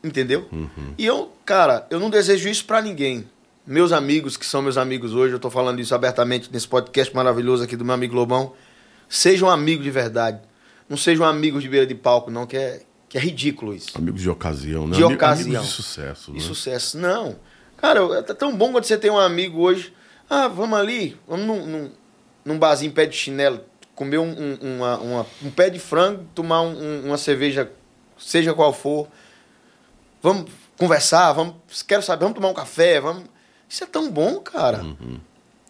Entendeu? E eu, cara, eu não desejo isso pra ninguém. Meus amigos, que são meus amigos hoje, eu tô falando isso abertamente nesse podcast maravilhoso aqui do meu amigo Lobão. Sejam amigos de verdade. Não sejam amigos de beira de palco, não, que é, que é ridículo isso. Amigos de ocasião, né? De Ami- ocasião. Amigos de sucesso, né? E sucesso. Não. Cara, é tão bom quando você tem um amigo hoje. Ah, vamos ali, vamos num, num, num barzinho pé de chinelo, comer um, um, uma- uma- um pé de frango, tomar um- um- uma cerveja, seja qual for. Vamos conversar, vamos. Quero saber, vamos tomar um café, vamos. Isso é tão bom, cara.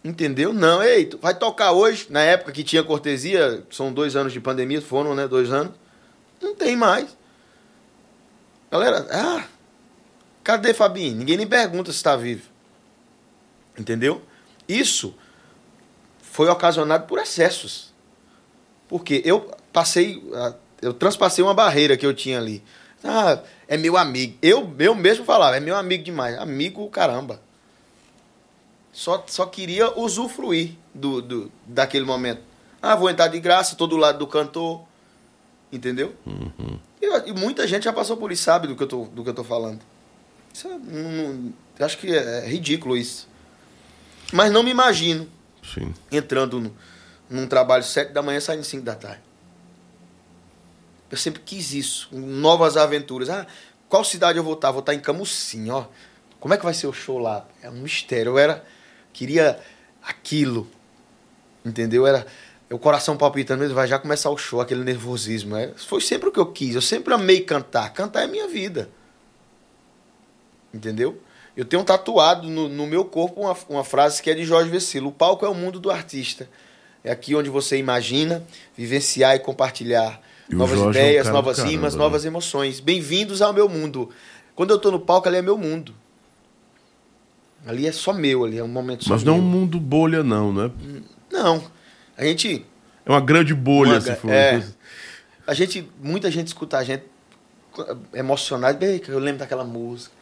Entendeu? Não, ei, vai tocar hoje, na época que tinha cortesia, são dois anos de pandemia, foram, né? Dois anos. Não tem mais. Galera, ah, cadê Fabinho? Ninguém nem pergunta se está vivo. Entendeu? Isso foi ocasionado por excessos. Porque eu passei, ah, eu transpassei uma barreira que eu tinha ali. Ah, é meu amigo. Eu, eu mesmo falava, é meu amigo demais. Amigo, caramba. Só, só queria usufruir do, do, daquele momento. Ah, vou entrar de graça, tô do lado do cantor. Entendeu? E, e muita gente já passou por isso, sabe do que eu tô, do que eu tô falando. Isso é, não- acho que é ridículo isso. Mas não me imagino Sim. entrando no, num trabalho sete da manhã saindo cinco da tarde. Eu sempre quis isso, novas aventuras. Ah, qual cidade eu vou estar? Vou estar em Camusim, ó. Como é que vai ser o show lá? É um mistério. Eu era queria aquilo. Entendeu? Era o coração palpitando, mesmo, vai já começar o show, aquele nervosismo. É, foi sempre o que eu quis. Eu sempre amei cantar. Cantar é minha vida. Entendeu? Eu tenho tatuado no, no meu corpo uma, uma frase que é de Jorge Vecilo: O palco é o mundo do artista. É aqui onde você imagina, vivenciar e compartilhar E novas é um ideias, cara novas caramba, rimas, né? novas emoções. Bem-vindos ao meu mundo. Quando eu tô no palco, ali é meu mundo. Ali é só meu, ali é um momento só Mas não é um mundo bolha, não, né? Não. A gente É uma grande bolha, Uma se for. é. A gente, muita gente escuta a gente emocionado, bem, que eu lembro daquela música.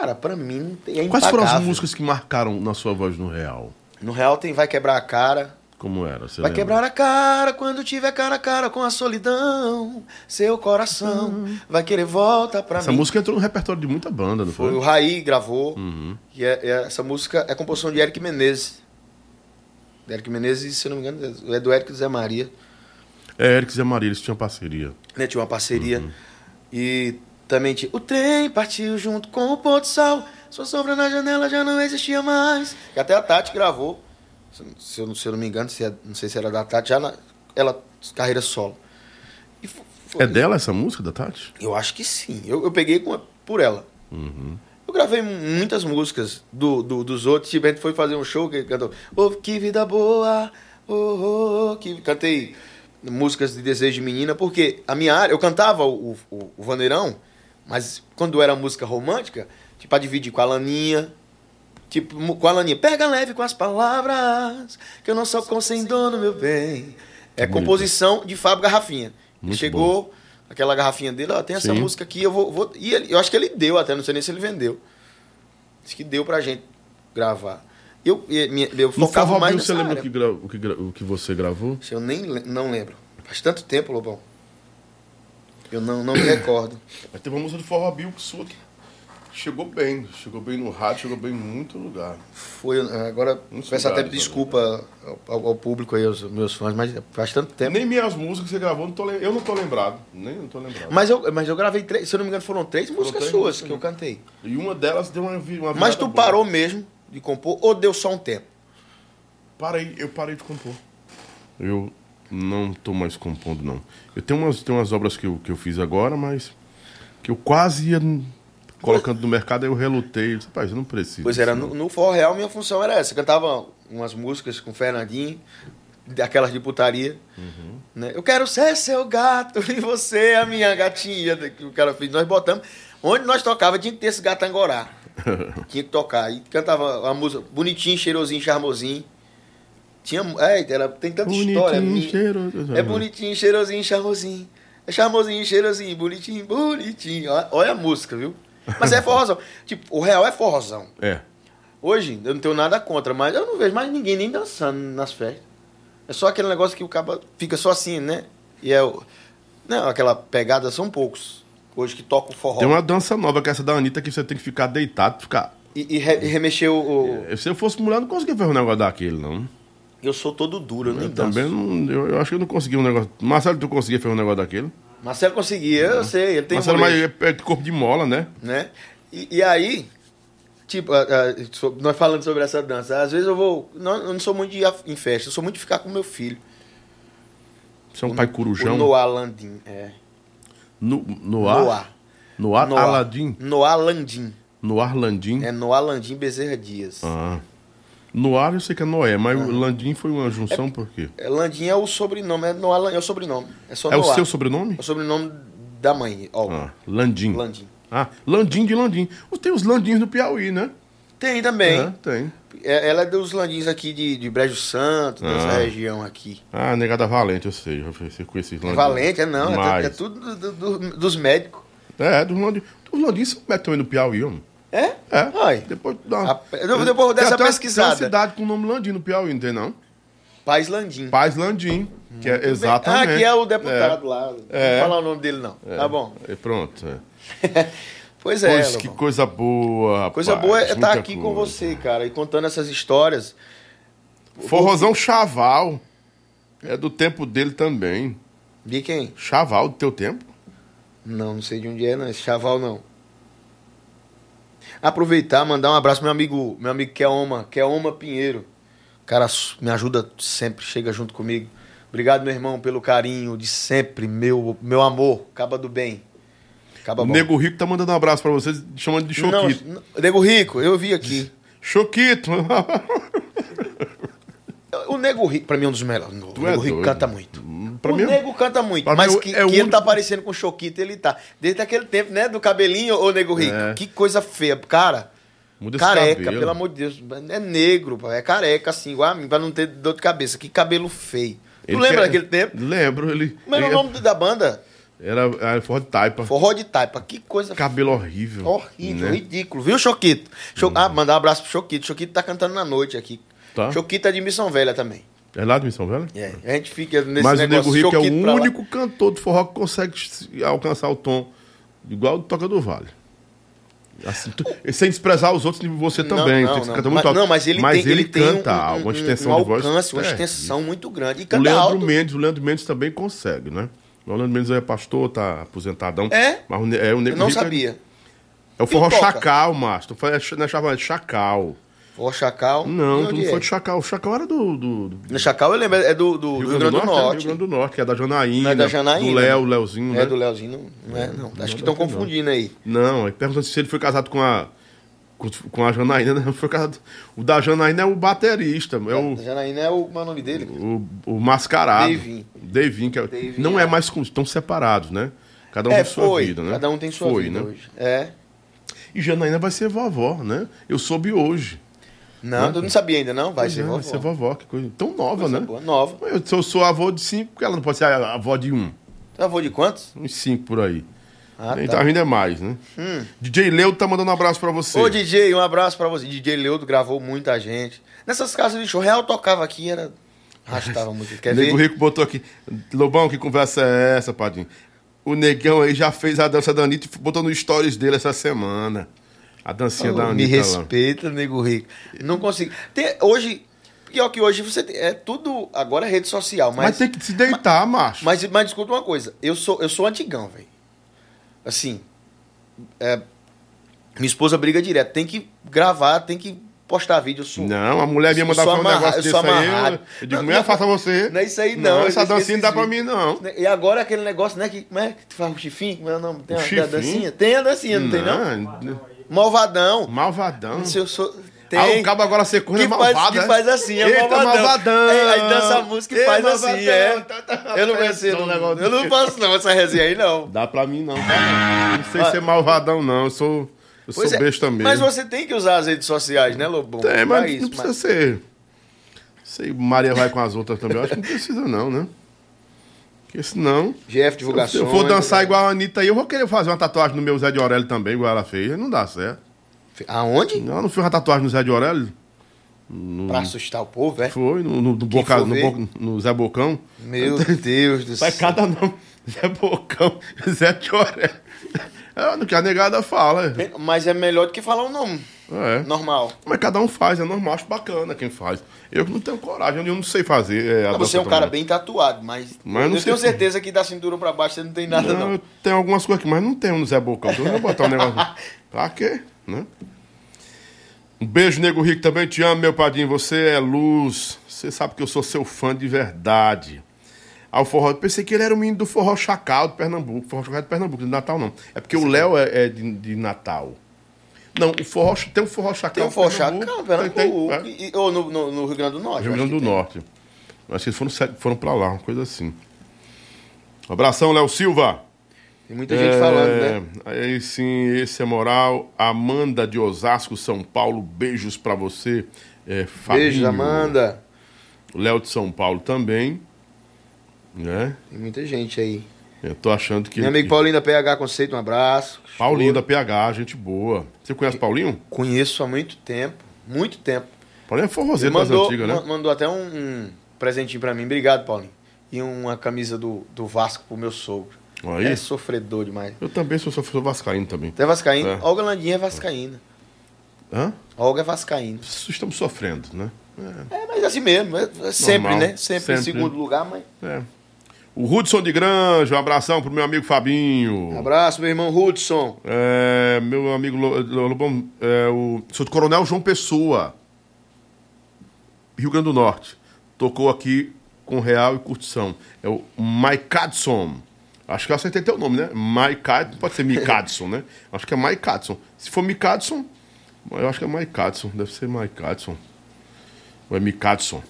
Cara, pra mim é Quais foram as músicas que marcaram na sua voz no real? No real tem Vai Quebrar a Cara. Como era? Você Vai lembra? quebrar a cara quando tiver cara a cara com a solidão. Seu coração vai querer volta pra Essa mim. música entrou no repertório de muita banda, não Foi foi? o Raí gravou. Uhum. E é- é- essa música é composição de Eric Menezes. Eric Menezes, se eu não me engano, é do Eric Zé Maria. É, Eric Zé Maria, eles tinham parceria. né? Tinha uma parceria. E também tinha. O trem partiu junto com o pôr do sol. Sua sombra na janela já não existia mais. E até a Tati gravou. Se, eu, não- se eu não me engano, se é- não sei se era da Tati, já na, ela, carreira solo. E fo- foi- É dela essa música, da Tati? Eu acho que sim. Eu, eu peguei com, por ela. Uhum. Eu gravei muitas músicas do, do- dos outros. Tipo, a gente foi fazer um show que ele cantou. Oh, que vida boa! Oh, oh, oh", que... Cantei músicas de desejo de menina, porque a minha área, eu cantava o, o, o vaneirão, mas quando era música romântica, tipo, pra dividir com a Laninha. Tipo, com a Laninha, pega leve com as palavras, que eu não sou com sem dono, meu bem. É Bonito. composição de Fábio Garrafinha. Muito chegou, aquela garrafinha dele, ó, tem essa Sim. música aqui, eu vou. vou- e ele- eu acho que ele deu até, não sei nem se ele vendeu. Acho que deu pra gente gravar. Eu, minha- eu No focava mais nessa você lembra o que, o, que o que você gravou? Eu nem não lembro. Faz tanto tempo, Lobão. Eu não, não me recordo. Mas teve uma música do Forró Bill sua que chegou bem. Chegou bem no rádio, chegou bem em muito lugar. Foi, agora, Muitos peço até lugares, desculpa ao, ao público aí, aos meus fãs, mas faz tanto tempo. Nem minhas músicas que você gravou, não tô eu não tô lembrado. Nem não tô lembrado. Mas eu, mas eu gravei três, se eu não me engano, foram três músicas três suas músicas, que eu né? cantei. E uma delas deu uma, uma Mas tu boa. parou mesmo de compor ou deu só um tempo? Parei, eu parei de compor. Eu não tô mais compondo, não. Eu tenho umas, tenho umas obras que eu, que eu fiz agora, mas que eu quase ia colocando no mercado, aí eu relutei. Eu disse, Rapaz, eu não preciso. Pois era, no, no For Real minha função era essa. Eu cantava umas músicas com o Fernandinho, daquelas de putaria. Né? Eu quero ser seu gato e você a minha gatinha, que o cara fez. Nós botamos. Onde nós tocava tinha que ter esse gato angorá. tinha que tocar. E cantava a música bonitinho, cheirosinho, charmosinho. Tinha, é, era, tem tanta Bonitinho, história. cheiroso. É bonitinho, cheirosinho, charmosinho. É charmosinho, cheirosinho, bonitinho, bonitinho. Olha, olha a música, viu? Mas é forrozão. tipo, o real é forrozão. É. Hoje, eu não tenho nada contra, mas eu não vejo mais ninguém nem dançando nas festas. É só aquele negócio que o cara fica só assim, né? E é o. Não, aquela pegada são poucos. hoje que toca o forró. Tem uma dança nova, que é essa da Anitta, que você tem que ficar deitado, ficar. E, e, re, e remexer o, o- Se eu fosse mulher, eu não conseguia fazer um negócio daquele, não. Eu sou todo duro, eu nem Eu danço. também não. Eu, eu acho que eu não conseguia um negócio. Marcelo, tu conseguia fazer um negócio daquele? Marcelo conseguia, eu sei, ele tem Marcelo, um mas é é corpo de mola, né? né? E, e aí, tipo, ah, so- nós falando sobre essa dança, às vezes eu vou, não, eu não sou muito de ir a- em festa, eu sou muito de ficar com meu filho. Você é um pai corujão. Noah Landim, é. No? Noah. No ar, Noah. Aladim? Noah Landim. No ar, Landim? É Noah Landim Bezerra Dias. Ah. No ar eu sei que é Noé, mas o Landim foi uma junção por quê? É, Landim é o sobrenome, é Landim, é o sobrenome. É só É o seu sobrenome? É o sobrenome da mãe, ó. Ah, Landim. Landim. Ah, Landim de Landim. Tem os Landins no Piauí, né? Tem também. É, tem. É- ela é dos Landins aqui de, de Brejo Santo, dessa Ah. região aqui. Ah, negada Valente, eu sei. Com esses É Landins. Valente, é não, é, é tudo do- do- do- dos médicos. É, dos Landins. Os Landins são também no Piauí, homem. É? É. Ai. Depois, dá, A- eu- depois Tem dessa uma- pesquisada. Tem uma cidade com o nome Landim no Piauí, não tem não? Paz Landim. Paz Landim, que é exatamente. Ah, que é o deputado lá. É. Não vou falar o nome dele, não. É. Tá bom. É, pronto. É. Pois é, Pois, que Lobão. coisa boa, rapaz. Coisa boa é estar muita aqui com coisa. você, cara, e contando essas histórias. Forrozão Chaval. É do tempo dele também. De quem? Chaval, do teu tempo? Não, não sei de onde é, não. Esse chaval não. Aproveitar, mandar um abraço pro meu amigo, meu amigo Keoma, Keoma Pinheiro. O cara me ajuda sempre, chega junto comigo. Obrigado, meu irmão, pelo carinho de sempre, meu, meu amor. Caba do bem. Caba O bom. Nego Rico tá mandando um abraço pra vocês, chamando de Choquito. Não, Nego Rico, eu vi aqui. Choquito! O Nego Rico, pra mim, é um dos melhores. O Tu é Nego Rico doido. canta muito. pra o mim, Nego canta muito, mas mim que, é que ele tá parecendo com o Choquito, ele tá. Desde aquele tempo, né, do cabelinho, ô Nego Rico. É. Que coisa feia. Cara, muda careca, pelo amor de Deus. É negro, é careca, assim, igual a mim, pra não ter dor de cabeça. Que cabelo feio. Tu Ele lembra quer- daquele tempo? Lembro, ele. Como era o ele- nome da banda? Era, era forró de taipa. Forró de taipa. Que coisa Cabelo horrível. horrível, né? ridículo. Viu, Choquito? Cho... Ah, mandar um abraço pro Choquito. Choquito tá cantando na noite aqui. Tá. Choquito é de Missão Velha também. É lá de Missão Velha? É, a gente fica nesse Mas o negócio Nego Rico é o único cantor de forró que consegue se- alcançar o tom igual do Toca do Vale. Assim, tu- sem desprezar os outros, você Não, também. não, você não. Mas, alto. não, mas ele tem, ele tem canta um, uma um, extensão um de voz. alcance, uma É, extensão muito grande. E O canta Leandro alto. Mendes, o Leandro Mendes também consegue, né? O Leandro Mendes é pastor, tá aposentadão. É? Mas o, é, o Nego Eu não Rico é- sabia. É o forró? Chacal, Márcio. Não é não é chaval, é Chacal. Forró Chacal. Não, não foi é? de Chacal. O Chacal era do, do, do Chacal eu lembro, é do, do Rio, Grande do é, Norte. Rio Grande do Norte, que é da Janaína. Não é da Janaína, Do Léo, né? Léozinho, É né? do Leozinho, não, é, não. Acho que estão confundindo aí. Não, aí perguntando se ele foi casado com a. Com, com a Janaína, não foi casado. O da Janaína é o baterista, é o, Janaína é o, como é o nome dele? o, o mascarado. Davin. Davin, que é, Davin, não é. é mais. Estão separados, né? Cada um É, tem sua foi. vida, né? Cada um tem sua foi, vida né? hoje. É. E Janaína vai ser vovó, né? Eu soube hoje. Não, tu não sabia ainda, não? Vai Pois ser é, vovó. Vai ser vovó, que coisa. Tão nova, Coisa né? boa, nova. Eu, se eu sou avô de cinco, porque ela não pode ser a- avó de um. Tu é avô de quantos? Uns cinco por aí. Ah, então tá. ainda é mais, né? DJ Leudo tá mandando um abraço pra você. Ô, DJ, um abraço pra você. DJ Leudo gravou muita gente. Nessas casas de show, Real tocava aqui, era... Arrastava muito. Quer Nego ver? Rico botou aqui. Lobão, que conversa é essa, Padinho? O negão aí já fez a dança da Anitta e botou no stories dele essa semana. A dancinha da Oh, me Anitta lá. respeita, nego rico. Não consigo. Tem- hoje, pior que hoje, você tem, é tudo. Agora é rede social, mas. Mas, tem que se deitar, macho. Mas, mas escuta uma coisa, eu sou, eu sou antigão, velho. Assim, é, minha esposa briga direto, tem que gravar, tem que postar vídeo. Sou, Não, a mulher Eu mandar fazer um negócio eu desse sou aí. amarrado. Eu, eu digo, Não, mulher, não, faça você. Não é isso aí, não. eu essa dancinha não dá pra mim, não. E agora aquele negócio, né? Que, como é que tu faz o chifinho? Como é o nome? Tem a, a dancinha? Tem a dancinha, não, tem não? Não, Malvadão. Malvadão. Se eu sou. Tem. Ah, o cabo agora ser corno é faz, malvado, que é? faz assim, é Eita, malvadão. malvadão. É, aí dança a música e Ei, faz malvadão. assim, é. Tá, tá, Eu não tá, tá, um negócio eu não faço não essa resenha aí, não. Dá pra mim não, tá? Não sei ser malvadão, não. Eu sou, eu sou é, besta mesmo. Mas você tem que usar as redes sociais, né, Lobão? Tem, Pra mas isso, não precisa ser. Sei, Maria vai com as outras também. Eu acho que não precisa, não, né? Porque senão. GF Se Divulgações. eu for dançar igual a Anitta aí, eu vou querer fazer uma tatuagem no meu Zé de Aurélio também, igual ela fez. Não dá certo. Aonde? Não, não fez uma tatuagem no Zé de Aurélio? Pra assustar o povo, é? Foi, no, no, no, Boca- no. Bo- no Zé Bocão. Meu Deus do Vai céu. cada nome. Zé Bocão, Zé Choré. É no que a negada fala. Mas é melhor do que falar o nome. É. Normal. Mas cada um faz, é normal, acho bacana quem faz. Eu não tenho coragem, eu não sei fazer. É, Não, você é um cara bem tatuado, mas, Mas eu tenho certeza que da cintura pra baixo você não tem nada, Não, não. eu tenho algumas coisas aqui, mas não tenho no Zé Bocão. Então eu vou botar um negócio. pra quê? Né? Um beijo, Nego Rico, também te amo, meu padrinho. Você é luz. Você sabe que eu sou seu fã de verdade. Ao forró, eu pensei que ele era o menino do forró Chacal de Pernambuco. Forró Chacal de Pernambuco, de Natal não. É porque o Léo é, é de, de Natal. Não, o forró, tem um forró Chacal. Tem um de forró. Chacal, Pernambuco, é. e- ou no, no- no Rio Grande do Norte. Rio Grande do Norte. Acho que eles foram, foram pra lá, uma coisa assim. Um abração, Léo Silva. tem. Muita gente falando, né? Aí sim, esse é moral. Amanda de Osasco, São Paulo, beijos pra você. É, Fabinho. Beijo, Amanda. Léo de São Paulo também. Né? Tem muita gente aí. Eu tô achando que. Meu amigo Paulinho da PH Conceito, um abraço. Paulinho da PH, gente boa. Você conhece Paulinho? Conheço há muito tempo. Muito tempo. Paulinho é forrozeiro das antigas, né? ma- mandou até um, um presentinho pra mim. Obrigado, Paulinho. E uma camisa do, do Vasco pro meu sogro. Aí. É sofredor demais. Eu também sou, sou, sou vascaíno também. Você é vascaíno? É. Olga Landinha é vascaína. Hã? Olga é vascaína. Estamos sofrendo, né? É, mas assim mesmo. É, é sempre, Normal. né? Sempre, Sempre. em segundo lugar, mas... É. O Hudson de Granja, um abração pro meu amigo Fabinho. Um abraço, meu irmão Hudson. É, meu amigo Lo- Lo- Lobão, é, o sou do Coronel João Pessoa, Rio Grande do Norte. Tocou aqui com Real e Curtição. É o Mike Adson. Acho que eu acertei teu nome, né? Mike pode ser Mike Adson, né? Acho que é Mike Adson. Se for Mike Adson, eu acho que é Mike Adson. Deve ser Mike Adson. Ou é Mike Adson.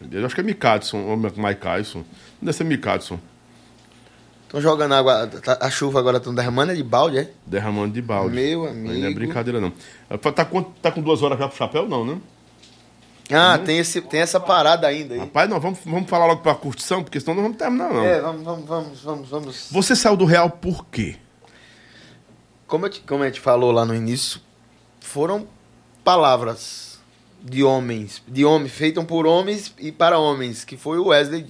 Mikadson? Eu acho que é Mike Adson ou Mike. Deve ser Mike Adson. Estão jogando água. tá- A chuva agora estão derramando é de balde, é? Derramando de balde. Meu Aí Não é amigo. brincadeira, não. Tá com, tá com duas horas já pro chapéu, não, né? Ah, tem, esse, tem essa parada ainda aí. Rapaz, não, vamos, vamos falar logo pra curtição, porque senão não vamos terminar, não. É, vamos, vamos, vamos, vamos, vamos. Você saiu do Real por quê? Como, eu te- como a gente falou lá no início, foram palavras de homens, de homens, feitas por homens e para homens, que foi o Wesley,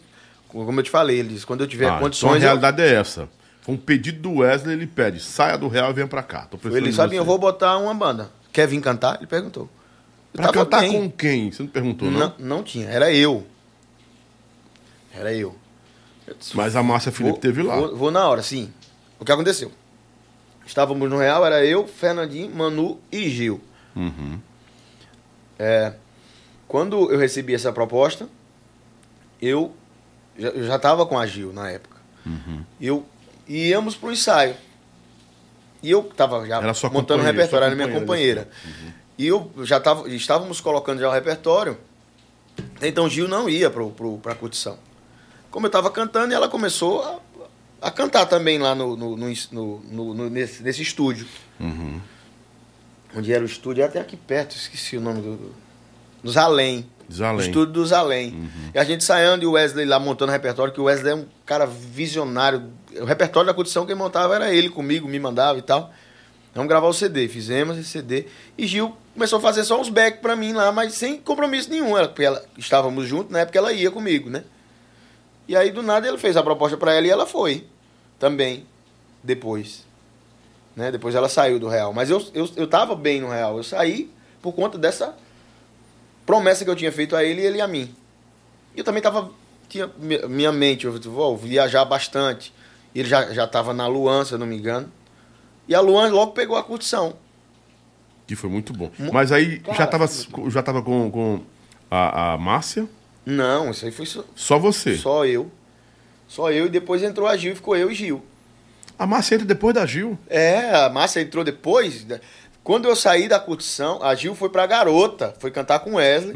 como eu te falei, ele disse, quando eu tiver Ah, então a condições, eu, realidade é essa. Foi um pedido do Wesley, ele pede, saia do Real e venha pra cá. Tô ele sabe, eu vou botar uma banda. Quer vir cantar? Ele perguntou. Eu Pra cantar bem. com quem? Você não perguntou, não? Não, não tinha, era eu. Era eu. Eu disse, Mas a Márcia Felipe Vou- teve lá. Vou, vou na hora, sim. O que aconteceu? Estávamos no Real, era eu, Fernandinho, Manu e Gil. Uhum. É, quando eu recebi essa proposta, eu já, estava com a Gil na época. Uhum. Eu íamos para o ensaio. E eu estava já montando o repertório, era minha companheira, companheira. E eu já tava, estávamos colocando já o repertório. Então Gil não ia para a curtição. Como eu estava cantando, ela começou a, a cantar também lá no, no- no- no- nesse, nesse estúdio. Uhum. Onde era o estúdio, até aqui perto, esqueci o nome do. do dos Além. Desalém. O estúdio dos Além. E a gente saindo e o Wesley lá montando o repertório, que o Wesley é um cara visionário. O repertório da condição quem montava era ele comigo, me mandava e tal. Vamos gravar o CD. Fizemos esse CD. E Gil começou a fazer só uns back pra mim lá, mas sem compromisso nenhum. Ela, porque ela, estávamos juntos, na época ela ia comigo, né? E aí do nada ele fez a proposta pra ela e ela foi. Também. Depois. Né? Depois ela saiu do Real. Mas eu, eu, eu tava bem no Real. Eu saí por conta dessa promessa que eu tinha feito a ele e ele a mim. E eu também tava. Tinha mi- minha mente, eu vou viajar bastante. Ele já, já tava na Luan, se eu não me engano. E a Luan logo pegou a curtição. Que foi muito bom. Mas aí já Cara, tava, foi já tava com, com a, a Márcia? Não, isso aí foi só, Só você. só eu. Só eu e depois entrou a Gil e ficou eu e Gil. A Márcia entra depois da Gil. É, a Márcia entrou depois. Quando eu saí da curtição, a Gil foi pra garota, foi cantar com Wesley.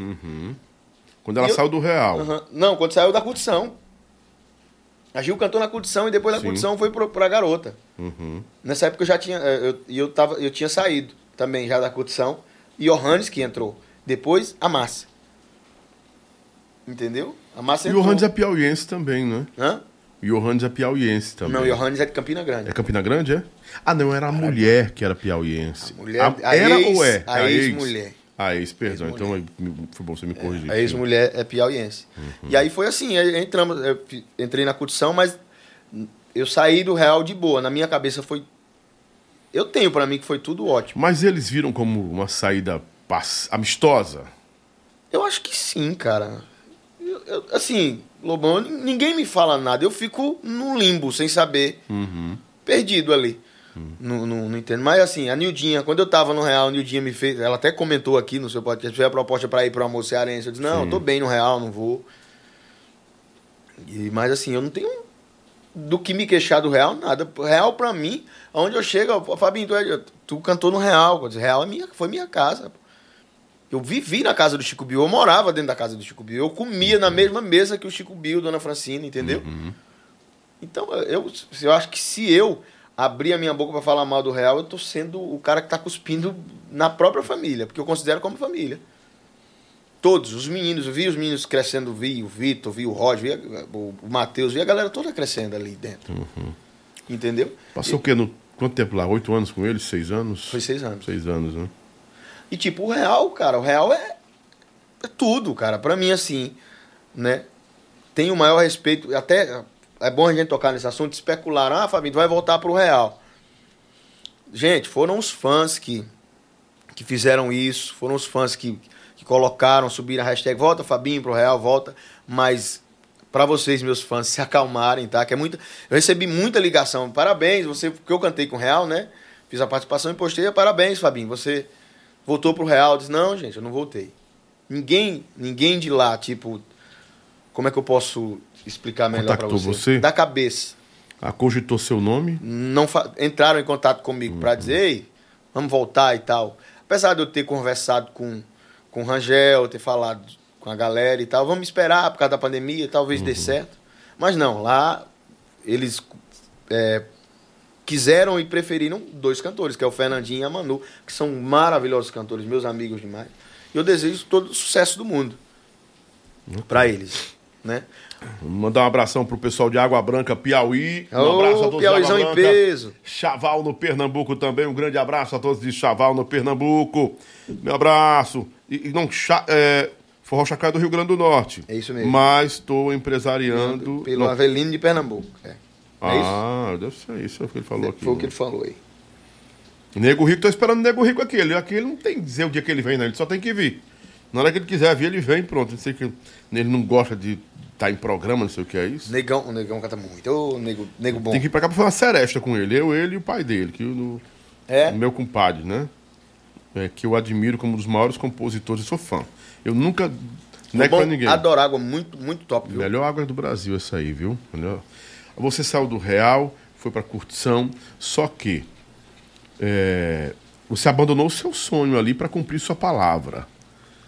Quando ela Eu- saiu do Real. Aham. Não, quando saiu da curtição. A Gil cantou na curtição e depois da Sim. curtição foi pro, pra garota. Uhum. Nessa época eu já tinha. eh, Eu, e eu, tava, eu tinha saído também já da curtição. E Johannes que entrou. Depois a Márcia. Entendeu? A Márcia E o. Johannes é piauiense também, né? Hã? E o Johannes é piauiense também. Não, Johannes é de Campina Grande. É Campina Grande, é? Ah, não, era a mulher que era piauiense. A mulher, A- a era ex, ou é? A É ex-mulher. A ex, perdão. Então é, foi bom você me corrigir. A ex-mulher é piauiense. E aí foi assim, entramos, entrei na curtição, mas eu saí do real de boa. Na minha cabeça foi. Eu tenho pra mim que foi tudo ótimo. Mas eles viram como uma saída amistosa? Eu acho que sim, cara. Eu- eu- assim, Lobão, ninguém me fala nada. Eu fico no limbo, sem saber. Perdido ali. Não, não, não entendo. Mas assim, a Nildinha, quando eu tava no Real, a Nildinha me fez. Ela até comentou aqui no seu podcast, fez a proposta pra ir pro almoço cearense. Eu disse, não, eu tô bem no Real, não vou. E, mas assim, eu não tenho do que me queixar do Real, nada. Real pra mim, onde eu chego, "Pô, Fabinho, tu, é- tu cantou no Real. Real é minha, foi minha casa. Eu vivi na casa do Chico Bill, eu morava dentro da casa do Chico Bill, eu comia na mesma mesa que o Chico Bill, Dona Francina, entendeu? Então, eu, eu acho que se eu abrir a minha boca pra falar mal do Real, eu tô sendo o cara que tá cuspindo na própria família, porque eu considero como família. Todos, os meninos, eu vi os meninos crescendo, vi o Vitor, vi o Roger, vi a- o, Matheus, vi a galera toda crescendo ali dentro. Entendeu? Passou o quê? No, quanto tempo lá? Oito anos com eles? Seis anos? Foi seis anos. Seis anos, né? E tipo, o real, cara, o real é, é tudo, cara. Pra mim, assim, né? Tenho o maior respeito. Até é bom a gente tocar nesse assunto. Especularam, ah, Fabinho, vai voltar pro real. Gente, foram os fãs que, que fizeram isso. Foram os fãs que, que colocaram, subiram a hashtag volta, Fabinho, pro real, volta. Mas pra vocês, meus fãs, se acalmarem, tá? Que é muita. Eu recebi muita ligação. Parabéns, você, porque eu cantei com o Real, né? Fiz a participação e postei. Parabéns, Fabinho. Você voltou pro Real. Disse, não, gente, eu não voltei. Ninguém, ninguém de lá, tipo. Como é que eu posso explicar melhor Contactou você? você? Da cabeça. Acogitou seu nome? Não entraram em contato comigo pra dizer, ei, vamos voltar e tal. Apesar de eu ter conversado com, com o Rangel, ter falado com a galera e tal, vamos esperar por causa da pandemia, talvez dê certo. Mas não, lá eles é, quiseram e preferiram dois cantores, que é o Fernandinho e a Manu, que são maravilhosos cantores, meus amigos demais. E eu desejo todo o sucesso do mundo pra eles, né? Mandar um abração pro pessoal de Água Branca, Piauí. Um Ô, abraço a todos Piauizão de em Água Branca. peso. Chaval no Pernambuco também. Um grande abraço a todos de Chaval no Pernambuco. Meu abraço. E, e não, cha, é, Forró Chacai do Rio Grande do Norte. É isso mesmo. Mas estou empresariando. Pelo não. Avelino de Pernambuco. É, é isso? Ah, deve ser isso é o que ele falou aqui. Foi o que ele falou aí. Nego Rico, tô esperando o Nego Rico aqui. Ele, aqui ele não tem que dizer o dia que ele vem, né? Ele só tem que vir. Na hora que ele quiser vir, ele vem, pronto. Não sei que ele não gosta de estar em programa, não sei o que é isso. Negão, o negão canta muito. Ô, nego, nego bom. Tem que ir pra cá pra fazer uma seresta com ele. Eu, ele e o pai dele, que o, É? o meu compadre, né? É, que eu admiro como um dos maiores compositores. Eu sou fã. Eu nunca nego pra ninguém. Adoro água, muito, muito top, viu? Melhor água do Brasil essa aí, viu? Melhor. Você saiu do Real, foi pra curtição, só que é, você abandonou o seu sonho ali pra cumprir sua palavra.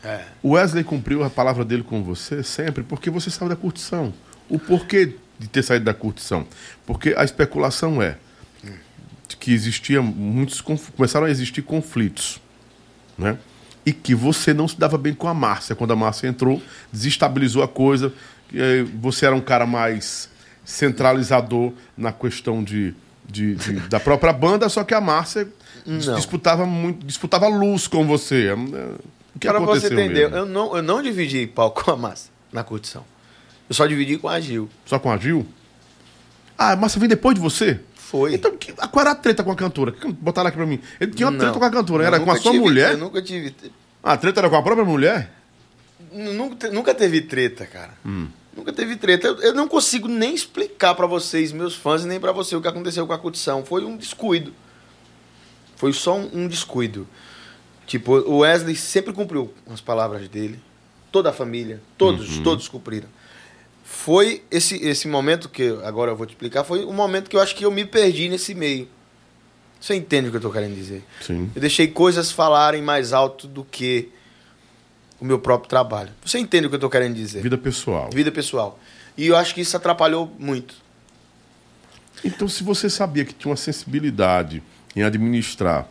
É. O Wesley cumpriu a palavra dele com você sempre porque você saiu da curtição. O porquê de ter saído da curtição? Porque a especulação é que existia muitos começaram a existir conflitos, né? E que você não se dava bem com a Márcia. Quando a Márcia entrou, desestabilizou a coisa. eh, Você era um cara mais centralizador na questão de, de- de- da própria banda, só que a Márcia Não. disputava muito, disputava luz com você. Eh, O que Para você aconteceu entender, mesmo? eu não, eu não dividi palco com a massa na curtição. Eu só dividi com a Gil. Só com a Gil? Ah, a Márcia vem depois de você? Foi. Então, que, qual era a treta com a cantora? Botaram aqui pra mim. Ele tinha uma Não. treta com a cantora. Era com a sua tive- mulher? Eu nunca tive. Ah, a treta era com a própria mulher? Nunca, nunca teve treta, cara. Hum. Nunca teve treta. Eu, eu não consigo nem explicar pra vocês, meus fãs, nem pra você o que aconteceu com a curtição. Foi um descuido. Foi só um, um descuido. Tipo, o Wesley sempre cumpriu as palavras dele. Toda a família, todos, todos cumpriram. Foi esse, esse momento que agora eu vou te explicar, foi um momento que eu acho que eu me perdi nesse meio. Você entende o que eu tô querendo dizer? Sim. Eu deixei coisas falarem mais alto do que o meu próprio trabalho. Você entende o que eu tô querendo dizer? Vida pessoal. Vida pessoal. E eu acho que isso atrapalhou muito. Então, se você sabia que tinha uma sensibilidade em administrar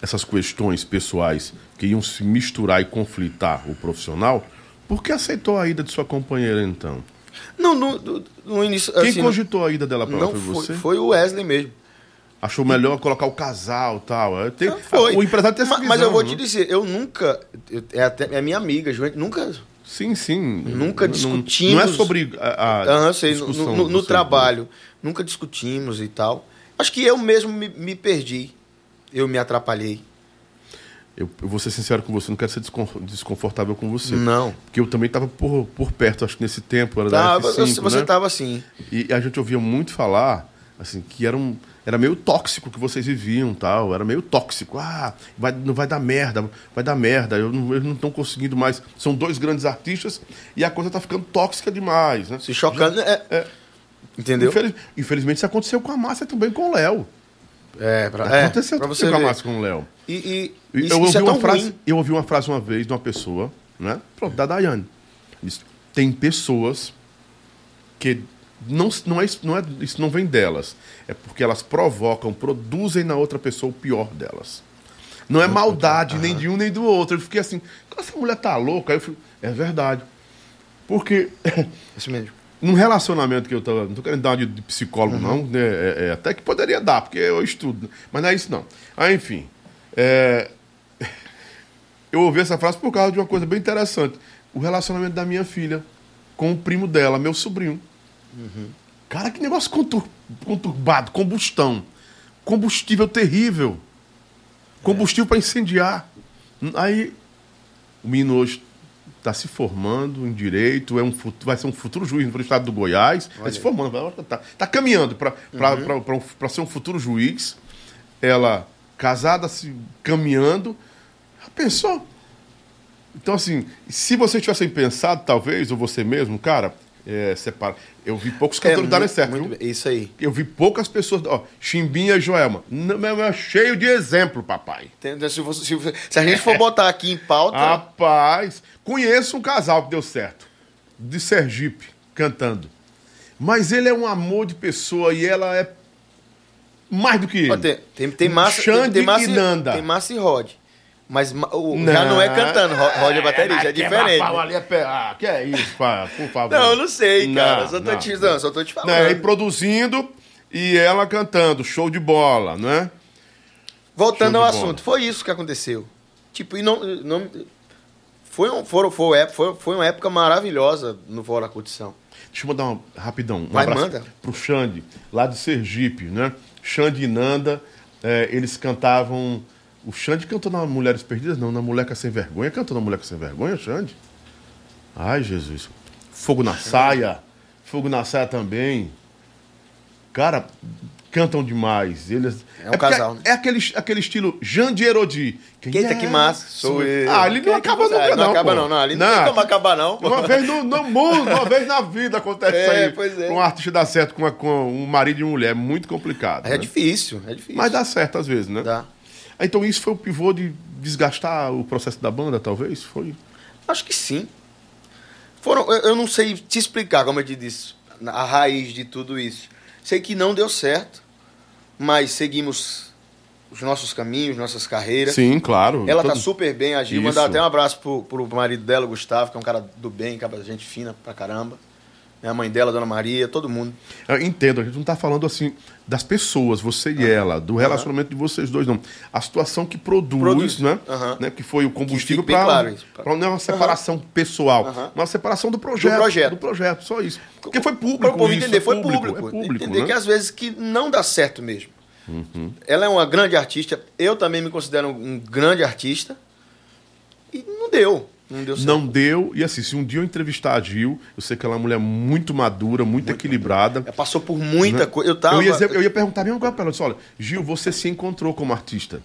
essas questões pessoais que iam se misturar e conflitar o profissional, por que aceitou a ida de sua companheira então? Não, no, no- no início. Quem assim, cogitou a ida dela lá foi foi, você? foi o Wesley mesmo. Achou melhor colocar o casal e tal. Tem- Não, foi. O empresário tem essa mas, visão, mas eu vou né? te dizer, eu nunca. eu- é, até, é minha amiga, João, nunca. Sim, sim. Nunca Não- discutimos. Não é sobre a, a eu sei, no, discussão no- no do- trabalho. Nunca discutimos e tal. Acho que eu mesmo me, me perdi. Eu me atrapalhei. Eu, eu vou ser sincero com você, não quero ser descon- desconfortável com você. Não. Porque eu também estava por, por perto, acho que nesse tempo, era Tava, da eu- F5, você né? estava assim. E a gente ouvia muito falar, assim, que era, um, era meio tóxico que vocês viviam tal. Era meio tóxico. Ah, vai, não vai dar merda, vai dar merda. Eu não, eles não estão conseguindo mais. São dois grandes artistas e a coisa tá ficando tóxica demais, né? Se chocando. É, Entendeu? Infeliz- infelizmente isso aconteceu com a Márcia e também com o Léo. É, pra, é, aconteceu pra também você com a. Márcia e com o Léo. E, e Eu isso, ouvi é uma frase, ruim. eu ouvi uma frase uma vez de uma pessoa, né? Pronto, da Daiane. Disse, tem pessoas que não, não é, isso- não é, isso não vem delas. É porque elas provocam, produzem na outra pessoa o pior delas. Não é maldade nem de um nem do outro. Eu fiquei assim, essa mulher tá louca. Aí eu fui, é verdade. Porque Isso mesmo. num relacionamento que eu tava. Não tô querendo dar uma de, psicólogo, não. né, é- é, até que poderia dar, porque eu estudo. Mas não é isso, não. Ah, enfim. é, eu ouvi essa frase por causa de uma coisa bem interessante. O relacionamento da minha filha com o primo dela, meu sobrinho. Cara, que negócio contur- conturbado, combustão. Combustível terrível. Combustível para incendiar. Aí o menino hoje está se formando em direito, é um vai ser um futuro juiz no estado do Goiás. Está se formando, está tá caminhando para um, ser um futuro juiz. Ela casada, se caminhando. Pensou? Então, assim, se vocês tivessem pensado, talvez, ou você mesmo, cara, é, separa. Eu vi poucos cantores darem muito- certo, muito. Isso aí. Eu vi poucas pessoas. Ó, Chimbinha e Joelma. Não, é cheio de exemplo, papai. Entendeu? Se, você- se você- se a gente for botar aqui em pauta. Rapaz, conheço um casal que deu certo. De Sergipe, cantando. Mas ele é um amor de pessoa e ela é mais do que ele. ó, tem, tem, tem massa. Xande tem, tem massa e Nanda. Tem massa e Rod. Mas ma- o, já não é cantando, Ro- Rod é baterista, é diferente. Pau ali é pe- Ah, que é isso, pá, por favor. Não, eu não sei, cara. Não, só, tô não, te, não. não, só tô te falando. Não, ele produzindo e ela cantando, show de bola, não é? Voltando ao bola. assunto, foi isso que aconteceu. Tipo, e não. não foi, um, foram, foi, ép- foi, foi uma época maravilhosa no Fora da Curtição. Deixa eu mandar um rapidão. Um Vai, abraço manda. pro Xande, lá de Sergipe, né? Xande e Nanda, é, eles cantavam. O Xande cantou na Mulheres Perdidas? Não, na Moleca Sem Vergonha. Cantou na Moleca Sem Vergonha, Xande? Ai, Jesus. Fogo na saia. Fogo na saia também. Cara, cantam demais. Eles, É um porque casal, né? É aquele, aquele estilo Jandy Erodi. Quem Eita, é? que massa. Sou eu. Ah, Quem não é que acaba nunca, não não. acaba pô. não, não, ali não tem como acabar, não, pô. Uma vez no, no mundo, uma vez na vida acontece É, isso aí. pois é. Um artista dá certo com, uma- com um marido e mulher. É muito complicado. É né? difícil, é difícil. Mas dá certo às vezes, né? Dá. Ah, Então isso foi o pivô de desgastar o processo da banda, talvez? Foi. Acho que sim. Foram, eu, eu não sei te explicar, como eu te disse, a raiz de tudo isso. Sei que não deu certo, mas seguimos os nossos caminhos, nossas carreiras. Sim, claro. Ela tá Todo- super bem, a Gil. Mandar até um abraço pro, pro marido dela, Gustavo, que é um cara do bem, cara, gente fina pra caramba. A mãe dela, Dona Maria, todo mundo. Eu entendo, a gente não tá falando assim das pessoas, você e ela, do relacionamento de vocês dois, não. A situação que produz, Produz. Né? Aham. né? Que foi o combustível para claro isso. não é uma separação pessoal, Aham. uma separação do projeto, Do projeto. do projeto, só isso. Porque foi público Para o povo entender, é foi público, público. é público, entender né? que às vezes que não dá certo mesmo. Uhum. Ela é uma grande artista, eu também me considero um grande artista. E não deu. Não deu certo. Não deu, e assim, se um dia eu entrevistar a Gil, eu sei que ela é uma mulher muito madura, muito, equilibrada. Ela passou por muita né? coisa. Eu tava. Eu ia, eu ia perguntar a mesma coisa pra ela. Eu disse, olha, Gil, você se encontrou como artista.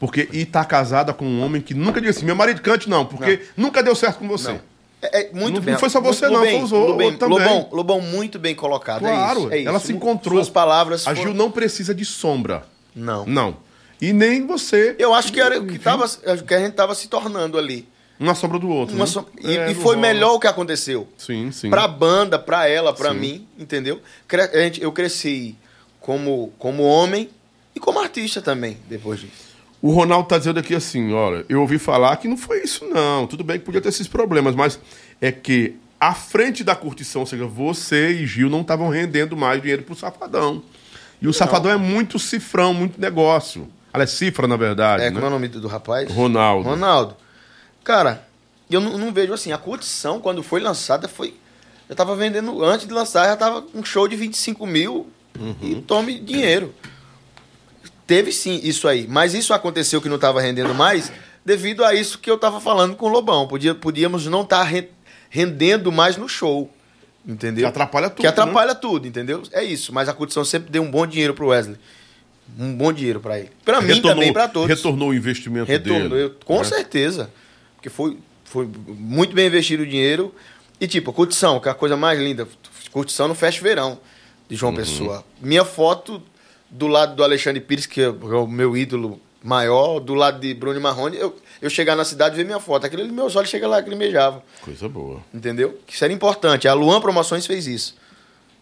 Porque, e tá casada com um homem que nunca disse assim, meu marido cante, não, porque nunca deu certo com você. Não. É, é muito Não- bem. não foi só você, não, Lubem, foi os outros também. Lobão, Lobão, muito bem colocado. é Claro, isso, é ela isso. se encontrou. Suas palavras. A foram- Gil não precisa de sombra. Não. Não. E nem você. Eu acho que era o que, tava, que a gente tava se tornando ali. Uma sombra do outro. Né? som- E, É, e não foi rola. melhor o que aconteceu. Sim, sim. Pra banda, pra ela, pra Sim. mim, entendeu? Eu cresci como, como homem e como artista também, depois disso. O Ronaldo tá dizendo aqui assim, olha, eu ouvi falar que não foi isso não, tudo bem que podia ter esses problemas, mas é que à frente da curtição, ou seja, você e Gil não estavam rendendo mais dinheiro pro Safadão. E o Safadão é muito cifrão, muito negócio. Ela é cifra, na verdade. É, né? como é o nome do rapaz? Ronaldo. Ronaldo. Cara, eu não, não vejo assim. A curtição, quando foi lançada, foi. Eu tava vendendo, antes de lançar, já tava um show de 25 mil e tome dinheiro. Teve sim isso aí. Mas isso aconteceu que não tava rendendo mais devido a isso que eu tava falando com o Lobão. Podia, podíamos não estar rendendo mais no show. Entendeu? Que atrapalha tudo. Que atrapalha tudo, entendeu? É isso. Mas a curtição sempre deu um bom dinheiro pro Wesley. Um bom dinheiro pra ele. Pra mim Retornou- também, pra todos. Retornou o investimento Retorno, dele. eu- com né? certeza. Porque foi, foi muito bem investido o dinheiro. E tipo, a curtição, que é a coisa mais linda. Curtição no Fest Verão de Uhum. João Pessoa. Minha foto do lado do Alexandre Pires, que é o meu ídolo maior, do lado de Bruno Marrone, eu, eu chegar na cidade e ver minha foto. Aquele ali, meus olhos chegam lá, aquele mejavam. Coisa boa. Entendeu? Que isso era importante. A Luan Promoções fez isso.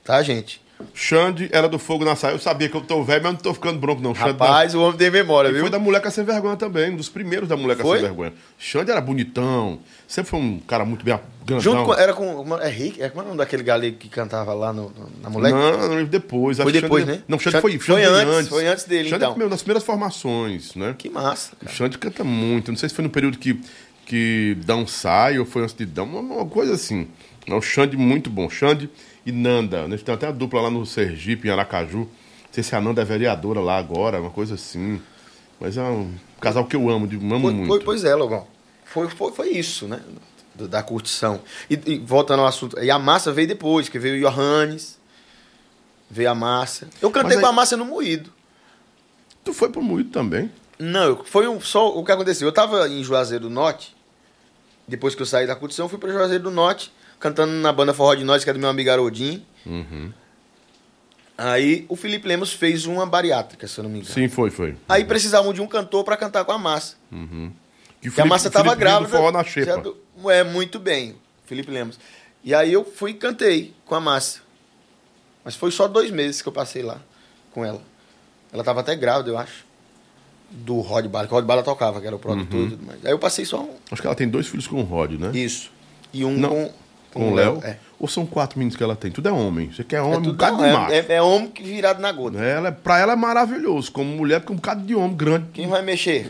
Tá, gente? Xande era do fogo na saia. Eu sabia que eu tô velho, mas não tô ficando bronco, não. Xande Rapaz, o homem tem memória, E viu? foi da Moleca Sem Vergonha também, um dos primeiros da Moleca Foi? Sem Vergonha. Xande era bonitão, sempre foi um cara muito bem grandão. Junto com, era com. uma- É Rick? É como é o nome daquele galego que cantava lá no, na moleque? Não, não, depois. Foi que depois, Xande- né? Não, Xande Xande- foi, foi Xande antes, foi antes dele, Xande é então. meu- das primeiras formações, né? Que massa. O Xande canta muito. Não sei se foi no período que, que Dão sai ou foi antes de Dão, uma, uma coisa assim. É o Xande muito bom. Xande e Nanda. Né? Tem até a dupla lá no Sergipe, em Aracaju. Não sei se a Nanda é vereadora lá agora, uma coisa assim. Mas é um casal que eu amo, de- amo Foi- muito. foi- pois é, Logão. Foi, foi, foi isso, né? Do- Da curtição. E, e voltando ao assunto. E a massa veio depois, que veio o Johannes. Veio a massa. Eu cantei aí- com a massa no moído. Tu foi pro Moído também. Não, foi um, só o que aconteceu. Eu tava em Juazeiro do Norte. Depois que eu saí da curtição, fui pra Juazeiro do Norte, cantando na banda Forró de Nós, que é do meu amigo Haroldinho. Uhum. Aí o Felipe Lemos fez uma bariátrica, se eu não me engano. Sim, foi, foi. Aí precisavam de um cantor pra cantar com a massa. Que Que a massa tava grávida. Forró na xepa. do- É, muito bem, Felipe Lemos. E aí eu fui e cantei com a massa. Mas foi só dois meses que eu passei lá com ela. Ela tava até grávida, eu acho. Do Rod Bala, que o Rod Bala tocava, que era o produtor Uhum. e tudo mais. Aí eu passei só um. Acho que ela tem dois filhos com o Rod, né? Isso. E um Não, com, Com o Léo. É. Ou são quatro meninos que ela tem? Tudo é homem. Você quer É, homem, um tudo- bocado não, de é- macho. é- é homem que virado na gota. Ela, é- pra ela é maravilhoso. Como mulher, porque é um bocado de homem grande. Quem vai mexer?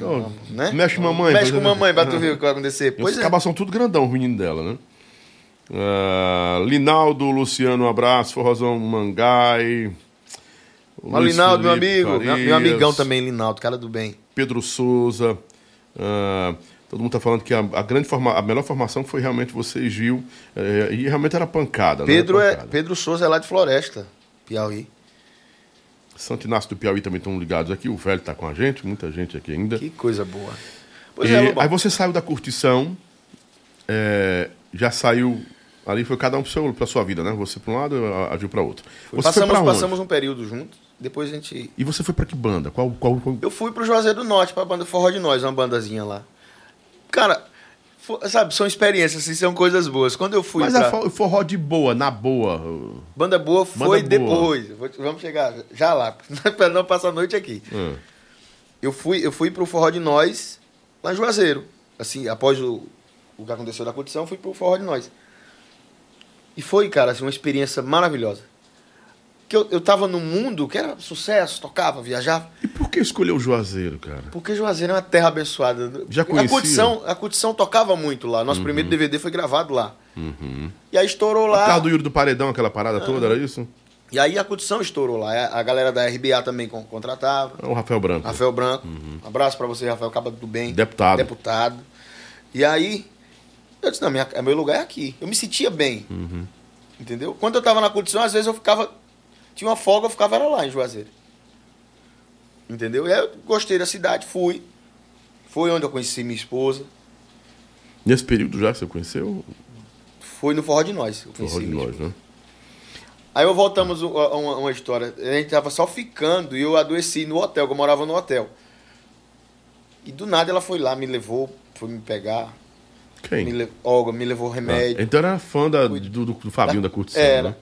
Né? mexe com mamãe, Mexe com mamãe pra tu ver o que vai acontecer. Os Pois é. cabas são tudo grandão, os meninos dela, né? Ah, Linaldo, Luciano, um abraço. Forrozão Mangai. Mas Luiz Linaldo, meu amigo. Meu, meu Farias, amigão também, Linaldo, cara do bem. Pedro Souza. ah, todo mundo tá falando que a, a grande forma, a melhor formação foi realmente você e Gil. eh, e realmente era pancada, Pedro, né? é, Pancada. Pedro Souza é lá de Floresta, Piauí. Santo Inácio do Piauí também estão ligados aqui. O velho tá com a gente, muita gente aqui ainda. Que coisa boa. Pois E é, Lobão. aí você saiu da curtição, é, já saiu. Ali foi cada um seu, pra sua vida, né? Você pra um lado, a a Gil pra outro. Você passamos, passamos um período juntos, depois a gente... E você foi pra que banda? Qual, qual, qual- Eu fui pro Juazeiro do Norte, pra banda Forró de Nós, uma bandazinha lá. Cara, fo- sabe, são experiências, assim, são coisas boas. Quando eu fui Mas pra... a fo- forró de boa, na boa. Banda boa foi Banda depois. Vamos chegar já lá, pra não passar a noite aqui. Ah, Eu fui, eu fui pro Forró de Nós, lá em Juazeiro. Assim, após o, o que aconteceu da condição, fui pro Forró de Nós. E foi, cara, assim, uma experiência maravilhosa. Que eu, eu tava num mundo que era sucesso, tocava, viajava. E por que escolheu o Juazeiro, cara? Porque Juazeiro é uma terra abençoada. Já a conhecia? Uhum. curtição, a curtição tocava muito lá. Nosso primeiro DVD foi gravado lá. E aí estourou lá. causa do Yuri do Paredão, aquela parada toda, era isso? E aí a curtição estourou lá. A galera da RBA também con- contratava. É o Rafael Branco. Rafael Branco. Um abraço pra você, Rafael Caba do Bem. Deputado. Deputado. E aí, eu disse, não, minha, meu lugar é aqui. Eu me sentia bem. Entendeu? Quando eu tava na curtição, às vezes eu ficava. Tinha uma folga, eu ficava lá em Juazeiro. Entendeu? E aí eu gostei da cidade, fui. Foi onde eu conheci minha esposa. Nesse período já que você conheceu? Foi no Forró de Nós. Forró de nós, né? Aí eu voltamos a uma, uma história. A gente tava só ficando e eu adoeci no hotel, que eu morava no hotel. E do nada ela foi lá, me levou, foi me pegar. Quem? Me le... Olga, me levou Ah, remédio. então era fã da, do, do, do Fabinho da, curtição, Era. né?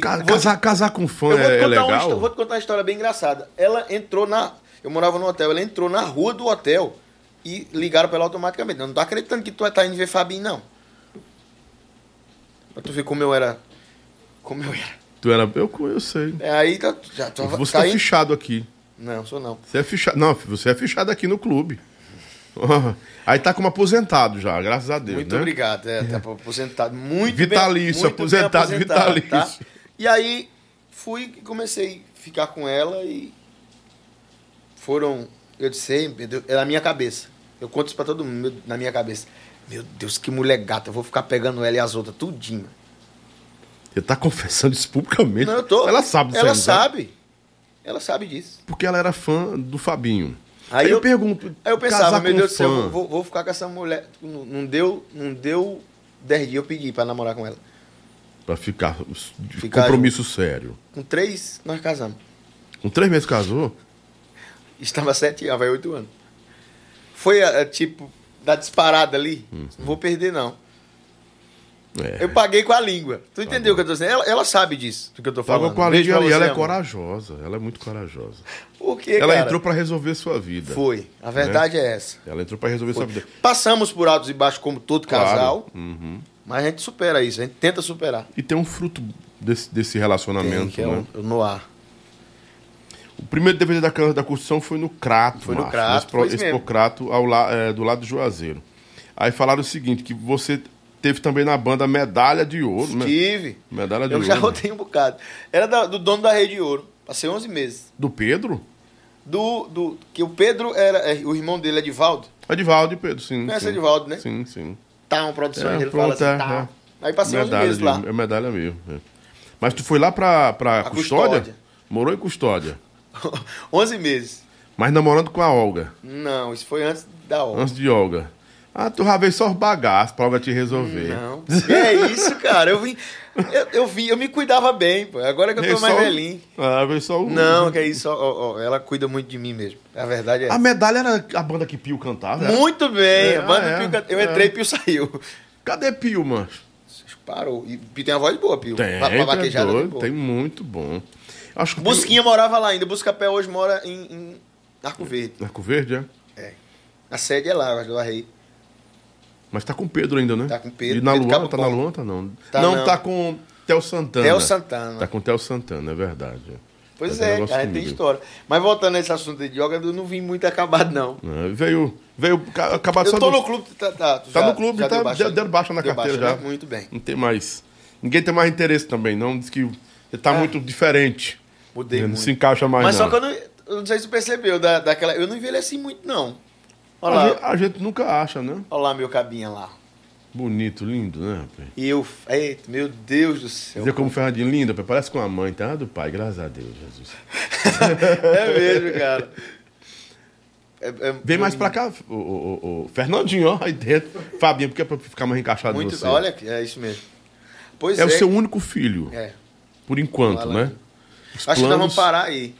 Ca- casar, casar com fã eu vou te, é, é legal? histó- vou te contar uma história bem engraçada. Ela entrou na. Eu morava no hotel, ela entrou na rua do hotel e ligaram pra ela automaticamente. Eu não tô acreditando que tu tá indo ver Fabinho, não. Pra tu ver como eu era. Como eu era. Tu era. Eu, eu sei. É, aí tá, já tô, Você tá tá fichado aqui. Não, sou não. Você é fichado. Não, você é fichado aqui no clube. Aí tá como aposentado já, graças a Deus. Muito né? obrigado. É, tá aposentado. Muito Vitalício, bem, muito bem aposentado, vitalício. E aí fui e comecei a ficar com ela e foram. Eu disse, meu Deus, é na minha cabeça. Eu conto isso pra todo mundo, na minha cabeça. Meu Deus, que mulher gata, eu vou ficar pegando ela e as outras, tudinho. Você tá confessando isso publicamente. Não, eu tô. Ela sabe disso Ela sabe? Ela sabe disso. Porque ela era fã do Fabinho. Aí Aí, eu, eu- pergunto. Aí eu pensava, meu Deus do céu, vou- vou ficar com essa mulher. Não, não deu, não deu 10 dias eu pedi pra namorar com ela. Pra ficar. de Ficar compromisso sério. Com três, nós casamos. Com três meses casou? Estava sete anos, vai oito anos. Foi a, tipo, da disparada ali. Não vou perder, não. É. Eu paguei com a língua. Tu entendeu o que eu tô dizendo? Ela, ela sabe disso, do que eu tô Pagou falando. com a língua e ela é amor. corajosa. Ela é muito corajosa. Por quê, ela cara? entrou pra resolver sua vida. Foi. A verdade é essa. Ela entrou pra resolver sua vida. Passamos por altos e baixos como todo Claro. casal, Uhum. Mas a gente supera isso, a gente tenta superar. E tem um fruto desse, desse Tem, relacionamento, que é né? o, o Noir. O primeiro DVD da Câmara da Construção foi no Crato. Foi no Crato, pro- foi isso Expo mesmo. Crato ao la- é, do lado do Juazeiro. Aí falaram o seguinte, que você teve também na banda Medalha de Ouro. né? Tive. Medalha de Eu Ouro. já rodei um bocado. Era da- do dono da Rede Ouro. Passei 11 meses. Do Pedro? Do, do, que o Pedro era. é, o irmão dele, Edivaldo. Edivaldo e Pedro, sim. Conhece sim. Edivaldo, né? Sim, sim. Uma produção, É, ele pronto, fala assim, tá. é. Aí passei 11 medalha meses de, lá. É medalha mesmo. é. Mas tu foi lá pra, pra custódia? Custódia. Morou em Custódia. 11 meses. Mas namorando com a Olga. Não, isso foi antes da hora. Antes de Olga. Ah, tu já veio só os bagaços pra te resolver. Não. É isso, cara? Eu vim. Eu, eu vim, eu me cuidava bem, pô. Agora que eu tô mais só velhinho. Ah, veio só o... Não, que é isso. ó, ó, ela cuida muito de mim mesmo. A verdade é A medalha era a banda que Pio cantava? era? Muito bem. É, a banda é, Pio canta- eu é. entrei e Pio saiu. Cadê Pio, mano? Parou. E Pio tem uma voz boa, Pio. Tem, Pra- pra tem, vaquejada, doido, boa. tem muito bom. Acho que Pio- Busquinha morava lá ainda. Buscapé hoje mora em, em Arco Verde. Arco Verde, é? É. A sede é lá, do Arrei. Mas tá com Pedro ainda, né? Tá com Pedro, E na Pedro Luan, Cabo tá na. Luan, tá não? Tá não, não. tá com Theo Santana. Theo Santana. Tá com Theo Santana, é verdade. é. Pois Tá com é, cara, tem história. Mas voltando a esse assunto de yoga, eu não vim muito acabado, não. É, veio, veio ca- acabar só Eu tô do- no clube, tá, tá, Tá já- no clube, já tá, deu baixa, deu- baixa na deu carteira baixa, já. né? Muito bem. Não tem mais. Ninguém tem mais interesse também, não. Diz que você tá muito diferente. Mudei não muito. se encaixa mais, Mas não. só que eu não, eu não sei se tu percebeu, da, daquela, eu não envelheci muito, não. A, gente, a gente nunca acha, né? olha lá meu cabinha lá. Bonito, lindo, né, rapaz? E eu, eita, meu Deus do céu. Dizer como Fernandinho linda, parece com a mãe, tá? Do pai, graças a Deus, Jesus. É mesmo, cara. É- é- Vem mais pra cá, o, o, o- Fernandinho, ó, aí dentro. Fabinho, porque é pra ficar mais encaixado Muito, você. olha, é isso mesmo. Pois é é. o seu único filho, É. por enquanto, né? Acho que nós planos- vamos parar aí.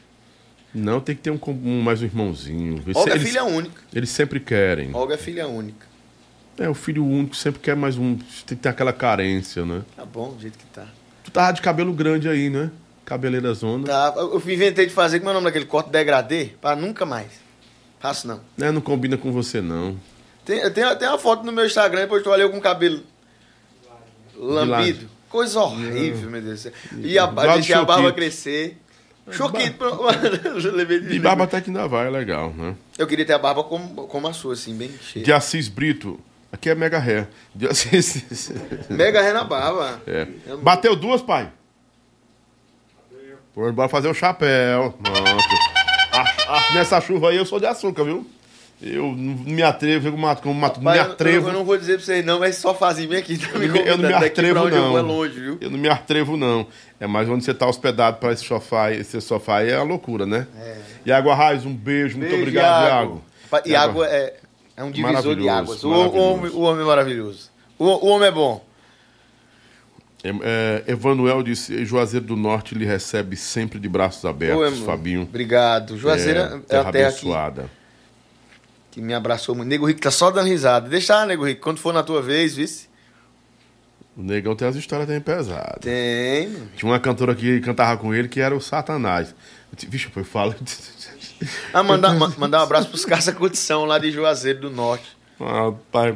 Não, tem que ter um, um mais um irmãozinho. Eles, Olga é filha única. eles sempre querem. Olga é filha única. É, o filho único sempre quer mais um. Tem que ter aquela carência, né? Tá bom, do jeito que tá. Tu tava de cabelo grande aí, né? Cabeleira zona. Tá, eu inventei de fazer, como é o nome daquele corte degradê? Para nunca mais. Faço não. Né, Não combina com você, não. Tem, tenho, tem uma foto no meu Instagram, depois tu olhou com o cabelo lambido. Coisa horrível, meu Deus do céu. E a, deixei a barba crescer. Levei De barba até que ainda vai, é legal, né? Eu queria ter a barba como, como a sua, assim, bem cheia. De Assis Brito. Aqui é Mega Ré. De Assis. Mega ré na barba. É. Bateu duas, pai? Pô, bora fazer o chapéu. Pronto. Ah, ah, nessa chuva aí eu sou de açúcar, viu? Eu não me atrevo, eu mato, como mato, não me Rapaz, eu- atrevo. Eu, não vou dizer pra vocês não, mas só fazem bem aqui. Tá Eu me não me- eu não me atrevo, eu não. vou é longe, viu? Eu não me atrevo, não. É mais onde você está hospedado para esse sofá. Esse sofá aí é uma loucura, né? É. Iago Arraes, um beijo, muito Beijo, obrigado, Iago. Pa- Iago é, é um divisor de águas. O, o homem, o homem é maravilhoso. O, o homem é bom. É, é, Evanuel disse: Juazeiro do Norte lhe recebe sempre de braços abertos, Ô, Fabinho. Obrigado. Juazeiro é, é a terra que, abençoada. Que me abraçou muito. Nego Rico tá só dando risada. Deixa, lá, Nego Rico, quando for na tua vez, vice. O negão tem as histórias bem pesadas. Tem. mano. Tinha uma cantora que cantava com ele que era o Satanás. Vixe, eu falo. Ah, mandar, ma- mandar um abraço pros caça curtição lá de Juazeiro do Norte. Ah, pai.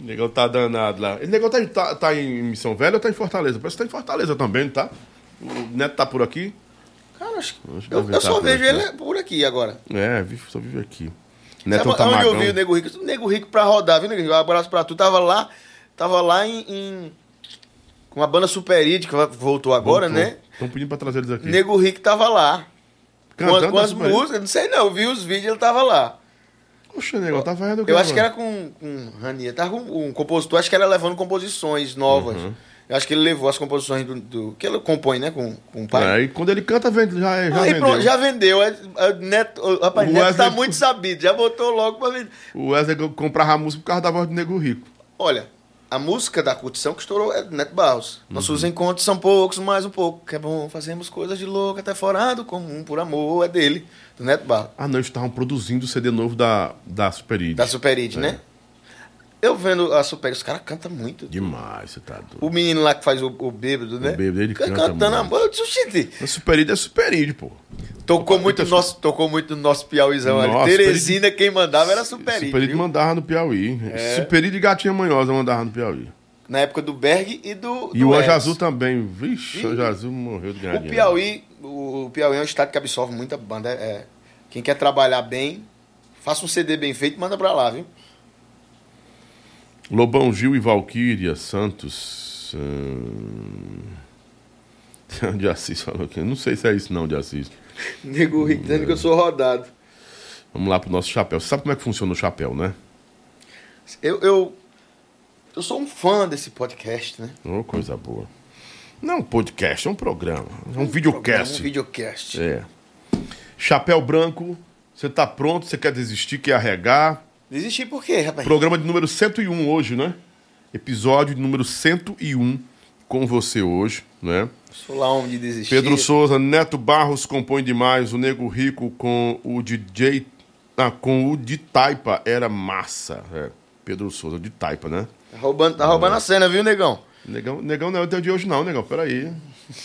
O negão tá danado lá. O negão tá, tá, tá em Missão Velha ou tá em Fortaleza? Parece que tá em Fortaleza também, não tá? O Neto tá por aqui? Cara, acho que. Eu, eu tá só vejo ele por aqui agora. É, só vive aqui. Neto Sabe tá onde eu vi o Nego Rico? O Nego Rico pra rodar, viu, Nego Rico? Um abraço pra tu. Tava lá, tava lá em. em- com a banda Super Hit, que voltou agora, né? Estão pedindo pra trazer eles aqui. Nego Rico tava lá. Cantando com as músicas, não sei não, eu vi os vídeos ele tava lá. Poxa, negão, tá fazendo o quê? Eu acho que era com, com Rania, tava com um compositor, acho que era levando composições novas. Uhum. Eu acho que ele levou as composições do, do- que ele compõe, né, com, com o pai. É, e quando ele canta, vende, já, é- já Aí vendeu. pronto, já vendeu. É, é, Neto, o- rapaz, O Neto tá Wesley- muito sabido, já botou logo pra vender. O Wesley comprava a música por causa da voz do Nego Rico. Olha, a música da curtição que estourou é do Neto Barros. Uhum. Nossos encontros são poucos, mais um pouco. Que é bom, fazemos coisas de louco, até fora do comum, por amor, é dele, do Neto Barros. Ah, não, eles estavam produzindo o CD novo da, da Super Id. Da Super Id, É. né? Eu vendo a Super os caras cantam muito. Demais, você tá doido. O menino lá que faz o, o bêbado, né? bêbado, ele Can- canta Cantando a muito. música. Eu disse, gente, A Super Id é Super Id, pô. Tocou muito, no nosso, tocou muito no nosso Piauizão ali. Teresina, quem mandava era Super Id, Super Id viu? mandava no Piauí. É. Super Id e Gatinha Manhosa mandava no Piauí. Na época do Berg e do. E do o Anjo. Azul também. Vixe, o Anjo Azul morreu de ganhar O Piauí, o, o Piauí é um estado que absorve muita banda. É, quem quer trabalhar bem, faça um CD bem feito, manda pra lá, viu? Lobão Gil e Valquíria Santos. hum, De Assis falou aqui. Não sei se é isso não, de Assis. Nego Rico dizendo que eu sou rodado. Vamos lá pro nosso chapéu. Você sabe como é que funciona o chapéu, né? Eu, eu, eu sou um fã desse podcast, né? Ô, coisa boa. Não é um podcast, é um programa. É um videocast. Um videocast. É. Chapéu branco. Você tá pronto, você quer desistir, quer arregar. Desistir por quê, rapaz? Programa de número 101 hoje, né? Episódio de número 101 com você hoje, né? Sou lá homem de desistir. Pedro Souza, Neto Barros compõe demais, o Nego Rico com o DJ, ah, com o de Taipa era massa. É. Pedro Souza, de Taipa, né? Tá roubando, tá roubando a cena, viu, negão? Negão, negão não é o teu de hoje não, negão, peraí.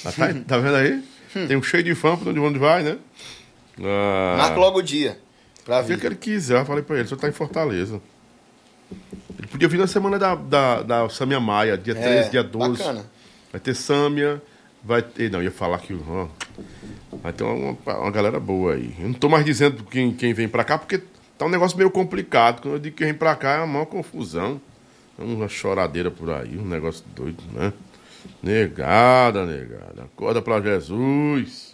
Tá, tá, tá vendo aí? Tem um cheio de fã pra onde onde vai, né? Ah, Marca logo o dia. Pra vir. que ele quiser, eu falei pra ele, você tá em Fortaleza. Ele podia vir na semana da, da, da Samia Maia, dia 13, dia 12. É, Bacana. Vai ter Sâmia, vai ter. Não, ia falar que. ó, vai ter uma, uma galera boa aí. Eu não tô mais dizendo quem, quem vem pra cá, porque tá um negócio meio complicado. Quando eu digo que vem pra cá é uma maior confusão. É uma choradeira por aí, um negócio doido, né? Negada, negada. Acorda pra Jesus.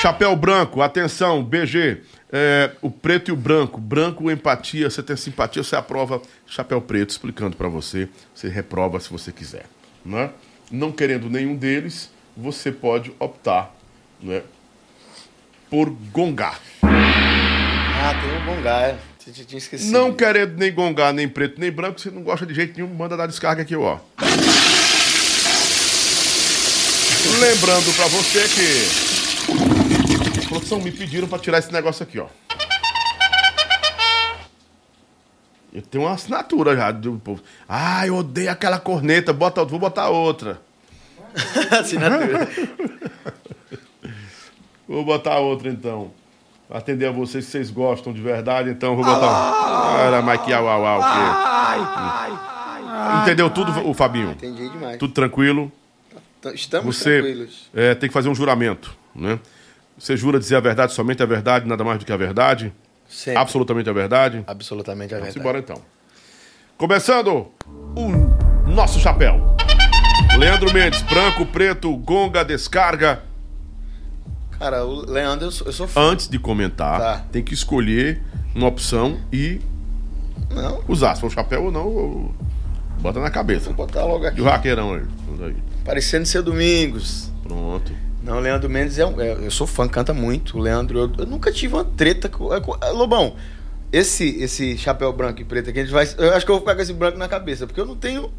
Chapéu branco, atenção, BG. É, o preto e o branco. Branco, empatia. Você tem simpatia, você aprova chapéu preto, explicando pra você. Você reprova se você quiser. Né? Não querendo nenhum deles, você pode optar né, por gongar. Ah, tem o Bongá, é. Tinha, esquecido. Não querendo nem gongar, nem preto, nem branco, você não gosta de jeito nenhum, manda dar descarga aqui, ó. Lembrando pra você que. Produção, me pediram pra tirar esse negócio aqui, ó. Eu tenho uma assinatura já do povo. Ah, eu odeio aquela corneta, bota, vou botar outra. Assinatura. Vou botar outra então. Atender a vocês que vocês gostam de verdade, então vau botar. Ah, era que au, au, au, quê? Entendeu tudo, o Fabinho? Entendi demais. Tudo tranquilo? T- Estamos Você tranquilos. é, tem que fazer um juramento, né? Você jura dizer a verdade, somente a verdade, nada mais do que a verdade? Sempre. Absolutamente a verdade? Absolutamente a Vamos verdade. embora então. Começando o nosso chapéu. Leandro Mendes, branco, preto, gonga, descarga. Cara, o Leandro, eu sou, eu sou fã. Antes de comentar, Tá. tem que escolher uma opção e Não, usar. Se for o chapéu ou não, ou- bota na cabeça. vou botar logo E aqui. o raqueirão aí. aí. Parecendo ser Domingos. Pronto. Não, o Leandro Mendes é, um- é- Eu sou fã, canta muito. O Leandro, eu, eu nunca tive uma treta com. é com- é, Lobão, esse, esse chapéu branco e preto aqui, a gente vai. Eu acho que eu vou ficar com esse branco na cabeça, porque eu não tenho.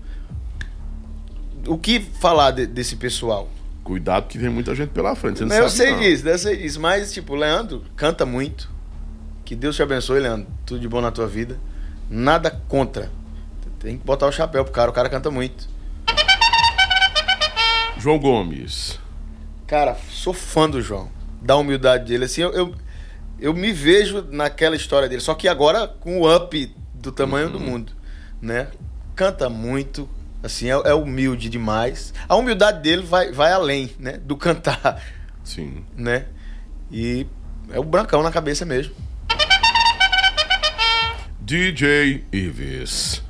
O que falar de- desse pessoal? Cuidado que vem muita gente pela frente. Você não eu sei não. disso, eu sei disso. Mas, tipo, o Leandro canta muito. Que Deus te abençoe, Leandro. Tudo de bom na tua vida. Nada contra. Tem que botar o chapéu pro cara, o cara canta muito. João Gomes. Cara, sou fã do João. Da humildade dele. Assim, eu, eu, eu me vejo naquela história dele. Só que agora com o up do tamanho Uhum. do mundo, né? Canta muito, Assim, é, é humilde demais. A humildade dele vai, vai além, né? Do cantar, Sim. né? E é o brancão na cabeça mesmo. DJ Ives.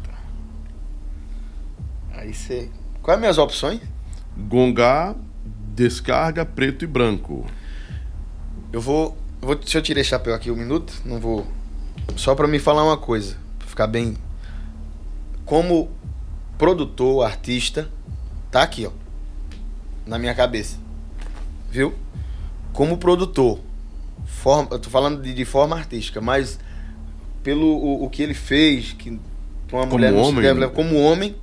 Aí você. Quais as minhas opções? Gongá, descarga preto e branco. Eu vou. vou se eu tirei chapéu aqui um minuto, não vou. Só pra me falar uma coisa, pra ficar bem. Como produtor, artista, tá aqui, ó. Na minha cabeça. Viu? Como produtor. Forma, eu tô falando de, de forma artística, mas pelo o, o que ele fez, que uma Como mulher homem, deve como homem,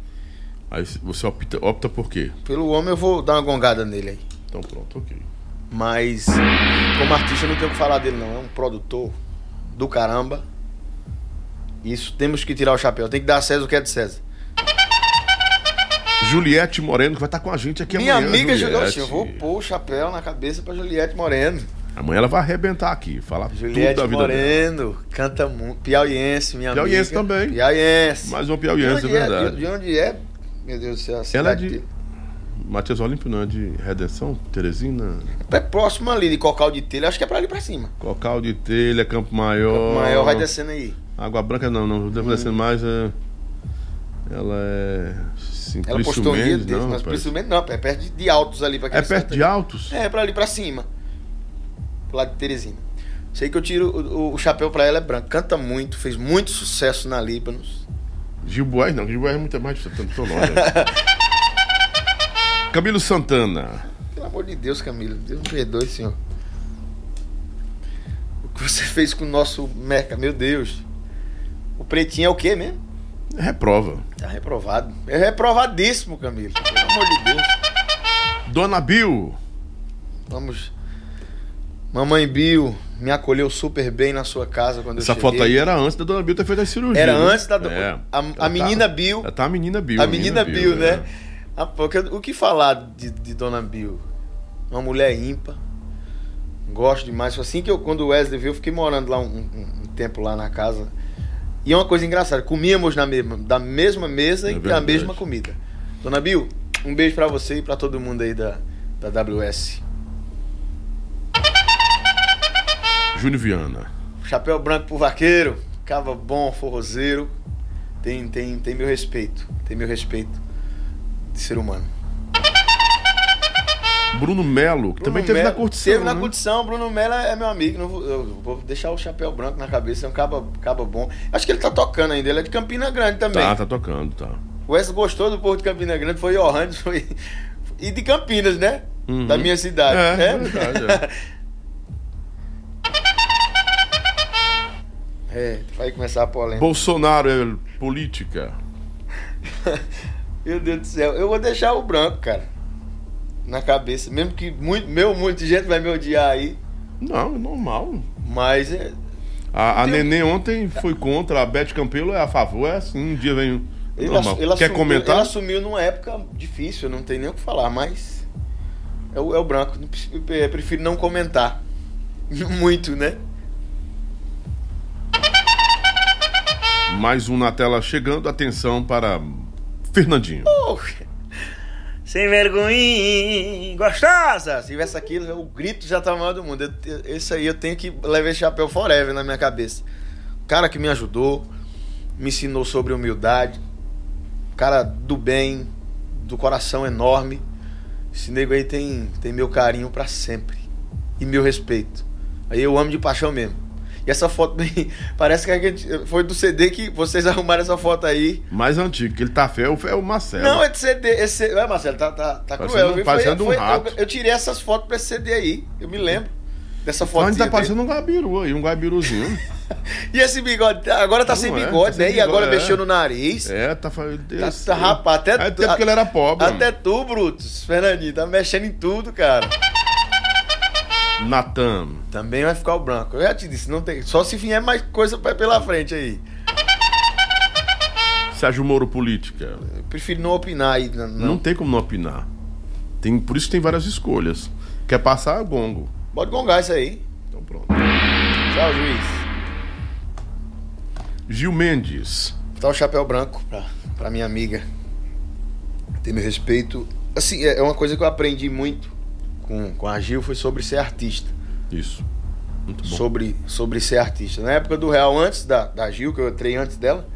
Aí você opta, opta por quê? pelo homem eu vou dar uma gongada nele aí. Então pronto, ok. Mas como artista eu não tenho o que falar dele não. É um produtor do caramba. Isso temos que tirar o chapéu. Tem que dar a César o que é de César. Juliette Moreno, que vai estar com a gente aqui Minha amanhã. amiga Juliette. Eu vou pôr o chapéu na cabeça pra Juliette Moreno. Amanhã ela vai arrebentar aqui, falar Juliette tudo da vida dela. Moreno, canta muito. Piauiense, minha Piauiense amiga. também. Piauiense. Mais uma de piauiense, onde é verdade. De, de onde é? Meu Deus do céu. Ela é de Matias Olímpio, não é de Redenção? Teresina? É próximo ali de Cocal de Telha. Acho que é pra ali pra cima. Cocal de Telha, Campo Maior. Campo Maior vai descendo aí. Água Branca não, não. Devo descendo mais. É... Ela é. Simplício Ela postou um dia Mendes, desse, não, mas rapaz. principalmente não, é perto de, de Altos ali pra É perto de Altos? É, pra ali pra cima. Pro lado de Teresina. Sei que eu tiro o, o- chapéu pra ela é branco. Canta muito, fez muito sucesso na Líbanos. Gil não, Gil é muito mais tanto tô longe. Camilo Santana. Pelo amor de Deus, Camila. Deus me perdoe, senhor. O que você fez com o nosso Merca, meu Deus. O pretinho é o quê mesmo? Reprova. Tá reprovado. É reprovadíssimo, Camilo. Pelo amor de Deus. Dona Bill. Vamos. Mamãe Bill me acolheu super bem na sua casa quando Essa eu cheguei. foto aí era antes da Dona Bill ter feito a cirurgia. Era né? antes da É. a- a Ela menina tá- Bill- tá a menina Bill. A menina Bill, é. né? Ah, pô, que- o que falar de, de Dona Bill? Uma mulher ímpar. Gosto demais. Assim que eu, quando o Wesley veio, eu fiquei morando lá um, um- um tempo lá na casa. E é uma coisa engraçada, comíamos na mesma, da mesma mesa É e da mesma comida. Dona Bill, um beijo pra você e pra todo mundo aí da, da WS. Júnior Viana. Chapéu branco pro vaqueiro, cava bom, forrozeiro. Tem, tem, tem meu respeito. Tem meu respeito de ser humano. Bruno Melo, que também Bruno teve na Melo- curtição. Teve na né? curtição. Bruno Mello é meu amigo. Não vou, eu vou deixar o chapéu branco na cabeça. É um caba, caba bom. Acho que ele tá tocando ainda. Ele é de Campina Grande também. Tá, tá tocando, tá. O Wes gostou do povo de Campina Grande. Foi Johannes. Foi... E de Campinas, né? Uhum. Da minha cidade. É, né? verdade, É, vai começar a polêmica. Bolsonaro é política. Meu Deus do céu. Eu vou deixar o branco, cara. Na cabeça. Mesmo que muito, meu, muita gente vai me odiar aí. Não, é normal. Mas é, A, a Nenê ontem foi contra, a Beth Campelo é a favor, é assim, um dia vem. Ele, normal. ele Quer assumiu, comentar? Ele assumiu numa época difícil, não tem nem o que falar, mas. É o, é o branco. Eu prefiro não comentar. Muito, né? Mais um na tela chegando, atenção para Fernandinho. Sem vergonha, gostosa! Se tivesse aquilo, o grito já tá maior do mundo. Esse aí eu tenho que levar esse chapéu forever na minha cabeça. Cara que me ajudou, me ensinou sobre humildade. Cara do bem, do coração enorme. Esse nego aí tem, tem meu carinho pra sempre. E meu respeito. Aí eu amo de paixão mesmo. E essa foto bem, parece que gente- foi do CD que vocês arrumaram essa foto aí. Mais antigo, que ele tá feio, é o Marcelo. Não, é de CD. Esse, é, Marcelo, tá, tá, tá Parecendo- cruel. viu? parecendo um rato. Eu, eu tirei essas fotos pra esse CD aí. Eu me lembro dessa Então foto. a gente tá parecendo um gabiru aí, um gabiruzinho. E esse bigode? Agora tá Não sem é, bigode, tá sem né? E bigode, agora é. mexeu no nariz. é, tá fazendo. Tá, tá, rapaz, até, É até porque ele era pobre. Até tu, Brutus, Fernandinho, tá mexendo em tudo, cara. Natan. Também vai ficar o branco. Eu já te disse, não tem. Só se vier mais coisa pela frente aí. Sérgio Moro Política. Eu prefiro não opinar aí. Não. Não, tem como não opinar. Tem, por isso tem várias escolhas. Quer passar, gongo. Pode gongar isso aí. Então pronto. Tchau, juiz. Gil Mendes. Tá o chapéu branco pra, pra minha amiga. Tem meu respeito. Assim, é é uma coisa que eu aprendi muito com, com a Gil, foi sobre ser artista. Isso. Muito bom. Sobre, sobre ser artista. Na época do Real, antes da, da Gil, que eu entrei antes dela,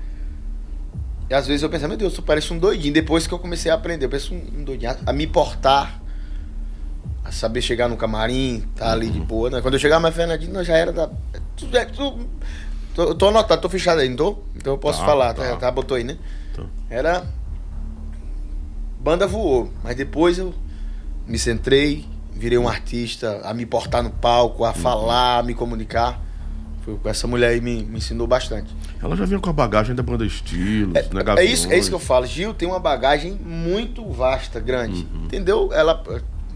e às vezes eu pensava, meu Deus, tu parece um doidinho. Depois que eu comecei a aprender, eu penso um, um doidinho, a, a me portar, a saber chegar no camarim, tá ali de boa. Né? Quando eu chegava mais Fernandinho, já era da. Tu, é, tu, tô, eu tô anotado, tô fechado aí, não tô? Então eu posso Tá, falar, tá. tá. tá? Botou aí, né? Tá. Era. Banda voou, mas depois eu me centrei, virei um artista, a me portar no palco, Uhum. a falar, a me comunicar. Foi com essa mulher aí me, me ensinou bastante. Ela já vinha com a bagagem da banda Estilos, né, É isso, é isso que eu falo. Gil tem uma bagagem muito vasta, grande. Uhum. Entendeu? Ela,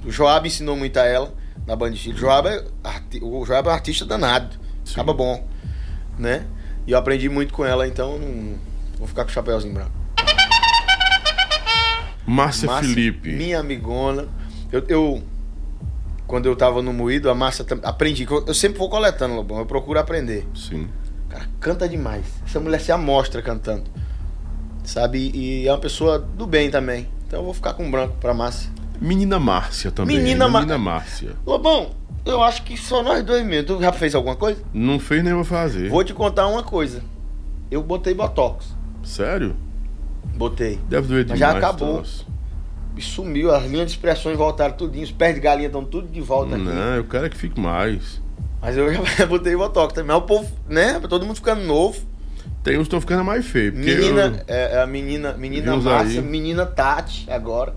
o Joab ensinou muito a ela na banda Gil. Joab é o Joab é um artista danado. Sim. Acaba bom. Né? E eu aprendi muito com ela, então não, vou ficar com o chapéuzinho branco. Márcia, Márcia, Felipe. Minha amigona. Eu, eu- quando eu tava no Moído, a Márcia tam- aprendi. Eu, sempre vou coletando, Lobão. Eu procuro aprender. Sim. Cara, canta demais. Essa mulher se amostra cantando. Sabe? E é uma pessoa do bem também. Então eu vou ficar com branco pra Márcia. Menina Márcia também. Menina Menina, Márcia. Lobão, eu acho que só nós dois mesmo. Tu já fez alguma coisa? Não fez nem vou fazer. Vou te contar uma coisa. Eu botei botox. Sério? Botei. Deve doer Mas demais. já acabou. E sumiu. As linhas de expressões voltaram tudinho. Os pés de galinha estão tudo de volta aqui. Não, eu quero é que fique mais. Mas eu já botei botox também. Mas o povo, né? Todo mundo ficando novo. Tem uns que estão ficando mais feios. Menina, eu- é, é a menina, menina aí. menina Tati, agora.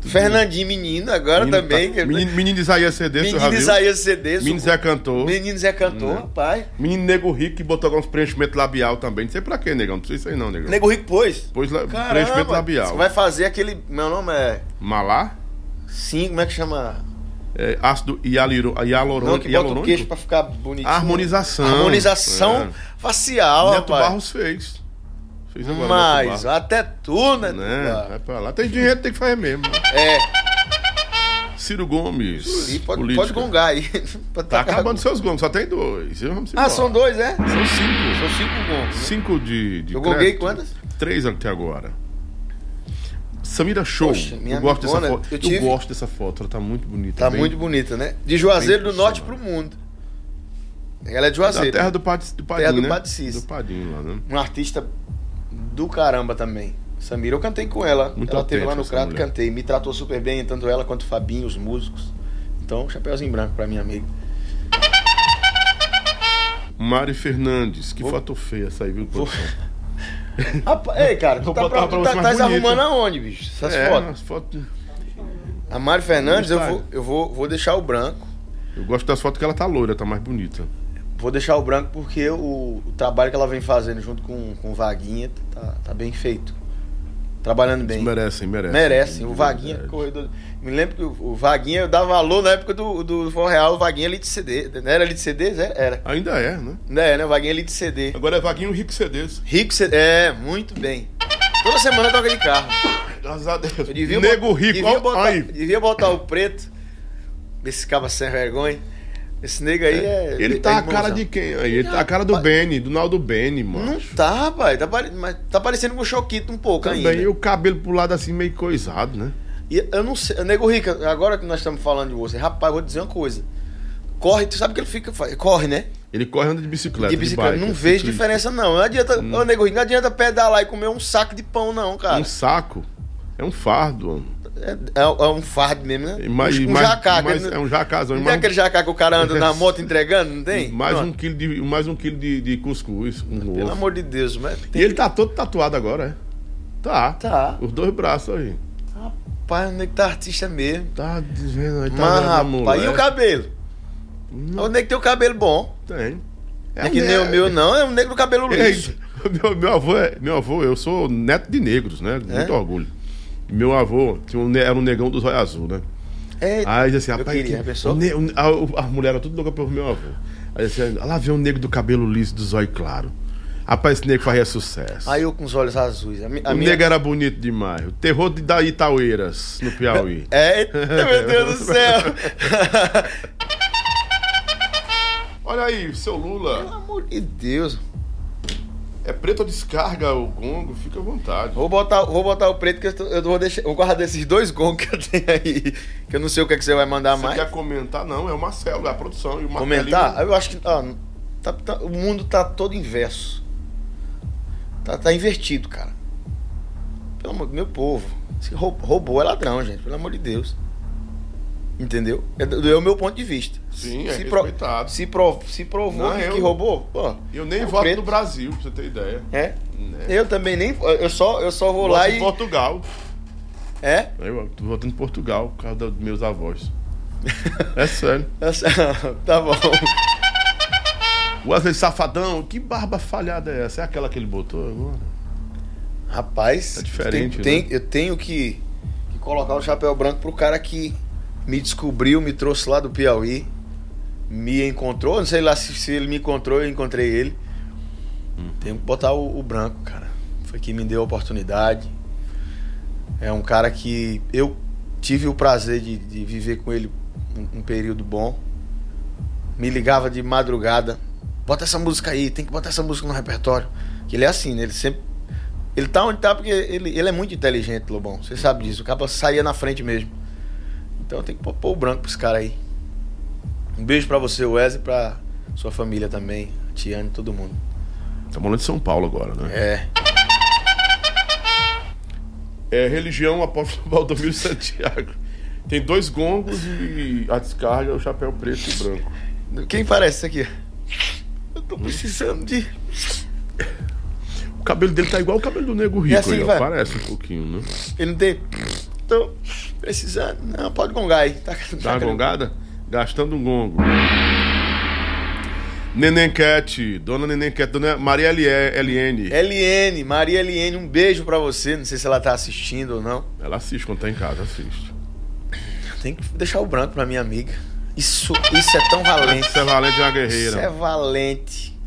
Fernandinho, menino, agora menino também. tá- Menino, menino Isaías CD, menino viu? Isaías CD. Menino Zé Cantor. Menino Zé Cantor, rapaz. Menino Nego Rico que botou alguns preenchimentos labial também. Não sei pra quê, negão. Não sei isso aí não, negão. Nego Rico pôs. Pôs la... Caramba, preenchimento labial. Você vai fazer aquele. Meu nome é. Malá? Sim, como é que chama? É, ácido hialuro- hialurônico. Não, que bota o queixo pra ficar bonitinho. Harmonização. Harmonização É. facial, Neto rapaz. Barros fez. Fez agora Mas até tu, né? Né? Vai pra lá. Tem dinheiro, tem que fazer mesmo. É, Ciro Gomes. e pode, pode gongar aí. Tá tacar- acabando seus gongos, só tem dois. Vamos Ah, são dois, é? São cinco. São cinco gongos. Cinco de, de Eu gonguei quantas? Três até agora. Samira Show. Poxa, minha eu gosto dessa amigona, foto. eu Eu, tive- gosto dessa foto, ela tá muito bonita. Tá bem- muito bonita, né? De Juazeiro bem do Norte pro mundo. Ela é de Da Juazeiro. terra do, Pad, do Padim, Terra do né? Padecis. Do Padim lá, né? Um artista do caramba também. Samira, eu cantei com ela. Muito ela teve lá no Crato, cantei. Me tratou super bem, tanto ela quanto o Fabinho, os músicos. Então, chapéuzinho branco pra minha amiga. Mari Fernandes. Que Vou- foto feia essa aí, viu, produção? Rapaz, ei, cara, tu Vou tá, pra, pra tu tá, tá arrumando aonde, bicho? Essas é, fotos. as fotos. A Mari Fernandes, eu, vou, eu vou, vou deixar o branco. Eu gosto das fotos que ela tá loira, tá mais bonita. Vou deixar o branco porque o, o trabalho que ela vem fazendo junto com, com o Vaguinha tá, tá bem feito. Trabalhando bem. Eles merecem, merecem. Merecem. O De Vaguinha, verdade. corredor. Me lembro que o, o Vaguinha eu dava valor na época do, do For Real, o Vaguinha Elite CD. Não era Elite CD? Era. Era, Ainda é, né? né? né? O Vaguinha Elite CD. Agora é Vaguinho Rico CDs. Rico CD. É, muito bem. Toda semana toca de carro. Graças a Deus. Eu devia Nego bot- Rico, devia botar, aí. devia botar o preto. Esse caba sem vergonha. Esse nego aí é. Ele é tá a irmãozão. cara de quem aí? Ele tá a cara do Benny, do Naldo Benny, mano. Não tá, rapaz. Tá, pare... mas tá parecendo com o Choquito um pouco Também, ainda. e o cabelo pro lado assim, meio coisado, né? E eu não sei, Nego Rica, agora que nós estamos falando de você, rapaz, vou dizer uma coisa. Corre, tu sabe que ele fica. Corre, né? Ele corre anda de bicicleta. De bicicleta. bike, não é vejo ciclista. diferença, não. Não adianta. Ô, Nego Rica, não adianta pedalar e comer um saco de pão, não, cara. Um saco. É um fardo, mano. É, é- é um fardo mesmo, né? E mais- um mais- jacá. mais- aquele- é um jacazão. Não e tem mais- aquele jacá que o cara anda na moto entregando, não tem? Mais Pronto. um quilo de, mais um quilo de, de cuscuz. Um Pelo ovo. amor de Deus, mas E tem... ele tá todo tatuado agora, é? Tá. Tá. Os dois braços aí. Rapaz, o nego tá artista mesmo. Tá dizendo aí, tá Mas, rapaz, e o cabelo? O nego tem o cabelo bom. Tem. É, que nem o meu, não. É o negro do cabelo liso. meu, meu avô é. Meu avô, eu sou neto de negros, né? É? Muito orgulho. Meu avô tinha um, era um negão dos olhos azul, né? É, Aí assim, rapaz, queria, que- a pessoa- ne- a, mulher era tudo louca pelo meu avô. Aí dizia, "Ah lá vem um negro do cabelo liso, dos olhos claro. Rapaz, esse negro fazia sucesso. Aí eu com os olhos azuis. A, a o minha... negro era bonito demais. O terror de da Itaueiras, no Piauí. Eita, meu Deus do céu. Olha aí, seu Pelo Lula. amor de Deus. É preto ou descarga o gongo? Fica à vontade. Vou botar, vou botar o preto que eu, tô- eu vou deixar. Vou guardar esses dois gongos que eu tenho aí. Que eu não sei o que, é que você vai mandar Você mais. quer comentar? Não, é o Marcelo, é a produção. E o Comentar? Marcelinho- Eu acho que. tá- tá- o mundo tá todo inverso. Tá, tá invertido, cara. Pelo amor meu povo. Se rou- roubou é ladrão, gente. Pelo amor de Deus. Entendeu? É, do- é o meu ponto de vista. Sim, é se, pro- respeitado. se, pro- se provou Não, que, eu- que roubou, pô. Eu nem é o voto preto. no Brasil, pra você ter ideia. É. Né? Eu também nem. Eu só, eu só vou Voto lá em e. Portugal. É? Eu tô votando em Portugal por causa dos meus avós. É sério. tá bom. Wesley Safadão, que barba falhada é essa? É aquela que ele botou agora? Rapaz, Tá diferente, eu tenho, né? eu tenho que, que colocar o chapéu branco pro cara que me descobriu, me trouxe lá do Piauí, me encontrou, não sei lá se, se ele me encontrou, eu encontrei ele. Hum. Que botar o, o branco, cara. Foi quem me deu a oportunidade. É um cara que eu tive o prazer de, de viver com ele um, um período bom. Me ligava de madrugada. Bota essa música aí, tem que botar essa música no repertório. Que ele é assim, né? Ele sempre. Ele tá onde tá porque ele, ele é muito inteligente, Lobão. Você sabe disso. O cara saía na frente mesmo. Então tenho que pôr, o branco pra esse cara aí. Um beijo pra você, Wesley, pra sua família também, Tiane, todo mundo. Estamos falando de São Paulo agora, né? É. É, religião, apóstolo Valdomiro Santiago. Tem dois gongos e a descarga, o chapéu preto e branco. Quem parece isso aqui? Eu tô precisando de. O cabelo dele tá igual o cabelo do Nego Rico, assim, aí, ó. Parece um pouquinho, né? Ele não tem. Tô precisando. Não, pode gongar aí. Tá, Dá uma gongada? Gastando um gongo. Cat, dona Cat, dona Maria Eliene. LN, Maria LN, um beijo pra você. Não sei se ela tá assistindo ou não. Ela assiste quando tá em casa, assiste. Tem que deixar o branco pra minha amiga. Isso, isso é tão valente. Você é valente é uma Isso é guerreira. valente.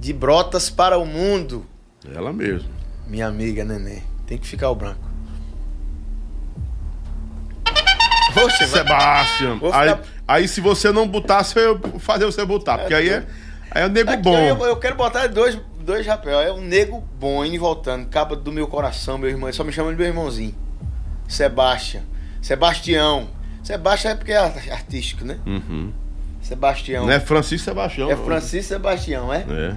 De brotas para o mundo. Ela mesmo. Minha amiga Neném. Tem que ficar o branco. Poxa, Sebastian. Vou Aí, ficar- aí se você não botar, você fazer você botar. Porque aí é, aí é nego Aqui bom. Eu, eu quero botar dois, dois chapéus. É um nego bom, indo e voltando. Capa do meu coração, meu irmão. Só me chama de meu irmãozinho. Sebastian. Sebastião. Sebastião é porque é art- artístico, né? Uhum. Sebastião. Não é Francisco Sebastião. É. Francisco Sebastião, é? É.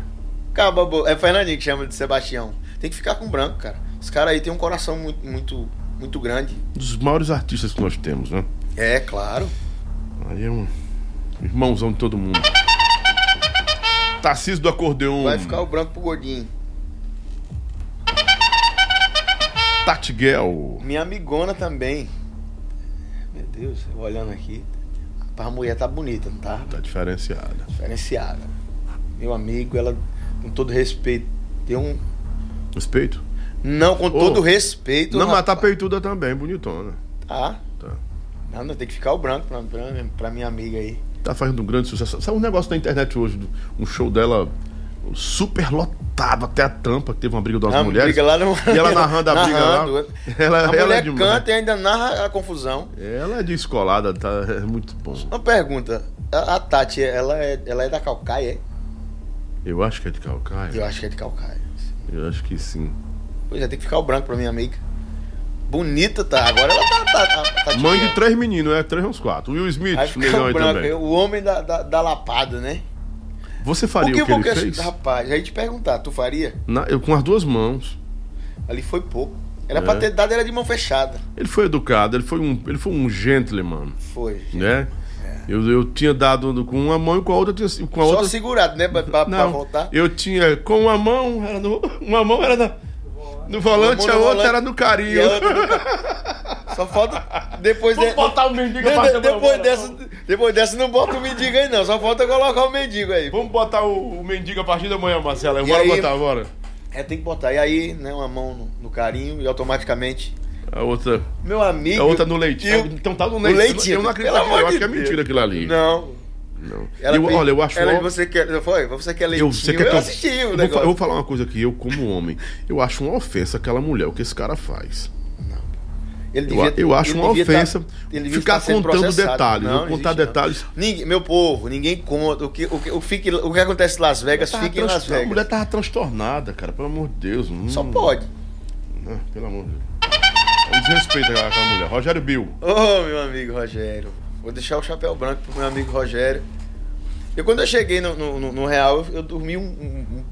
Caba É Fernandinho que chama de Sebastião. Tem que ficar com branco, cara. Esse cara aí tem um coração muito, muito, muito grande. Um dos maiores artistas que nós temos, né? É, claro. Aí é um irmãozão de todo mundo. Tarcísio do acordeon. Vai ficar o branco pro gordinho. Tatiguel. Minha amigona também. Meu Deus, eu olhando aqui. A mulher tá bonita, não tá? Tá diferenciada. Diferenciada. Meu amigo, ela, com todo respeito, tem um. Respeito? Não, com Ô. todo respeito. Não, mas tá rapaz. peituda também, bonitona. Tá. Não, tem que ficar o branco pra, pra, pra minha amiga aí. Tá fazendo um grande sucesso. Sabe um negócio na internet hoje, do- um show dela super lotado até a tampa, que teve uma briga de mulheres. briga lá no- E ela narrando a briga lá. Narrando. Ela, a ela é demais. canta e ainda narra a confusão. Ela é descolada, tá? É muito bom. Uma pergunta. A, a Tati, ela é, ela é da Calcaia, é? Eu acho que é de Calcaia. Eu acho que é de Calcaia. Eu acho que sim. Pois é, tem que ficar o branco pra minha amiga. Bonita, tá? Agora ela tá. tá, tá, tá Mãe de três meninos, é três uns quatro. Will Smith, Aí negão o aí também. o homem da, da, da lapada, né? Você faria o que, porque, ele fez? rapaz, ia te perguntar, tu faria? Na- eu, com as duas mãos. Ali foi pouco. Era É. pra ter dado, era de mão fechada. Ele foi educado, ele foi um, ele foi um gentleman, Foi. né? Eu, eu tinha dado com uma mão e com a outra tinha com a É. Só outra. segurado, né? Pra, pra, pra Não, voltar. eu tinha com uma mão, era no, uma mão era na- no volante, a outra volante era no carinho. Só falta. Depois, de... o mendigo de- depois, dessa, depois dessa, não bota o mendigo aí, não. Só falta colocar o mendigo aí. Vamos botar o, o mendigo a partir da manhã, Marcela. E Bora aí- botar, bora. É, tem que botar. E aí, né, uma mão no, no carinho e automaticamente. A outra, Meu amigo. a outra no leite. e o- Então tá no no leite. leitinho, Eu não acredito eu acho que é mentira aquilo ali. Não. Não. Ela Eu- olha, eu acho ela, ó- você quer, foi? Você quer leitinho? Eu, você quer que eu assisti o eu, vou, negócio. eu vou falar uma coisa aqui, eu como homem, eu acho uma ofensa aquela mulher, o que esse cara faz. Ele Eu, eu acho uma devia ofensa tá- ele devia ficar contando detalhes. Não, não contar existe, detalhes. Ninguém- meu povo, ninguém conta. O que, o que, o fique, o que acontece em Las Vegas, fica em Las trans- A Vegas. mulher tava transtornada, cara, pelo amor de Deus. Hum, Só pode. né, Pelo amor de Deus. Desrespeita aquela, aquela mulher. Rogério Bill. Ô, meu amigo Rogério. Vou deixar o chapéu branco pro meu amigo Rogério. Eu, quando eu cheguei no, no, no- Real, eu, eu dormi um, um- um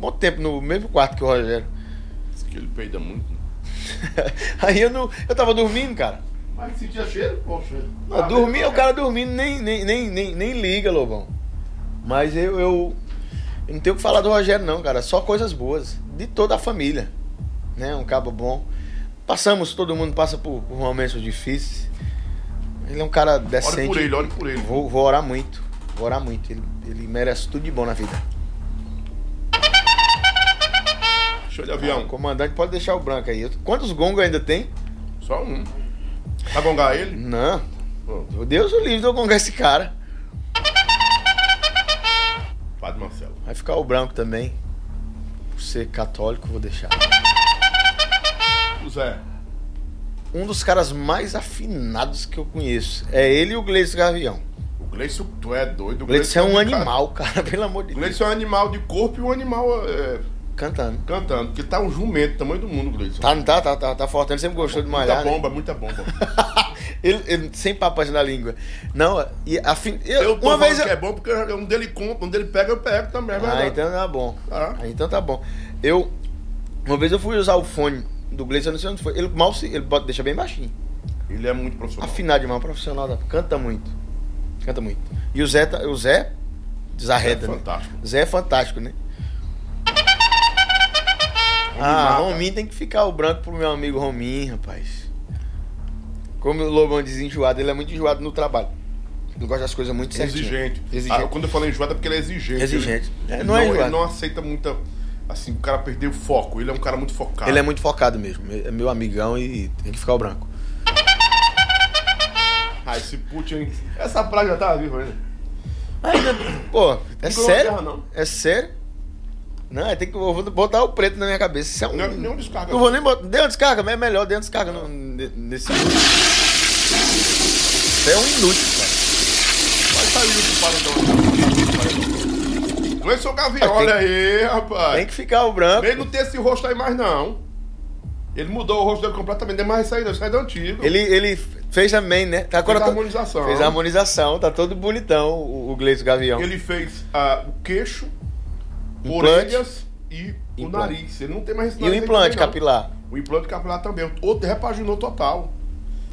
bom tempo no mesmo quarto que o Rogério. Diz que ele peida muito. né? Aí eu não. Eu tava dormindo, cara. Mas sentia cheiro? Poxa. Eu dormi, o cara dormindo nem, nem, nem, nem, nem liga, Lobão. Mas eu, eu, eu não tenho o que falar do Rogério, não, cara. Só coisas boas. De toda a família. Né? Um cabo bom. Passamos, todo mundo passa por, por momentos difíceis. Ele é um cara decente. Olhe por ele, olhe por ele. Vou, vou orar muito. Vou orar muito. Ele, ele merece tudo de bom na vida. Show de O avião. comandante pode deixar o branco aí. Quantos gongos ainda tem? Só um. Vai gongar ele? Não. Pô, Meu Deus, o livre de eu gongar esse cara. Padre Marcelo. Vai ficar o branco também. Por ser católico, vou deixar. O Zé. Um dos caras mais afinados que eu conheço. É ele e o Gleison Gavião. O Gleison, tu é doido. O Gleison é um cara- animal, cara, pelo amor de O Deus. Gleison é um animal de corpo e um animal é, Cantando. cantando. Porque tá um jumento, tamanho do mundo, Gleison. Tá, tá, tá, tá, tá forte. Ele sempre gostou de malhar. Muita né? bomba, muita bomba. ele, ele sem papas na língua. Não, e afim, eu, Eu uma vez eu... que é bom porque um dele compra, um dele pega, eu pego também, é Ah, então tá bom. Ah. Ah, então tá bom. Eu. Uma vez eu fui usar o fone do Gleison, eu não sei onde foi. Ele mal se. Ele bota, deixa bem baixinho. Ele é muito profissional. Afinado demais, profissional. da- Canta muito. Canta muito. E o Zé, tá- o Zé desarreta, É né? fantástico. Zé é fantástico, né? Ah, Rominho tem que ficar o branco pro meu amigo Rominho, rapaz. Como o Lobão diz enjoado, ele é muito enjoado no trabalho. Ele gosta das coisas muito certinho. Exigente. Exigente. Ah, quando eu falei enjoado é porque ele é exigente. Exigente. Ele, É, ele não é ele enjoado. não aceita muita. Assim, o cara perder o foco. Ele é um cara muito focado. Ele é muito focado mesmo. É meu amigão e tem que ficar o branco. Ah, esse Putin. Essa praga já tá viva ainda. Ainda, pô, é Não sério? guerra, não. É sério? Não, é, tem que, eu vou botar o preto na minha cabeça. Isso é um, Não, não descarga. Não vou nem botar. Uma descarga, mas é melhor, uma descarga no, ne- nesse. Isso é um inútil, cara. Vai sair do paredão. É seu olha aí, rapaz. Tem que ficar o branco. Ele não tem esse rosto aí mais, não. Ele mudou o rosto dele completamente. Não é mais isso aí, não. Isso aí é do antigo. Ele, ele fez também, né? Tá agora Fez a to- harmonização. Fez a harmonização, tá todo bonitão o, o Gleison Gavião. Ele fez ah, o queixo, Implante. orelhas e o Implante. nariz. Ele não tem mais esse E o nariz implante também, capilar. O implante capilar também. Outro repaginou total.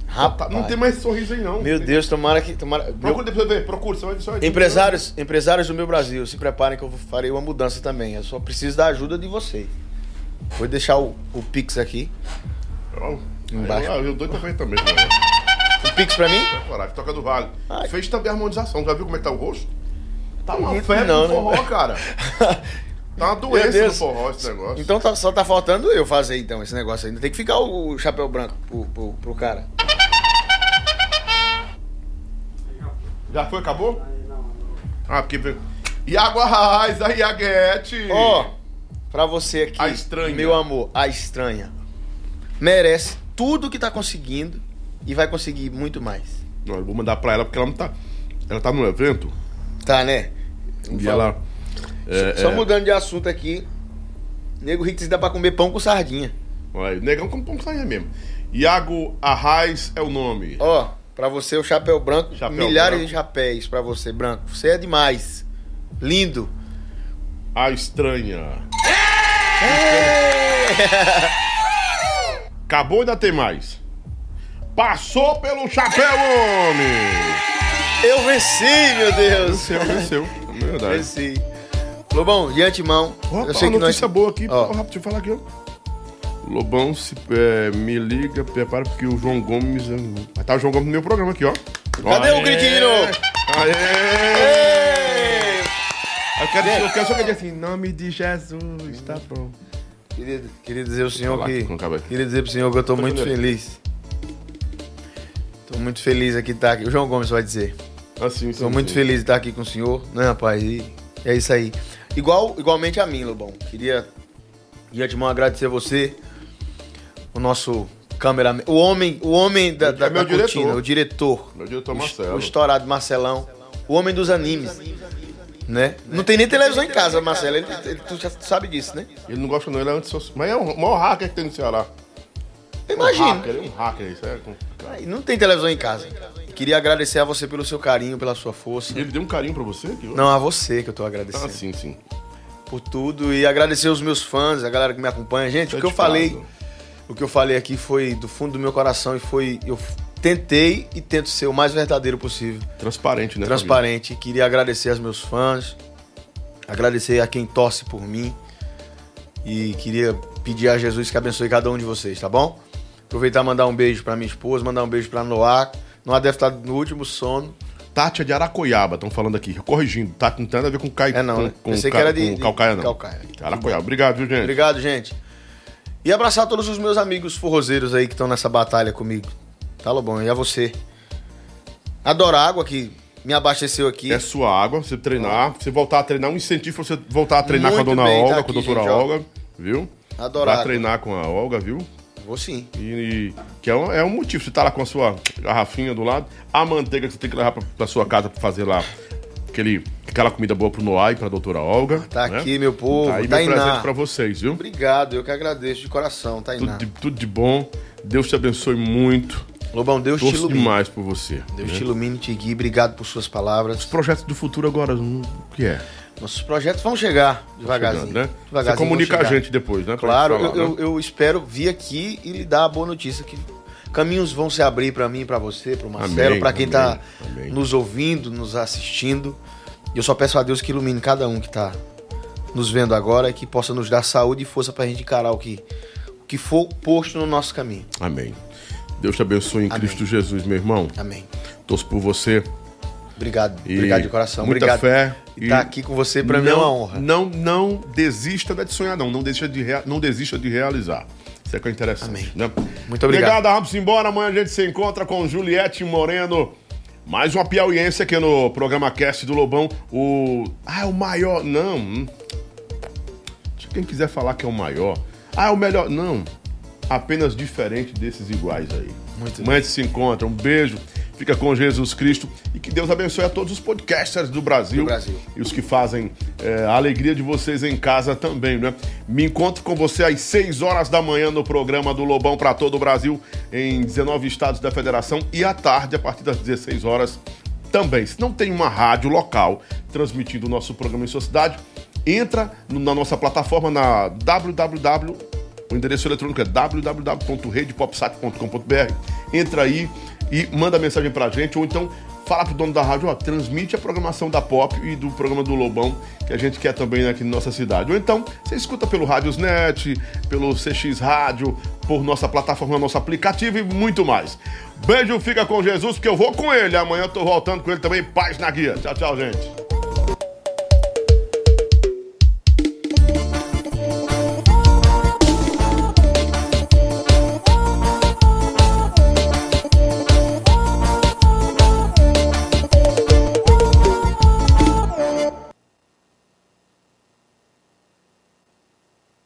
Rapaz. Não tem mais sorriso aí, não. Meu Deus, tomara que. Tomara... meu- Procura depois ver. Procura. Você vai, vai Empresários, empresários do meu Brasil, se preparem que eu farei uma mudança também. Eu só preciso da ajuda de vocês. Vou deixar o, o Pix aqui. Ó, Embaixo. Eu, eu doido pra fazer também. né? O Pix pra mim? Coragem, toca do vale. Ai. Fez também a harmonização. Já viu como é que tá o rosto? Tá uma Não, febre não, no forró, né? cara. Tá uma Meu doença no forró esse negócio. Então tá- só tá faltando eu fazer então esse negócio ainda. Tem que ficar o, o chapéu branco pro, pro, pro cara. Já foi, acabou? Ah, porque veio. Iago Arraes, a Iaguete. Ó, pra você aqui, A estranha. meu amor, a estranha. Merece tudo que tá conseguindo e vai conseguir muito mais. Não, eu vou mandar pra ela porque ela não tá. Ela tá no evento Tá, né? e ela. É, Só é, mudando de assunto aqui. Nego Ricks dá pra comer pão com sardinha. Olha, negão como pão saia mesmo. Iago Arraes é o nome. Ó, pra você o chapéu branco, Chapéu milhares branco. de chapéus pra você, branco. Você é demais. Lindo. A estranha. Acabou e ainda tem mais. Passou pelo chapéu, homem! Eu venci, meu Deus. Venceu, venceu. É verdade. Venci. Lobão, de antemão, Ó, eu sei que nós... notícia boa aqui. Ó. Deixa eu falar aqui, ó. Lobão, se, é, me liga, prepara porque o João Gomes. Vai tá o João Gomes no meu programa aqui, ó. Cadê o gritinho de novo? Aê! Ei! Eu quero, eu quero só diga assim, em nome de Jesus, tá bom. Queria, queria dizer ao senhor lá, que... Queria dizer pro senhor que eu tô muito entendendo. feliz. Tô muito feliz aqui estar aqui. O João Gomes vai dizer. Assim, Tô sim, muito sim. feliz de estar aqui com o senhor, né, rapaz? E é isso aí. Igual, igualmente a mim, Lobão. Queria, de antemão, agradecer você, o nosso Câmera, o homem, o homem da, da, É da cortina, diretor. o diretor. Meu diretor Marcelo. o estourado Marcelão. O homem dos animes. Né? Não tem nem televisão em casa, Marcelo. Ele, ele- tu já sabe disso, né? Ele não gosta não, ele é antissocial. Mas é o maior hacker que tem no Ceará. Eu Um hacker, é um hacker, isso é complicado. Não tem televisão em casa. Queria agradecer a você pelo seu carinho, pela sua força. Ele deu um carinho pra você? Que... Não, a você que eu tô Ah, agradecendo sim, sim. por tudo e agradecer os meus fãs, a galera que me acompanha. Gente, o que eu falei, o que eu falei aqui foi do fundo do meu coração e foi eu tentei e tento ser o mais verdadeiro possível, Transparente, né? transparente. Queria agradecer aos meus fãs, agradecer a quem torce por mim e queria pedir a Jesus que abençoe cada um de vocês, tá bom? Aproveitar e mandar um beijo pra minha esposa, mandar um beijo pra Noah. Noah deve estar no último sono. Tati é de Aracoiaba, estão falando aqui. Corrigindo, Tati não tem nada a ver com Cai... É não, com, né? com, Pensei ca- que era de- com de- Calcaia, não. Calcaia. Aracoiaba. Obrigado, viu, gente? Obrigado, gente. E abraçar todos os meus amigos forrozeiros aí que estão nessa batalha comigo. Tá, Lobão? E a você. Adoro água que me abasteceu aqui. É sua água, você treinar, você voltar a treinar, um incentivo pra você voltar a treinar Muito com a dona bem, Olga, tá com a aqui, doutora gente. Olga, viu? Adoro Vai treinar com a Olga, viu? Vou sim. E, e- que é um, é um motivo, você tá lá com a sua garrafinha do lado, a manteiga que você tem que levar pra, pra sua casa pra fazer lá aquele, aquela comida boa pro Noah e pra doutora Olga. Tá né? aqui, meu povo. Tá aí meu Tainá. presente pra vocês, viu? Obrigado, eu que agradeço de coração, Tainá. Tudo de, tudo de bom. Deus te abençoe muito. Lobão, Deus te Torço ilumine. demais por você. Deus né? te ilumine, te guie. Obrigado por suas palavras. Projetos do futuro agora, hum, o que é? Nossos projetos vão chegar devagarzinho. Chegando, né? Devagarzinho Você comunica a gente depois, né? Claro, falar, eu, né? eu- eu espero vir aqui e lhe dar a boa notícia que caminhos vão se abrir para mim, para você, para o Marcelo, para quem está nos ouvindo, nos assistindo. E eu só peço a Deus que ilumine cada um que está nos vendo agora e que possa nos dar saúde e força para a gente encarar o que, o que for posto no nosso caminho. Amém. Deus te abençoe em Amém. Cristo Jesus, meu irmão. Amém. Torço por você. Obrigado. E Obrigado de coração. muita Obrigado. fé E estar aqui com você para mim é uma honra. Não, não desista de sonhar, não. Não desista de, não desista de realizar. Isso é que é interessante. Amém. Né? Muito obrigado. Obrigado, vamos embora. Amanhã a gente se encontra com Juliette Moreno. Mais uma piauiense aqui no programa Cast do Lobão. O. Ah, o maior. Não. hum. Quem quiser falar que é o maior. Ah, é o melhor. Não. Apenas diferente desses iguais aí. Muito Amanhã a gente se encontra. Um beijo. Fica com Jesus Cristo. E que Deus abençoe a todos os podcasters do Brasil. Do Brasil. E os que fazem é, a alegria de vocês em casa também, né? Me encontro com você às 6 horas da manhã no programa do Lobão para todo o Brasil, em 19 estados da federação, e à tarde, a partir das 16 horas, também. Se não tem uma rádio local transmitindo o nosso programa em sua cidade, entra na nossa plataforma na www. O endereço eletrônico é www.redepopsat.com.br. Entra aí e manda mensagem pra gente, ou então fala pro dono da rádio, ó, transmite a programação da Pop e do programa do Lobão, que a gente quer também aqui na nossa cidade. Ou então, você escuta pelo Radiosnet, pelo CX Rádio, por nossa plataforma, nosso aplicativo e muito mais. Beijo, fica com Jesus, porque eu vou com ele. Amanhã eu tô voltando com ele também. Paz na guia. Tchau, tchau, gente.